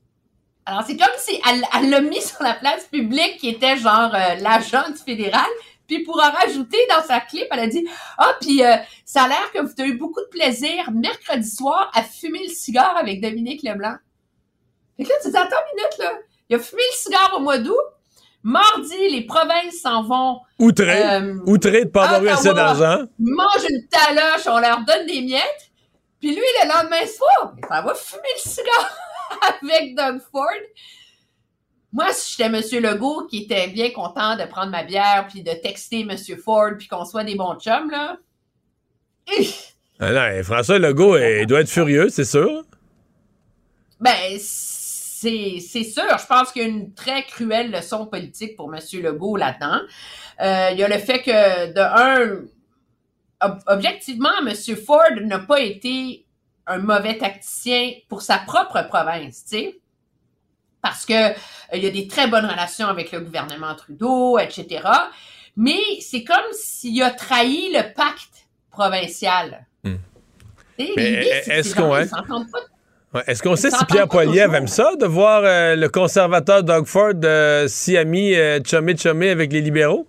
Alors, c'est comme si elle l'a mis sur la place publique qui était genre euh, l'agent fédéral. Puis pour en rajouter dans sa clip, elle a dit Ah, puis euh, ça a l'air que vous avez eu beaucoup de plaisir mercredi soir à fumer le cigare avec Dominique Leblanc. Fait que là, tu dis Attends une minute, là. Il a fumé le cigare au mois d'août. Mardi, les provinces s'en vont. Outré. Euh, Outré de pas avoir eu assez d'argent. Mange une taloche, on leur donne des miettes. Puis lui, le lendemain soir, il va fumer le cigare avec Doug Ford. Moi, si j'étais M. Legault qui était bien content de prendre ma bière puis de texter M. Ford puis qu'on soit des bons chums, là. Ah non, François Legault, il doit être furieux, c'est sûr. Ben, c'est sûr. Je pense qu'il y a une très cruelle leçon politique pour M. Legault là-dedans. Euh, il y a le fait que, de un, objectivement, M. Ford n'a pas été un mauvais tacticien pour sa propre province, tu sais parce que euh, il y a des très bonnes relations avec le gouvernement Trudeau, etc. Mais c'est comme s'il a trahi le pacte provincial. Hmm. Est-ce qu'on est-ce qu'on sait si Pierre Poilievre aime ça, de voir euh, le conservateur Doug Ford euh, si ami euh, chumé avec les libéraux?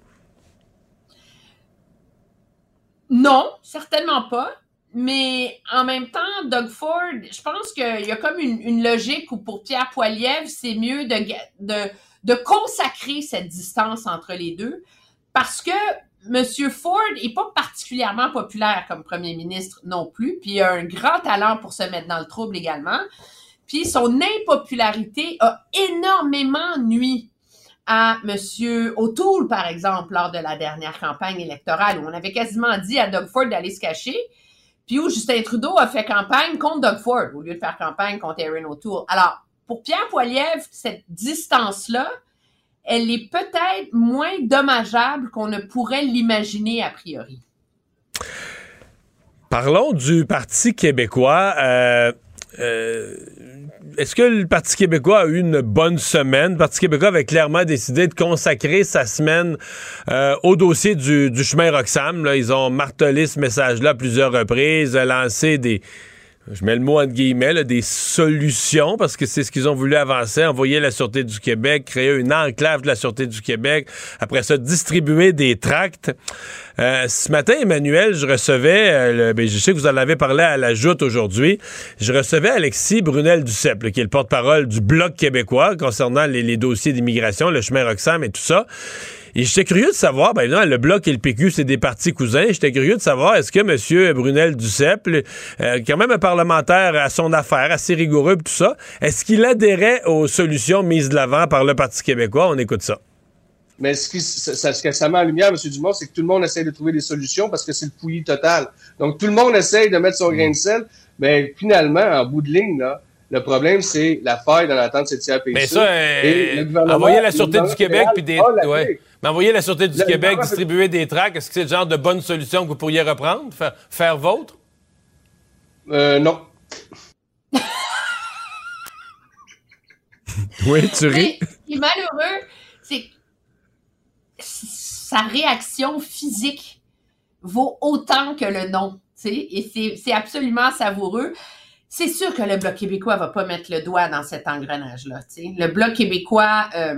Non, certainement pas. Mais en même temps, Doug Ford, je pense qu'il y a comme une, logique où pour Pierre Poilievre, c'est mieux de, de, consacrer cette distance entre les deux parce que M. Ford est pas particulièrement populaire comme premier ministre non plus, puis il a un grand talent pour se mettre dans le trouble également. Puis son impopularité a énormément nuit à M. O'Toole, par exemple, lors de la dernière campagne électorale, où on avait quasiment dit à Doug Ford d'aller se cacher. Où Justin Trudeau a fait campagne contre Doug Ford au lieu de faire campagne contre Aaron O'Toole. Alors, pour Pierre Poilievre, cette distance-là elle est peut-être moins dommageable qu'on ne pourrait l'imaginer a priori. Parlons du Parti québécois. Euh, euh, est-ce que le Parti québécois a eu une bonne semaine? Le Parti québécois avait clairement décidé de consacrer sa semaine euh, au dossier du, chemin Roxham. Ils ont martelé ce message-là à plusieurs reprises, lancé des, je mets le mot entre guillemets, des solutions, parce que c'est ce qu'ils ont voulu avancer, envoyer la Sûreté du Québec, créer une enclave de la Sûreté du Québec, après ça, distribuer des tracts. Euh, ce matin, Emmanuel, je recevais, euh, ben, je sais que vous en avez parlé à la joute aujourd'hui, je recevais Alexis Brunel-Duceppe, qui est le porte-parole du Bloc québécois concernant les, les dossiers d'immigration, le chemin Roxham et tout ça. Et j'étais curieux de savoir, ben non, le Bloc et le PQ, c'est des partis cousins. J'étais curieux de savoir, est-ce que M. Brunel Duceppe, euh, quand même un parlementaire à son affaire, assez rigoureux tout ça, est-ce qu'il adhérait aux solutions mises de l'avant par le Parti québécois? On écoute ça. Mais ce, qui, ce que ça met en lumière, M. Dumont, c'est que tout le monde essaie de trouver des solutions parce que c'est le pouillis total. Donc, tout le monde essaye de mettre son grain de sel, mais finalement, en bout de ligne, là, le problème, c'est la faille dans l'attente de cette Mais ça, euh, envoyer la Sûreté du Québec puis des. Ouais. Mais envoyer la Sûreté du Québec, distribuer des tracts, est-ce que c'est le genre de bonne solution que vous pourriez reprendre? Faire, faire vôtre? Euh, non. oui, tu ris. Ce qui est malheureux, c'est sa réaction physique vaut autant que le nom. Et c'est absolument savoureux c'est sûr que le Bloc québécois va pas mettre le doigt dans cet engrenage-là. Le Bloc québécois euh,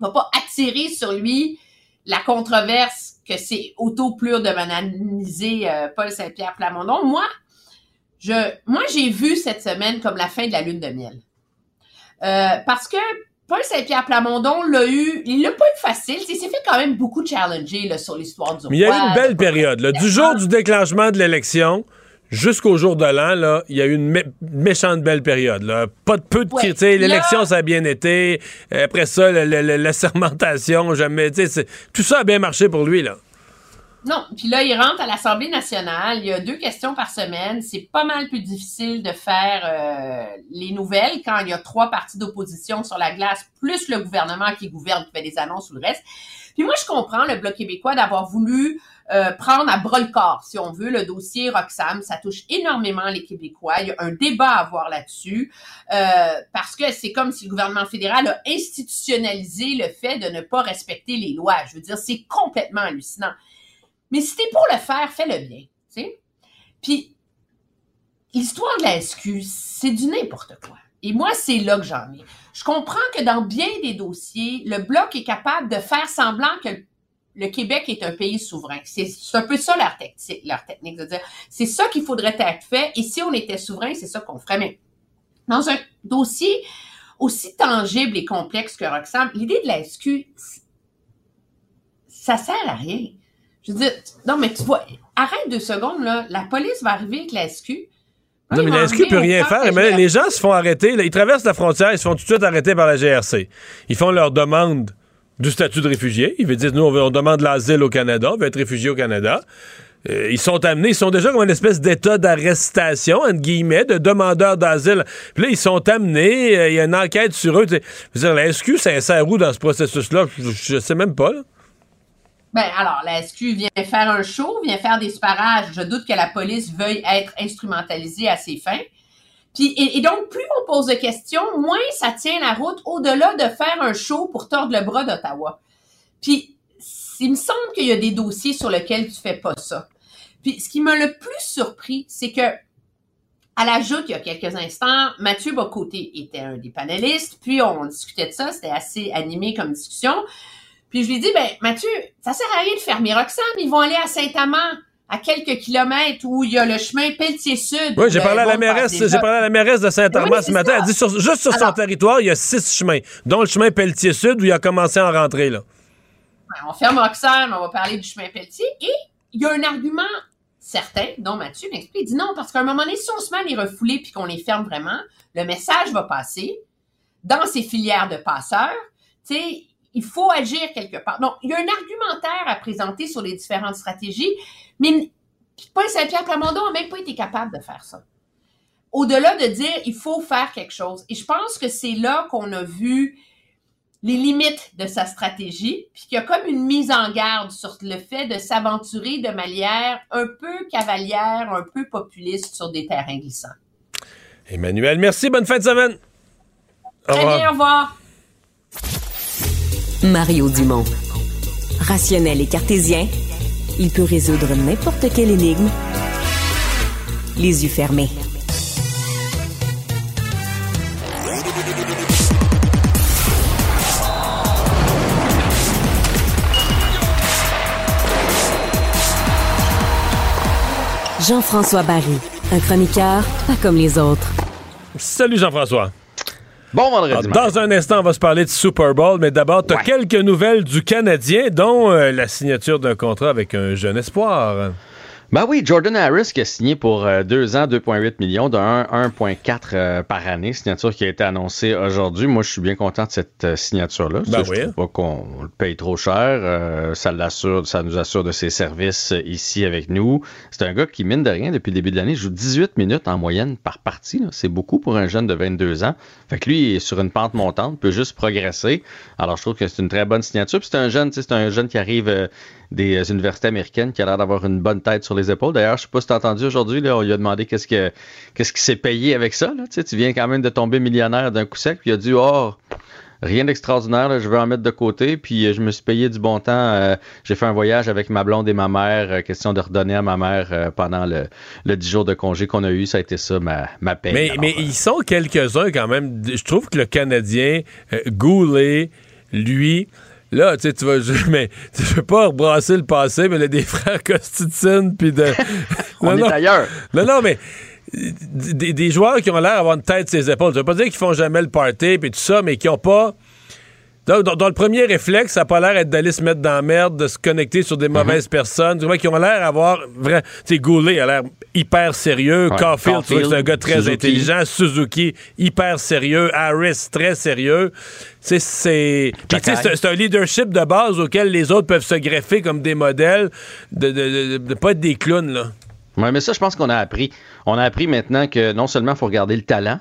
va pas attirer sur lui la controverse que c'est auto-plure de banaliser euh, Paul Saint-Pierre Plamondon. Moi, je, moi, j'ai vu cette semaine comme la fin de la lune de miel. Euh, parce que Paul Saint-Pierre Plamondon l'a eu, il l'a pas eu facile. Il s'est fait quand même beaucoup challenger là, sur l'histoire du Mais il y a eu une belle période. Là, du jour du déclenchement de l'élection jusqu'au jour de l'an, là, il y a eu une méchante belle période. Là. Pas de peu de critiques. L'élection, ça a bien été. Après ça, la sermentation, jamais. Tout ça a bien marché pour lui. là. Non, puis là, il rentre à l'Assemblée nationale. Il y a deux questions par semaine. C'est pas mal plus difficile de faire euh, les nouvelles quand il y a trois partis d'opposition sur la glace, plus le gouvernement qui gouverne, qui fait des annonces ou le reste. Puis moi, je comprends le Bloc québécois d'avoir voulu euh, prendre à bras le corps, si on veut, le dossier Roxham. Ça touche énormément les Québécois. Il y a un débat à avoir là-dessus euh, parce que c'est comme si le gouvernement fédéral a institutionnalisé le fait de ne pas respecter les lois. Je veux dire, c'est complètement hallucinant. Mais si t'es pour le faire, fais-le bien. Tu sais? Puis, l'histoire de la SQ, c'est du n'importe quoi. Et moi, c'est là que j'en ai. Je comprends que dans bien des dossiers, le Bloc est capable de faire semblant que le Québec est un pays souverain. C'est un peu ça leur, leur technique de dire. C'est ça qu'il faudrait être fait. Et si on était souverain, c'est ça qu'on ferait. Mais dans un dossier aussi tangible et complexe que Roxham, l'idée de la SQ, ça sert à rien. Je veux dire, non, mais tu vois, arrête deux secondes, là. La police va arriver avec la SQ. Non, mais la SQ peut rien faire. Mais les gens se font arrêter. ils traversent la frontière, ils se font tout de suite arrêter par la GRC. Ils font leur demande du statut de réfugié. Ils veulent dire, nous, on, demande l'asile au Canada, on veut être réfugié au Canada. Euh, ils sont amenés, ils sont déjà comme une espèce d'état d'arrestation, entre guillemets, de demandeurs d'asile. Puis là, ils sont amenés, euh, il y a une enquête sur eux. Je veux dire, la SQ, ça insère où dans ce processus-là? Je, sais même pas. Ben, alors, la SQ vient faire un show, vient faire des sparages. Je doute que la police veuille être instrumentalisée à ses fins et, donc, plus on pose de questions, moins ça tient la route au-delà de faire un show pour tordre le bras d'Ottawa. Puis, il me semble qu'il y a des dossiers sur lesquels tu fais pas ça. Puis, ce qui m'a le plus surpris, c'est que, à la joute, il y a quelques instants, Mathieu Bocoté était un des panélistes, puis on discutait de ça, c'était assez animé comme discussion. Puis je lui dit, ben, Mathieu, ça sert à rien de fermer Roxane, ils vont aller à Saint-Amand à quelques kilomètres où il y a le chemin Pelletier-Sud. Oui, j'ai parlé, à la mairesse, j'ai parlé à la mairesse de Saint-Armand ce matin. Elle dit juste sur son territoire, il y a six chemins, dont le chemin Pelletier-Sud où il a commencé à en rentrer. Là. on ferme Roxane, on va parler du chemin Pelletier. Et il y a un argument certain, dont Mathieu m'explique. Il dit non, parce qu'à un moment donné, si on se met à les refouler puis qu'on les ferme vraiment, le message va passer dans ces filières de passeurs. Tu sais, il faut agir quelque part. Donc, il y a un argumentaire à présenter sur les différentes stratégies, mais Paul Saint-Pierre Plamondon n'a même pas été capable de faire ça. Au-delà de dire il faut faire quelque chose. Et je pense que c'est là qu'on a vu les limites de sa stratégie, puis qu'il y a comme une mise en garde sur le fait de s'aventurer de manière un peu cavalière, un peu populiste sur des terrains glissants. Emmanuel, merci. Bonne fin de semaine. Très bien, au revoir. Mario Dumont. Rationnel et cartésien, il peut résoudre n'importe quelle énigme les yeux fermés. Jean-François Barry, un chroniqueur pas comme les autres. Salut Jean-François. Bon vendredi. dans un instant, on va se parler de Super Bowl, mais d'abord, tu as quelques nouvelles du Canadien, dont euh, la signature d'un contrat avec un jeune espoir. Ben oui, Jordan Harris qui a signé pour euh, deux ans 2,8 millions, de 1,4 euh, par année, signature qui a été annoncée aujourd'hui. Moi, je suis bien content de cette euh, signature-là. Ben je oui. trouve pas qu'on le paye trop cher. ça l'assure, ça nous assure de ses services ici avec nous. C'est un gars qui, mine de rien, depuis le début de l'année, joue 18 minutes en moyenne par partie. C'est beaucoup pour un jeune de 22 ans. Fait que lui, il est sur une pente montante, peut juste progresser. Alors, je trouve que c'est une très bonne signature. Puis c'est un jeune, c'est un jeune qui arrive des universités américaines qui a l'air d'avoir une bonne tête sur les épaules. D'ailleurs, je sais pas si tu as entendu aujourd'hui, on lui a demandé qu'est-ce que qu'est-ce qui s'est payé avec ça. Là. Tu, sais, tu viens quand même de tomber millionnaire d'un coup sec, puis il a dit Oh, rien d'extraordinaire, je vais en mettre de côté, puis euh, je me suis payé du bon temps. Euh, j'ai fait un voyage avec ma blonde et ma mère, euh, question de redonner à ma mère euh, pendant le, le 10 jours de congé qu'on a eu. Ça a été ça, ma, ma paye. Mais, Alors, mais ils sont quelques-uns quand même. Je trouve que le Canadien, euh, Goulet, lui, Là, tu sais, tu vas, je, mais tu veux pas rebrasser le passé, mais là, des frères Costitine, puis de. On non, est non. ailleurs. Non, non, mais des, des joueurs qui ont l'air d'avoir une tête sur les épaules. Je veux pas dire qu'ils font jamais le party, puis tout ça, mais qui ont pas. Donc, dans, dans le premier réflexe, ça n'a pas l'air d'être d'aller se mettre dans la merde, de se connecter sur des mauvaises personnes. Du moins, qui ont l'air d'avoir. vrai- Tu sais, Goulet a l'air hyper sérieux. Ouais, Caulfield, tu vois c'est un gars très Suzuki. intelligent. Suzuki, hyper sérieux. Harris, très sérieux. C'est. Puis, tu sais, c'est- c'est un leadership de base auquel les autres peuvent se greffer comme des modèles, de de, de pas être des clowns, là. Ouais, mais ça, je pense qu'on a appris. On a appris maintenant que non seulement il faut regarder le talent,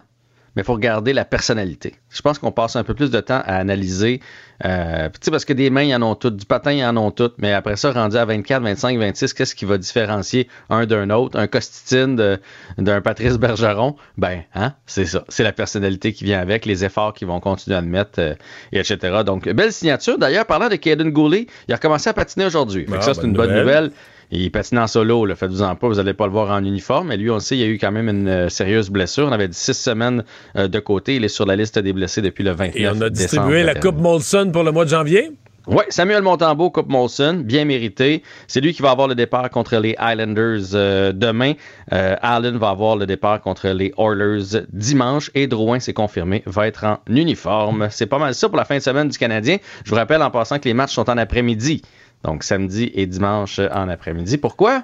mais il faut regarder la personnalité. Je pense qu'on passe un peu plus de temps à analyser. Euh, tu sais, parce que des mains, ils en ont toutes, du patin, ils en ont toutes, mais après ça, rendu à 24, 25, 26, qu'est-ce qui va différencier un d'un autre? Un Costitine d'un Patrice Bergeron? Ben, hein, c'est ça. C'est la personnalité qui vient avec, les efforts qu'ils vont continuer à mettre, euh, et etc. Donc, belle signature. D'ailleurs, parlant de Caden Goulet, il a recommencé à patiner aujourd'hui. Ah, ça, c'est une bonne nouvelle. nouvelle. Il patine en solo, faites-vous-en pas, vous allez pas le voir en uniforme, mais lui, on le sait, il y a eu quand même une euh, sérieuse blessure. On avait dit six semaines euh, de côté. Il est sur la liste des blessés depuis le 29 Et on a décembre distribué la. Coupe Molson pour le mois de janvier? Oui, Samuel Montembeau, Coupe Molson, bien mérité. C'est lui qui va avoir le départ contre les Islanders euh, demain. Euh, Allen va avoir le départ contre les Oilers dimanche. Et Drouin, c'est confirmé, va être en uniforme. C'est pas mal ça pour la fin de semaine du Canadien. Je vous rappelle en passant que les matchs sont en après-midi. Donc samedi et dimanche en après-midi. Pourquoi?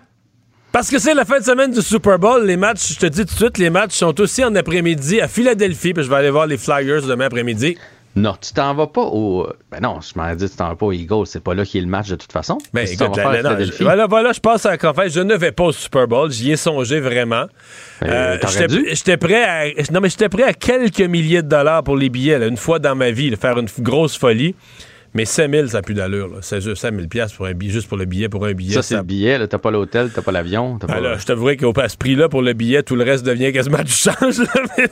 Parce que c'est la fin de semaine du Super Bowl. Les matchs, je te dis tout de suite, les matchs sont aussi en après-midi à Philadelphie. Puis je vais aller voir les Flyers demain après-midi. Non, tu t'en vas pas au. Ben non, je m'en dit, tu t'en vas pas aux Eagles. C'est pas là qu'il y a le match de toute façon. Ben, écoute, vas faire à là, non, Philadelphie? je- voilà, voilà, je passe à la conférence. Je ne vais pas au Super Bowl. J'y ai songé vraiment. Euh, t'aurais j'étais- prêt à. Non, mais j'étais prêt à quelques milliers de dollars pour les billets, là, une fois dans ma vie, de faire une grosse folie. Mais 5000, ça n'a plus d'allure. là. C'est juste 5000 pièces pour un billet, juste pour le billet, pour un billet. Ça, c'est le billet. là. T'as pas l'hôtel, t'as pas l'avion. t'as Ah, pas- là, je t'avouerais qu'au à ce prix-là, pour le billet, tout le reste devient quasiment du change.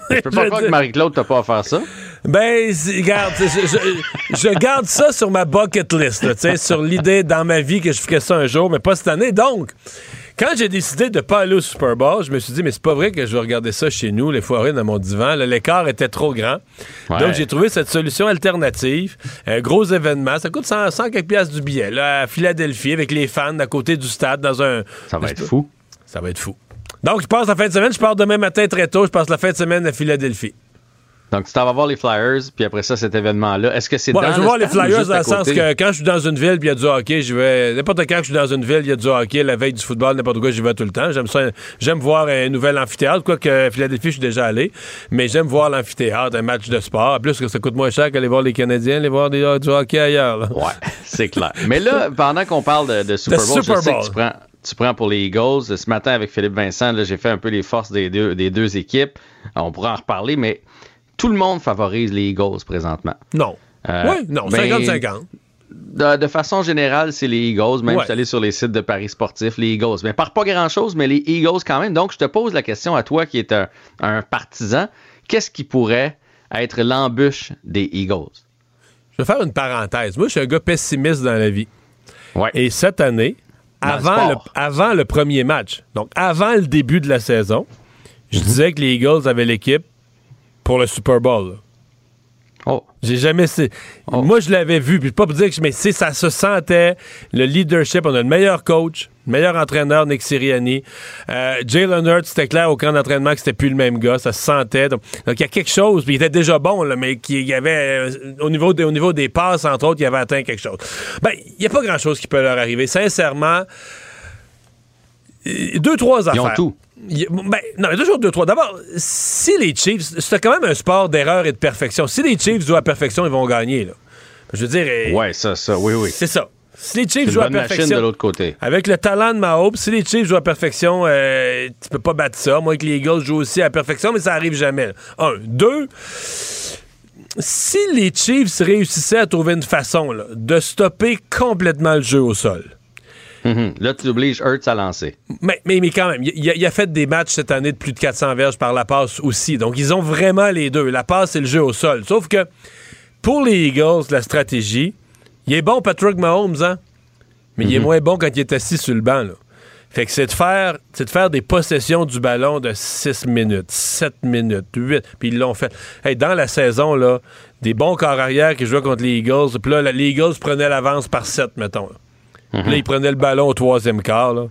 Je peux pas croire que Marie-Claude t'a pas offert ça. Ben, regarde, je, je- je garde ça sur ma bucket list, là, sur l'idée dans ma vie que je ferais ça un jour, mais pas cette année. Donc, quand j'ai décidé de pas aller au Super Bowl, je me suis dit, mais c'est pas vrai que je vais regarder ça chez nous, les foirées dans mon divan. L'écart était trop grand. Ouais. Donc, j'ai trouvé cette solution alternative. Un gros événement. Ça coûte 100, 100 quelques piastres du billet, là, à Philadelphie, avec les fans à côté du stade, dans un. Ça va être fou. Ça va être fou. Donc, je passe la fin de semaine. Je pars demain matin très tôt. Je passe la fin de semaine à Philadelphie. Donc, tu t'en vas voir les Flyers, puis après ça, cet événement-là. Est-ce que c'est Ouais, dans je le vais voir les Flyers dans à le sens que quand je suis dans une ville puis il y a du hockey, je vais. N'importe quand je suis dans une ville, il y a du hockey, la veille du football, n'importe quoi, j'y vais tout le temps. J'aime ça. J'aime voir un nouvel amphithéâtre, quoique Philadelphie, je suis déjà allé. Mais j'aime voir l'amphithéâtre, un match de sport. En plus, que ça coûte moins cher qu'aller voir les Canadiens, aller voir des, du hockey ailleurs. là. Ouais, c'est clair. Mais là, pendant qu'on parle de, de Super Bowl, Super je sais que tu prends, tu prends pour les Eagles. Ce matin, avec Philippe Vincent, j'ai fait un peu les forces des deux, des deux équipes. On pourra en reparler, mais tout le monde favorise les Eagles présentement. Non. Euh, oui, non, ben, 50-50. De, de, façon générale, c'est les Eagles. Même Ouais. je suis allé sur les sites de paris sportifs, les Eagles. Mais par pas grand-chose, mais les Eagles quand même. Donc, je te pose la question à toi qui est un, un partisan. Qu'est-ce qui pourrait être l'embûche des Eagles? Je vais faire une parenthèse. Moi, je suis un gars pessimiste dans la vie. Ouais. Et cette année, Dans avant le, sport. avant le premier match, donc avant le début de la saison, je disais que les Eagles avaient l'équipe pour le Super Bowl. Oh. J'ai jamais. c'est- Moi, je l'avais vu. Puis pas pour dire que. Mais c'est- ça se sentait. Le leadership. On a le meilleur coach, le meilleur entraîneur, Nick Sirianni. Euh, Jalen Hurts, c'était clair au camp d'entraînement que c'était plus le même gars. Ça se sentait. Donc, il y a quelque chose. Puis il était déjà bon, là, mais qu'il y avait. euh, au, niveau des, au niveau des passes, entre autres, il avait atteint quelque chose. Ben, il n'y a pas grand-chose qui peut leur arriver. Sincèrement. Deux, trois affaires. Ils ont tout. Ben, non, il y a toujours deux, trois. D'abord, si les Chiefs, c'est quand même un sport d'erreur et de perfection. Si les Chiefs jouent à perfection, ils vont gagner. Là. Je veux dire, Ouais, ça, ça, oui, oui. c'est ça. Si les Chiefs jouent à machine de perfection, l'autre côté. avec le talent de Mahomes, si les Chiefs jouent à perfection, euh, tu peux pas battre ça. Moi, que les Eagles jouent aussi à perfection, mais ça arrive jamais. là. Un. Deux, si les Chiefs réussissaient à trouver une façon là, de stopper complètement le jeu au sol, Mhm. Là, tu obliges Hurts à lancer. mais, mais, mais quand même, il a, il a fait des matchs cette année de plus de 400 verges par la passe aussi. Donc, ils ont vraiment les deux, la passe et le jeu au sol. Sauf que pour les Eagles, la stratégie, il est bon, Patrick Mahomes, hein? Mais il est moins bon quand il est assis sur le banc, là. Fait que c'est de faire c'est de faire des possessions du ballon de 6 minutes, 7 minutes, 8. Puis ils l'ont fait. Hey, dans la saison, là, des bons corps arrière qui jouaient contre les Eagles. Puis là, les Eagles prenaient l'avance par 7, mettons. là. Puis là, ils prenaient le ballon au troisième quart, là.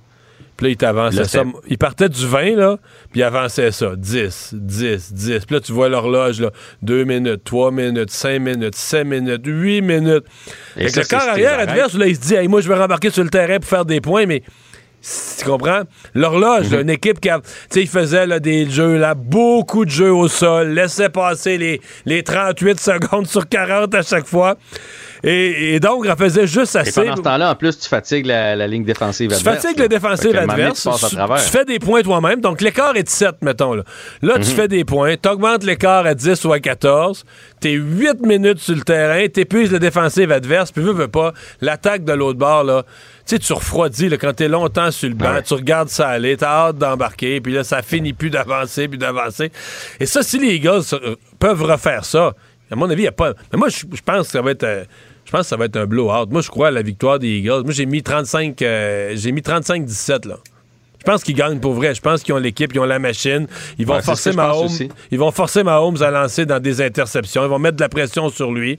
Puis là, ils t'avançaient Là, ça. Ils partaient du 20, là, puis ils avançaient ça. 10, 10, 10. Puis là, tu vois l'horloge, là. 2 minutes, 3 minutes, 5 minutes, 7 minutes, 8 minutes. Et ça, le corps arrière adverse, là, il se dit, hey, moi, je vais rembarquer sur le terrain pour faire des points, mais tu comprends? L'horloge, là, une équipe qui a. Tu sais, il faisait là, des jeux, là, beaucoup de jeux au sol, laissait passer les, les 38 secondes sur 40 à chaque fois. Et, et donc, elle faisait juste Et assez. pendant ce temps-là, en plus, tu fatigues la, la ligne défensive Tu adverse. fatigues là. le qu'à un moment donné, adverse. Tu Tu, tu fais des points toi-même. Donc, l'écart est de 7, mettons. Là, là tu Mhm. fais des points. Tu augmentes l'écart à 10 ou à 14. T'es 8 minutes sur le terrain. T'épuises le défensif adverse. Puis, veux, veux pas, l'attaque de l'autre bord, là, tu sais, tu refroidis là, quand t'es longtemps sur le banc. Ouais. Tu regardes ça aller. T'as hâte d'embarquer. Puis là, ça finit plus d'avancer, puis d'avancer. Et ça, si les Eagles euh, peuvent refaire ça, à mon avis, il n'y a pas. Mais moi, je pense que ça va être. euh, je pense que ça va être un blowout. Moi, je crois à la victoire des Eagles. Moi, j'ai mis 35, euh, j'ai mis 35-17 là. Je pense qu'ils gagnent pour vrai. Je pense qu'ils ont l'équipe, ils ont la machine. Ils vont Ouais, forcer Mahomes. Ils vont forcer Mahomes à lancer dans des interceptions. Ils vont mettre de la pression sur lui.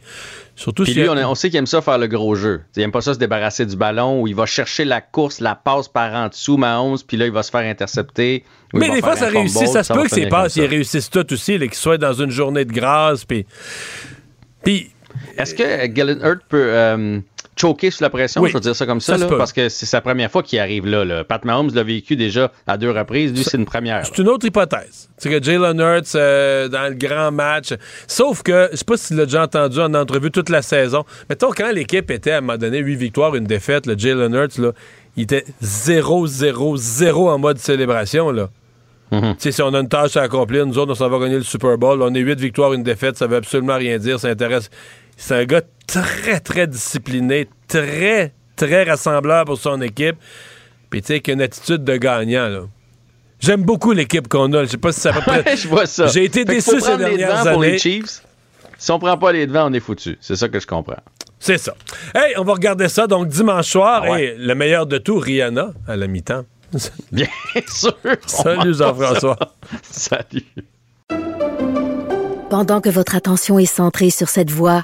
Surtout Puis si lui, on, on sait qu'il aime ça faire le gros jeu. Il aime pas ça se débarrasser du ballon où il va chercher la course, la passe par en dessous, Mahomes, puis là, il va se faire intercepter. Mais des fois, ça réussit. Ça se peut que ces passes, ils réussissent tout aussi, qu'ils soient dans une journée de grâce. Puis, puis Est-ce que Galen Hurt peut euh, choquer sous la pression, Oui. je veux dire ça comme ça, là, parce que c'est sa première fois qu'il arrive là, là. Pat Mahomes l'a vécu déjà à deux reprises. Lui, c'est une première. C'est une autre hypothèse. C'est que Jalen Hurts, euh, dans le grand match, sauf que, je sais pas si tu l'as déjà entendu en entrevue toute la saison, mettons, quand l'équipe était à un moment donné 8 victoires, une défaite, le Jalen Hurts, là, il était 0-0-0 en mode célébration. Là. Mhm. Si on a une tâche à accomplir, nous autres, on s'en va gagner le Super Bowl. On est 8 victoires, une défaite, ça veut absolument rien dire. Ça intéresse. C'est un gars très, très discipliné, très, très rassembleur pour son équipe. Puis, tu sais, qui a une attitude de gagnant, là. J'aime beaucoup l'équipe qu'on a. Je sais pas si ça va Ouais, je vois ça. J'ai été Fait déçu ces dernières devants pour années. les Chiefs. Si on prend pas les devants, on est foutu. C'est ça que je comprends. C'est ça. Hey, on va regarder ça. Donc, dimanche soir, Ah ouais. hey, le meilleur de tout, Rihanna, à la mi-temps. Bien sûr. Salut, Jean-François. Salut. Pendant que votre attention est centrée sur cette voix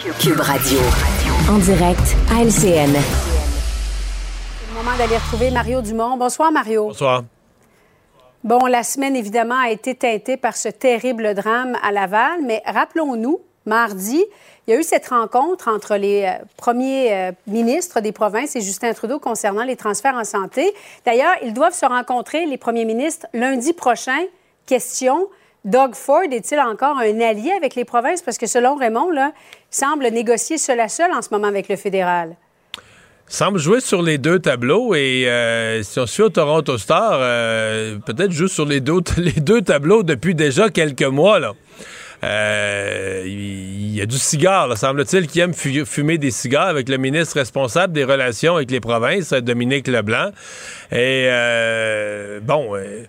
Cube Radio. En direct à LCN. C'est le moment d'aller retrouver Mario Dumont. Bonsoir, Mario. Bonsoir. Bon, la semaine, évidemment, a été teintée par ce terrible drame à Laval, mais rappelons-nous, mardi, il y a eu cette rencontre entre les euh, premiers euh, ministres des provinces et Justin Trudeau concernant les transferts en santé. D'ailleurs, ils doivent se rencontrer, les premiers ministres, lundi prochain. Question, Doug Ford est-il encore un allié avec les provinces? Parce que selon Raymond, il semble négocier seul à seul en ce moment avec le fédéral semble jouer sur les deux tableaux et euh, si on suit au Toronto Star, peut-être joue sur les deux, les deux tableaux depuis déjà quelques mois. Euh, il y a du cigare, semble-t-il, qui aime fumer des cigares avec le ministre responsable des relations avec les provinces, Dominique Leblanc. Et euh, bon, euh,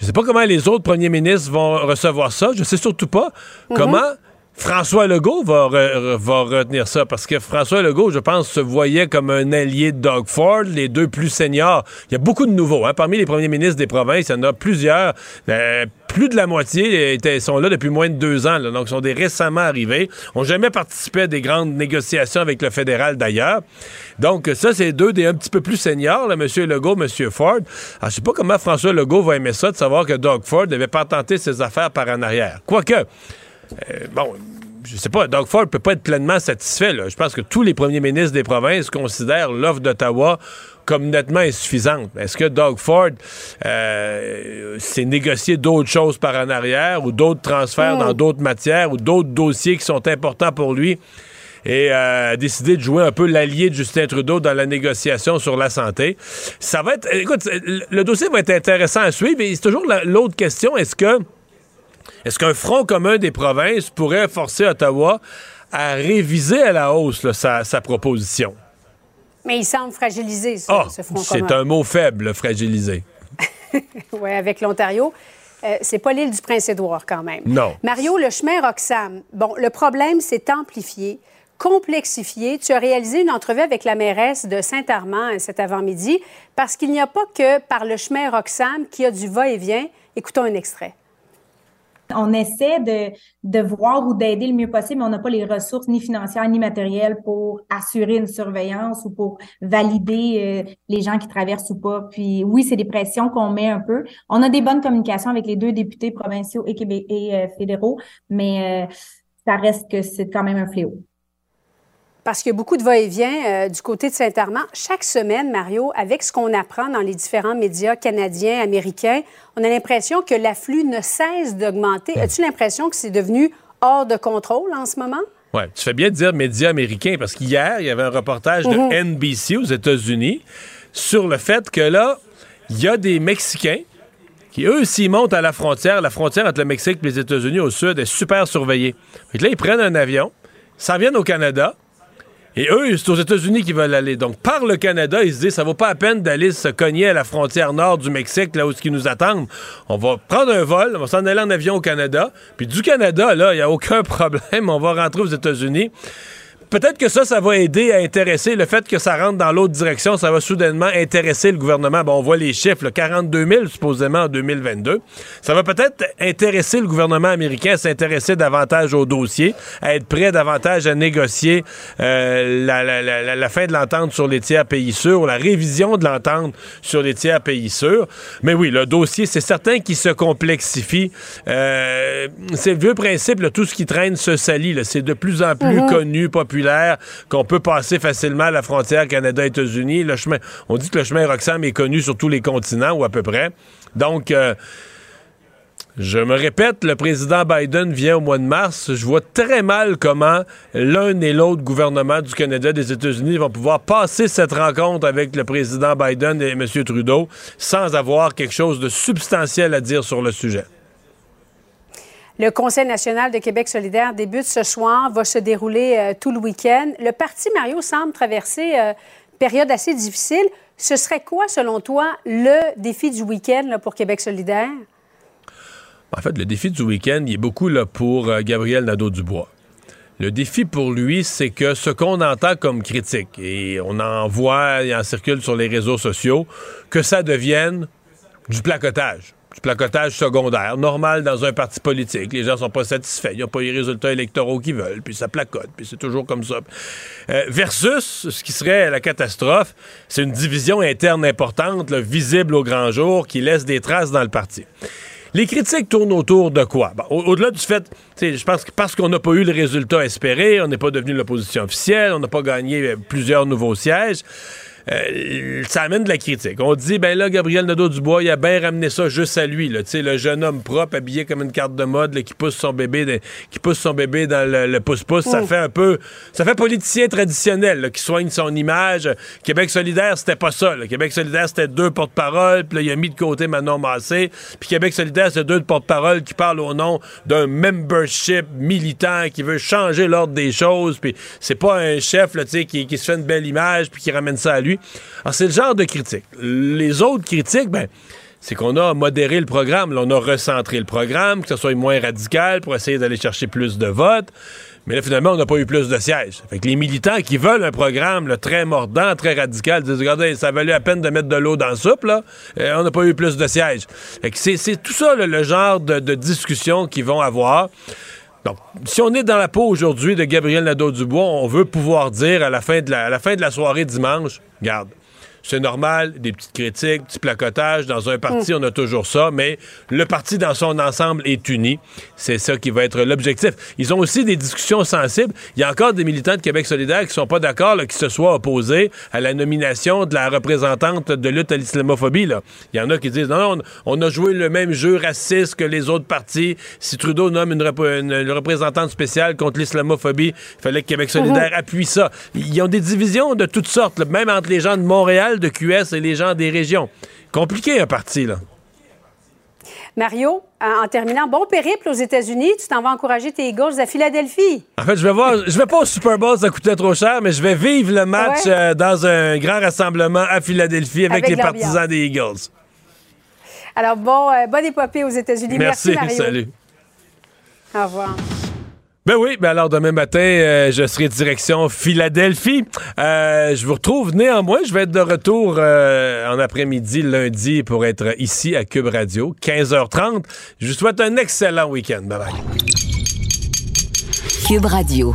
je sais pas comment les autres premiers ministres vont recevoir ça. Je sais surtout pas mm-hmm. comment François Legault va, retenir ça parce que François Legault, je pense, se voyait comme un allié de Doug Ford, les deux plus seniors. Il y a beaucoup de nouveaux. Hein. Parmi les premiers ministres des provinces, il y en a plusieurs. Euh, plus de la moitié sont là depuis moins de deux ans. Là, donc, sont des récemment arrivés. Ont jamais participé à des grandes négociations avec le fédéral d'ailleurs. Donc, ça, c'est deux des un petit peu plus seniors, M. Legault, M. Ford. Alors, je sais pas comment François Legault va aimer ça de savoir que Doug Ford n'avait pas tenté ses affaires par en arrière. Quoique, euh, bon, je sais pas, Doug Ford peut pas être pleinement satisfait. Je pense que tous les premiers ministres des provinces considèrent l'offre d'Ottawa comme nettement insuffisante. Est-ce que Doug Ford euh, s'est négocié d'autres choses par en arrière ou d'autres transferts dans hmm. d'autres matières ou d'autres dossiers qui sont importants pour lui et euh, a décidé de jouer un peu l'allié de Justin Trudeau dans la négociation sur la santé? Ça va être... Écoute, le dossier va être intéressant à suivre et c'est toujours l'autre question. Est-ce que est-ce qu'un front commun des provinces pourrait forcer Ottawa à réviser à la hausse sa, proposition? Mais il semble fragilisé, ah, ce front commun. C'est un mot faible, fragilisé. oui, avec l'Ontario. Euh, c'est pas l'île du Prince-Édouard, quand même. Non. Mario, le chemin Roxham, bon, le problème s'est amplifié, complexifié. Tu as réalisé une entrevue avec la mairesse de Saint-Armand euh, cet avant-midi parce qu'il n'y a pas que par le chemin Roxham qui a du va-et-vient. Écoutons un extrait. On essaie de, de voir ou d'aider le mieux possible, mais on n'a pas les ressources ni financières ni matérielles pour assurer une surveillance ou pour valider euh, les gens qui traversent ou pas. Puis oui, c'est des pressions qu'on met un peu. On a des bonnes communications avec les deux députés provinciaux et, euh, fédéraux, mais euh, ça reste que c'est quand même un fléau parce qu'il y a beaucoup de va-et-vient euh, du côté de Saint-Armand. Chaque semaine, Mario, avec ce qu'on apprend dans les différents médias canadiens, américains, on a l'impression que l'afflux ne cesse d'augmenter. As-tu l'impression que c'est devenu hors de contrôle en ce moment? Oui, tu fais bien de dire médias américains parce qu'hier, il y avait un reportage de mhm. NBC aux États-Unis sur le fait que là, il y a des Mexicains qui, eux, s'ils montent à la frontière, la frontière entre le Mexique et les États-Unis au sud est super surveillée. là, ils prennent un avion, s'en viennent au Canada, et eux, c'est aux États-Unis qu'ils veulent aller. Donc, par le Canada, ils se disent, ça vaut pas la peine d'aller se cogner à la frontière nord du Mexique, là où ce qui nous attendent. On va prendre un vol, on va s'en aller en avion au Canada. Puis du Canada, là, il n'y a aucun problème. On va rentrer aux États-Unis peut-être que ça, ça va aider à intéresser le fait que ça rentre dans l'autre direction, ça va soudainement intéresser le gouvernement. Bon, on voit les chiffres, 42 000 supposément en 2022. Ça va peut-être intéresser le gouvernement américain à s'intéresser davantage au dossier, à être prêt davantage à négocier euh, la, fin de l'entente sur les tiers pays sûrs, la révision de l'entente sur les tiers pays sûrs. Mais oui, le dossier, c'est certain qu'il se complexifie. Euh, c'est le vieux principe, tout ce qui traîne se salit. C'est de plus en plus mm-hmm. connu, populaire qu'on peut passer facilement la frontière Canada-États-Unis. Le chemin, on dit que le chemin Roxham est connu sur tous les continents ou à peu près. Donc, euh, je me répète, le président Biden vient au mois de mars. Je vois très mal comment l'un et l'autre gouvernement du Canada et des États-Unis vont pouvoir passer cette rencontre avec le président Biden et M. Trudeau sans avoir quelque chose de substantiel à dire sur le sujet. Le Conseil national de Québec solidaire débute ce soir, va se dérouler euh, tout le week-end. Le parti Mario semble traverser euh, une période assez difficile. Ce serait quoi, selon toi, le défi du week-end pour Québec solidaire? En fait, le défi du week-end, il est beaucoup là, pour euh, Gabriel Nadeau-Dubois. Le défi pour lui, c'est que ce qu'on entend comme critique, et on en voit, il en circule sur les réseaux sociaux, que ça devienne du placotage du placotage secondaire, normal dans un parti politique. Les gens sont pas satisfaits, ils n'ont pas les résultats électoraux qu'ils veulent, puis ça placote, puis c'est toujours comme ça. Euh, versus ce qui serait la catastrophe, c'est une division interne importante, visible au grand jour, qui laisse des traces dans le parti. Les critiques tournent autour de quoi? Au-delà du fait, je pense que parce qu'on n'a pas eu le résultat espéré, on n'est pas devenu l'opposition officielle, on n'a pas gagné euh, plusieurs nouveaux sièges. Euh, ça amène de la critique. On dit, ben là, Gabriel Nadeau-Dubois, il a bien ramené ça juste à lui, là, le jeune homme propre, habillé comme une carte de mode, qui pousse son bébé, qui pousse son bébé dans le pouce-pouce. Ça fait un peu, ça fait politicien traditionnel, qui soigne son image. Québec solidaire, c'était pas ça. Québec solidaire, c'était deux porte-parole, puis là, il a mis de côté Manon Massé. Puis Québec solidaire, c'est deux porte-parole qui parlent au nom d'un membership militant qui veut changer l'ordre des choses. Puis c'est pas un chef, là, qui, qui se fait une belle image, puis qui ramène ça à lui. Alors, c'est le genre de critique. Les autres critiques, ben, c'est qu'on a modéré le programme. on a recentré le programme, que ce soit moins radical pour essayer d'aller chercher plus de votes. Mais là, finalement, on n'a pas eu plus de sièges. Fait que les militants qui veulent un programme très mordant, très radical, disent Regardez, ça valait la peine de mettre de l'eau dans le soupe, là. Euh, on n'a pas eu plus de sièges. Fait c'est tout ça, le genre de, de discussion qu'ils vont avoir. Donc, si on est dans la peau aujourd'hui de Gabriel Nadeau-Dubois, on veut pouvoir dire à la fin de la, à la, fin de la soirée dimanche, garde, c'est normal, des petites critiques, petits placotages. Dans un parti, on a toujours ça, mais le parti dans son ensemble est uni. C'est ça qui va être l'objectif. Ils ont aussi des discussions sensibles. Il y a encore des militants de Québec solidaire qui sont pas d'accord qui se soient opposés à la nomination de la représentante de lutte à l'islamophobie. Il y en a qui disent non, non, on a joué le même jeu raciste que les autres partis. Si Trudeau nomme une, représentante spéciale contre l'islamophobie, il fallait que Québec solidaire mm-hmm. appuie ça. Ils ont des divisions de toutes sortes, même entre les gens de Montréal de QS et les gens des régions. Compliqué un parti, là. Mario, en terminant, bon périple aux États-Unis. Tu t'en vas encourager tes Eagles à Philadelphie. En fait, je vais voir, je vais pas au Super Bowl, ça coûtait trop cher, mais je vais vivre le match euh, dans un grand rassemblement à Philadelphie avec, les partisans des Eagles. Alors, bon, euh, bonne épopée aux États-Unis. Merci, Merci Mario. Salut. Au revoir. Ben oui, ben alors demain matin, euh, je serai direction Philadelphie. Euh, je vous retrouve néanmoins, je vais être de retour euh, en après-midi lundi pour être ici à Cube Radio, 15h30. Je vous souhaite un excellent week-end. Bye bye. Cube Radio.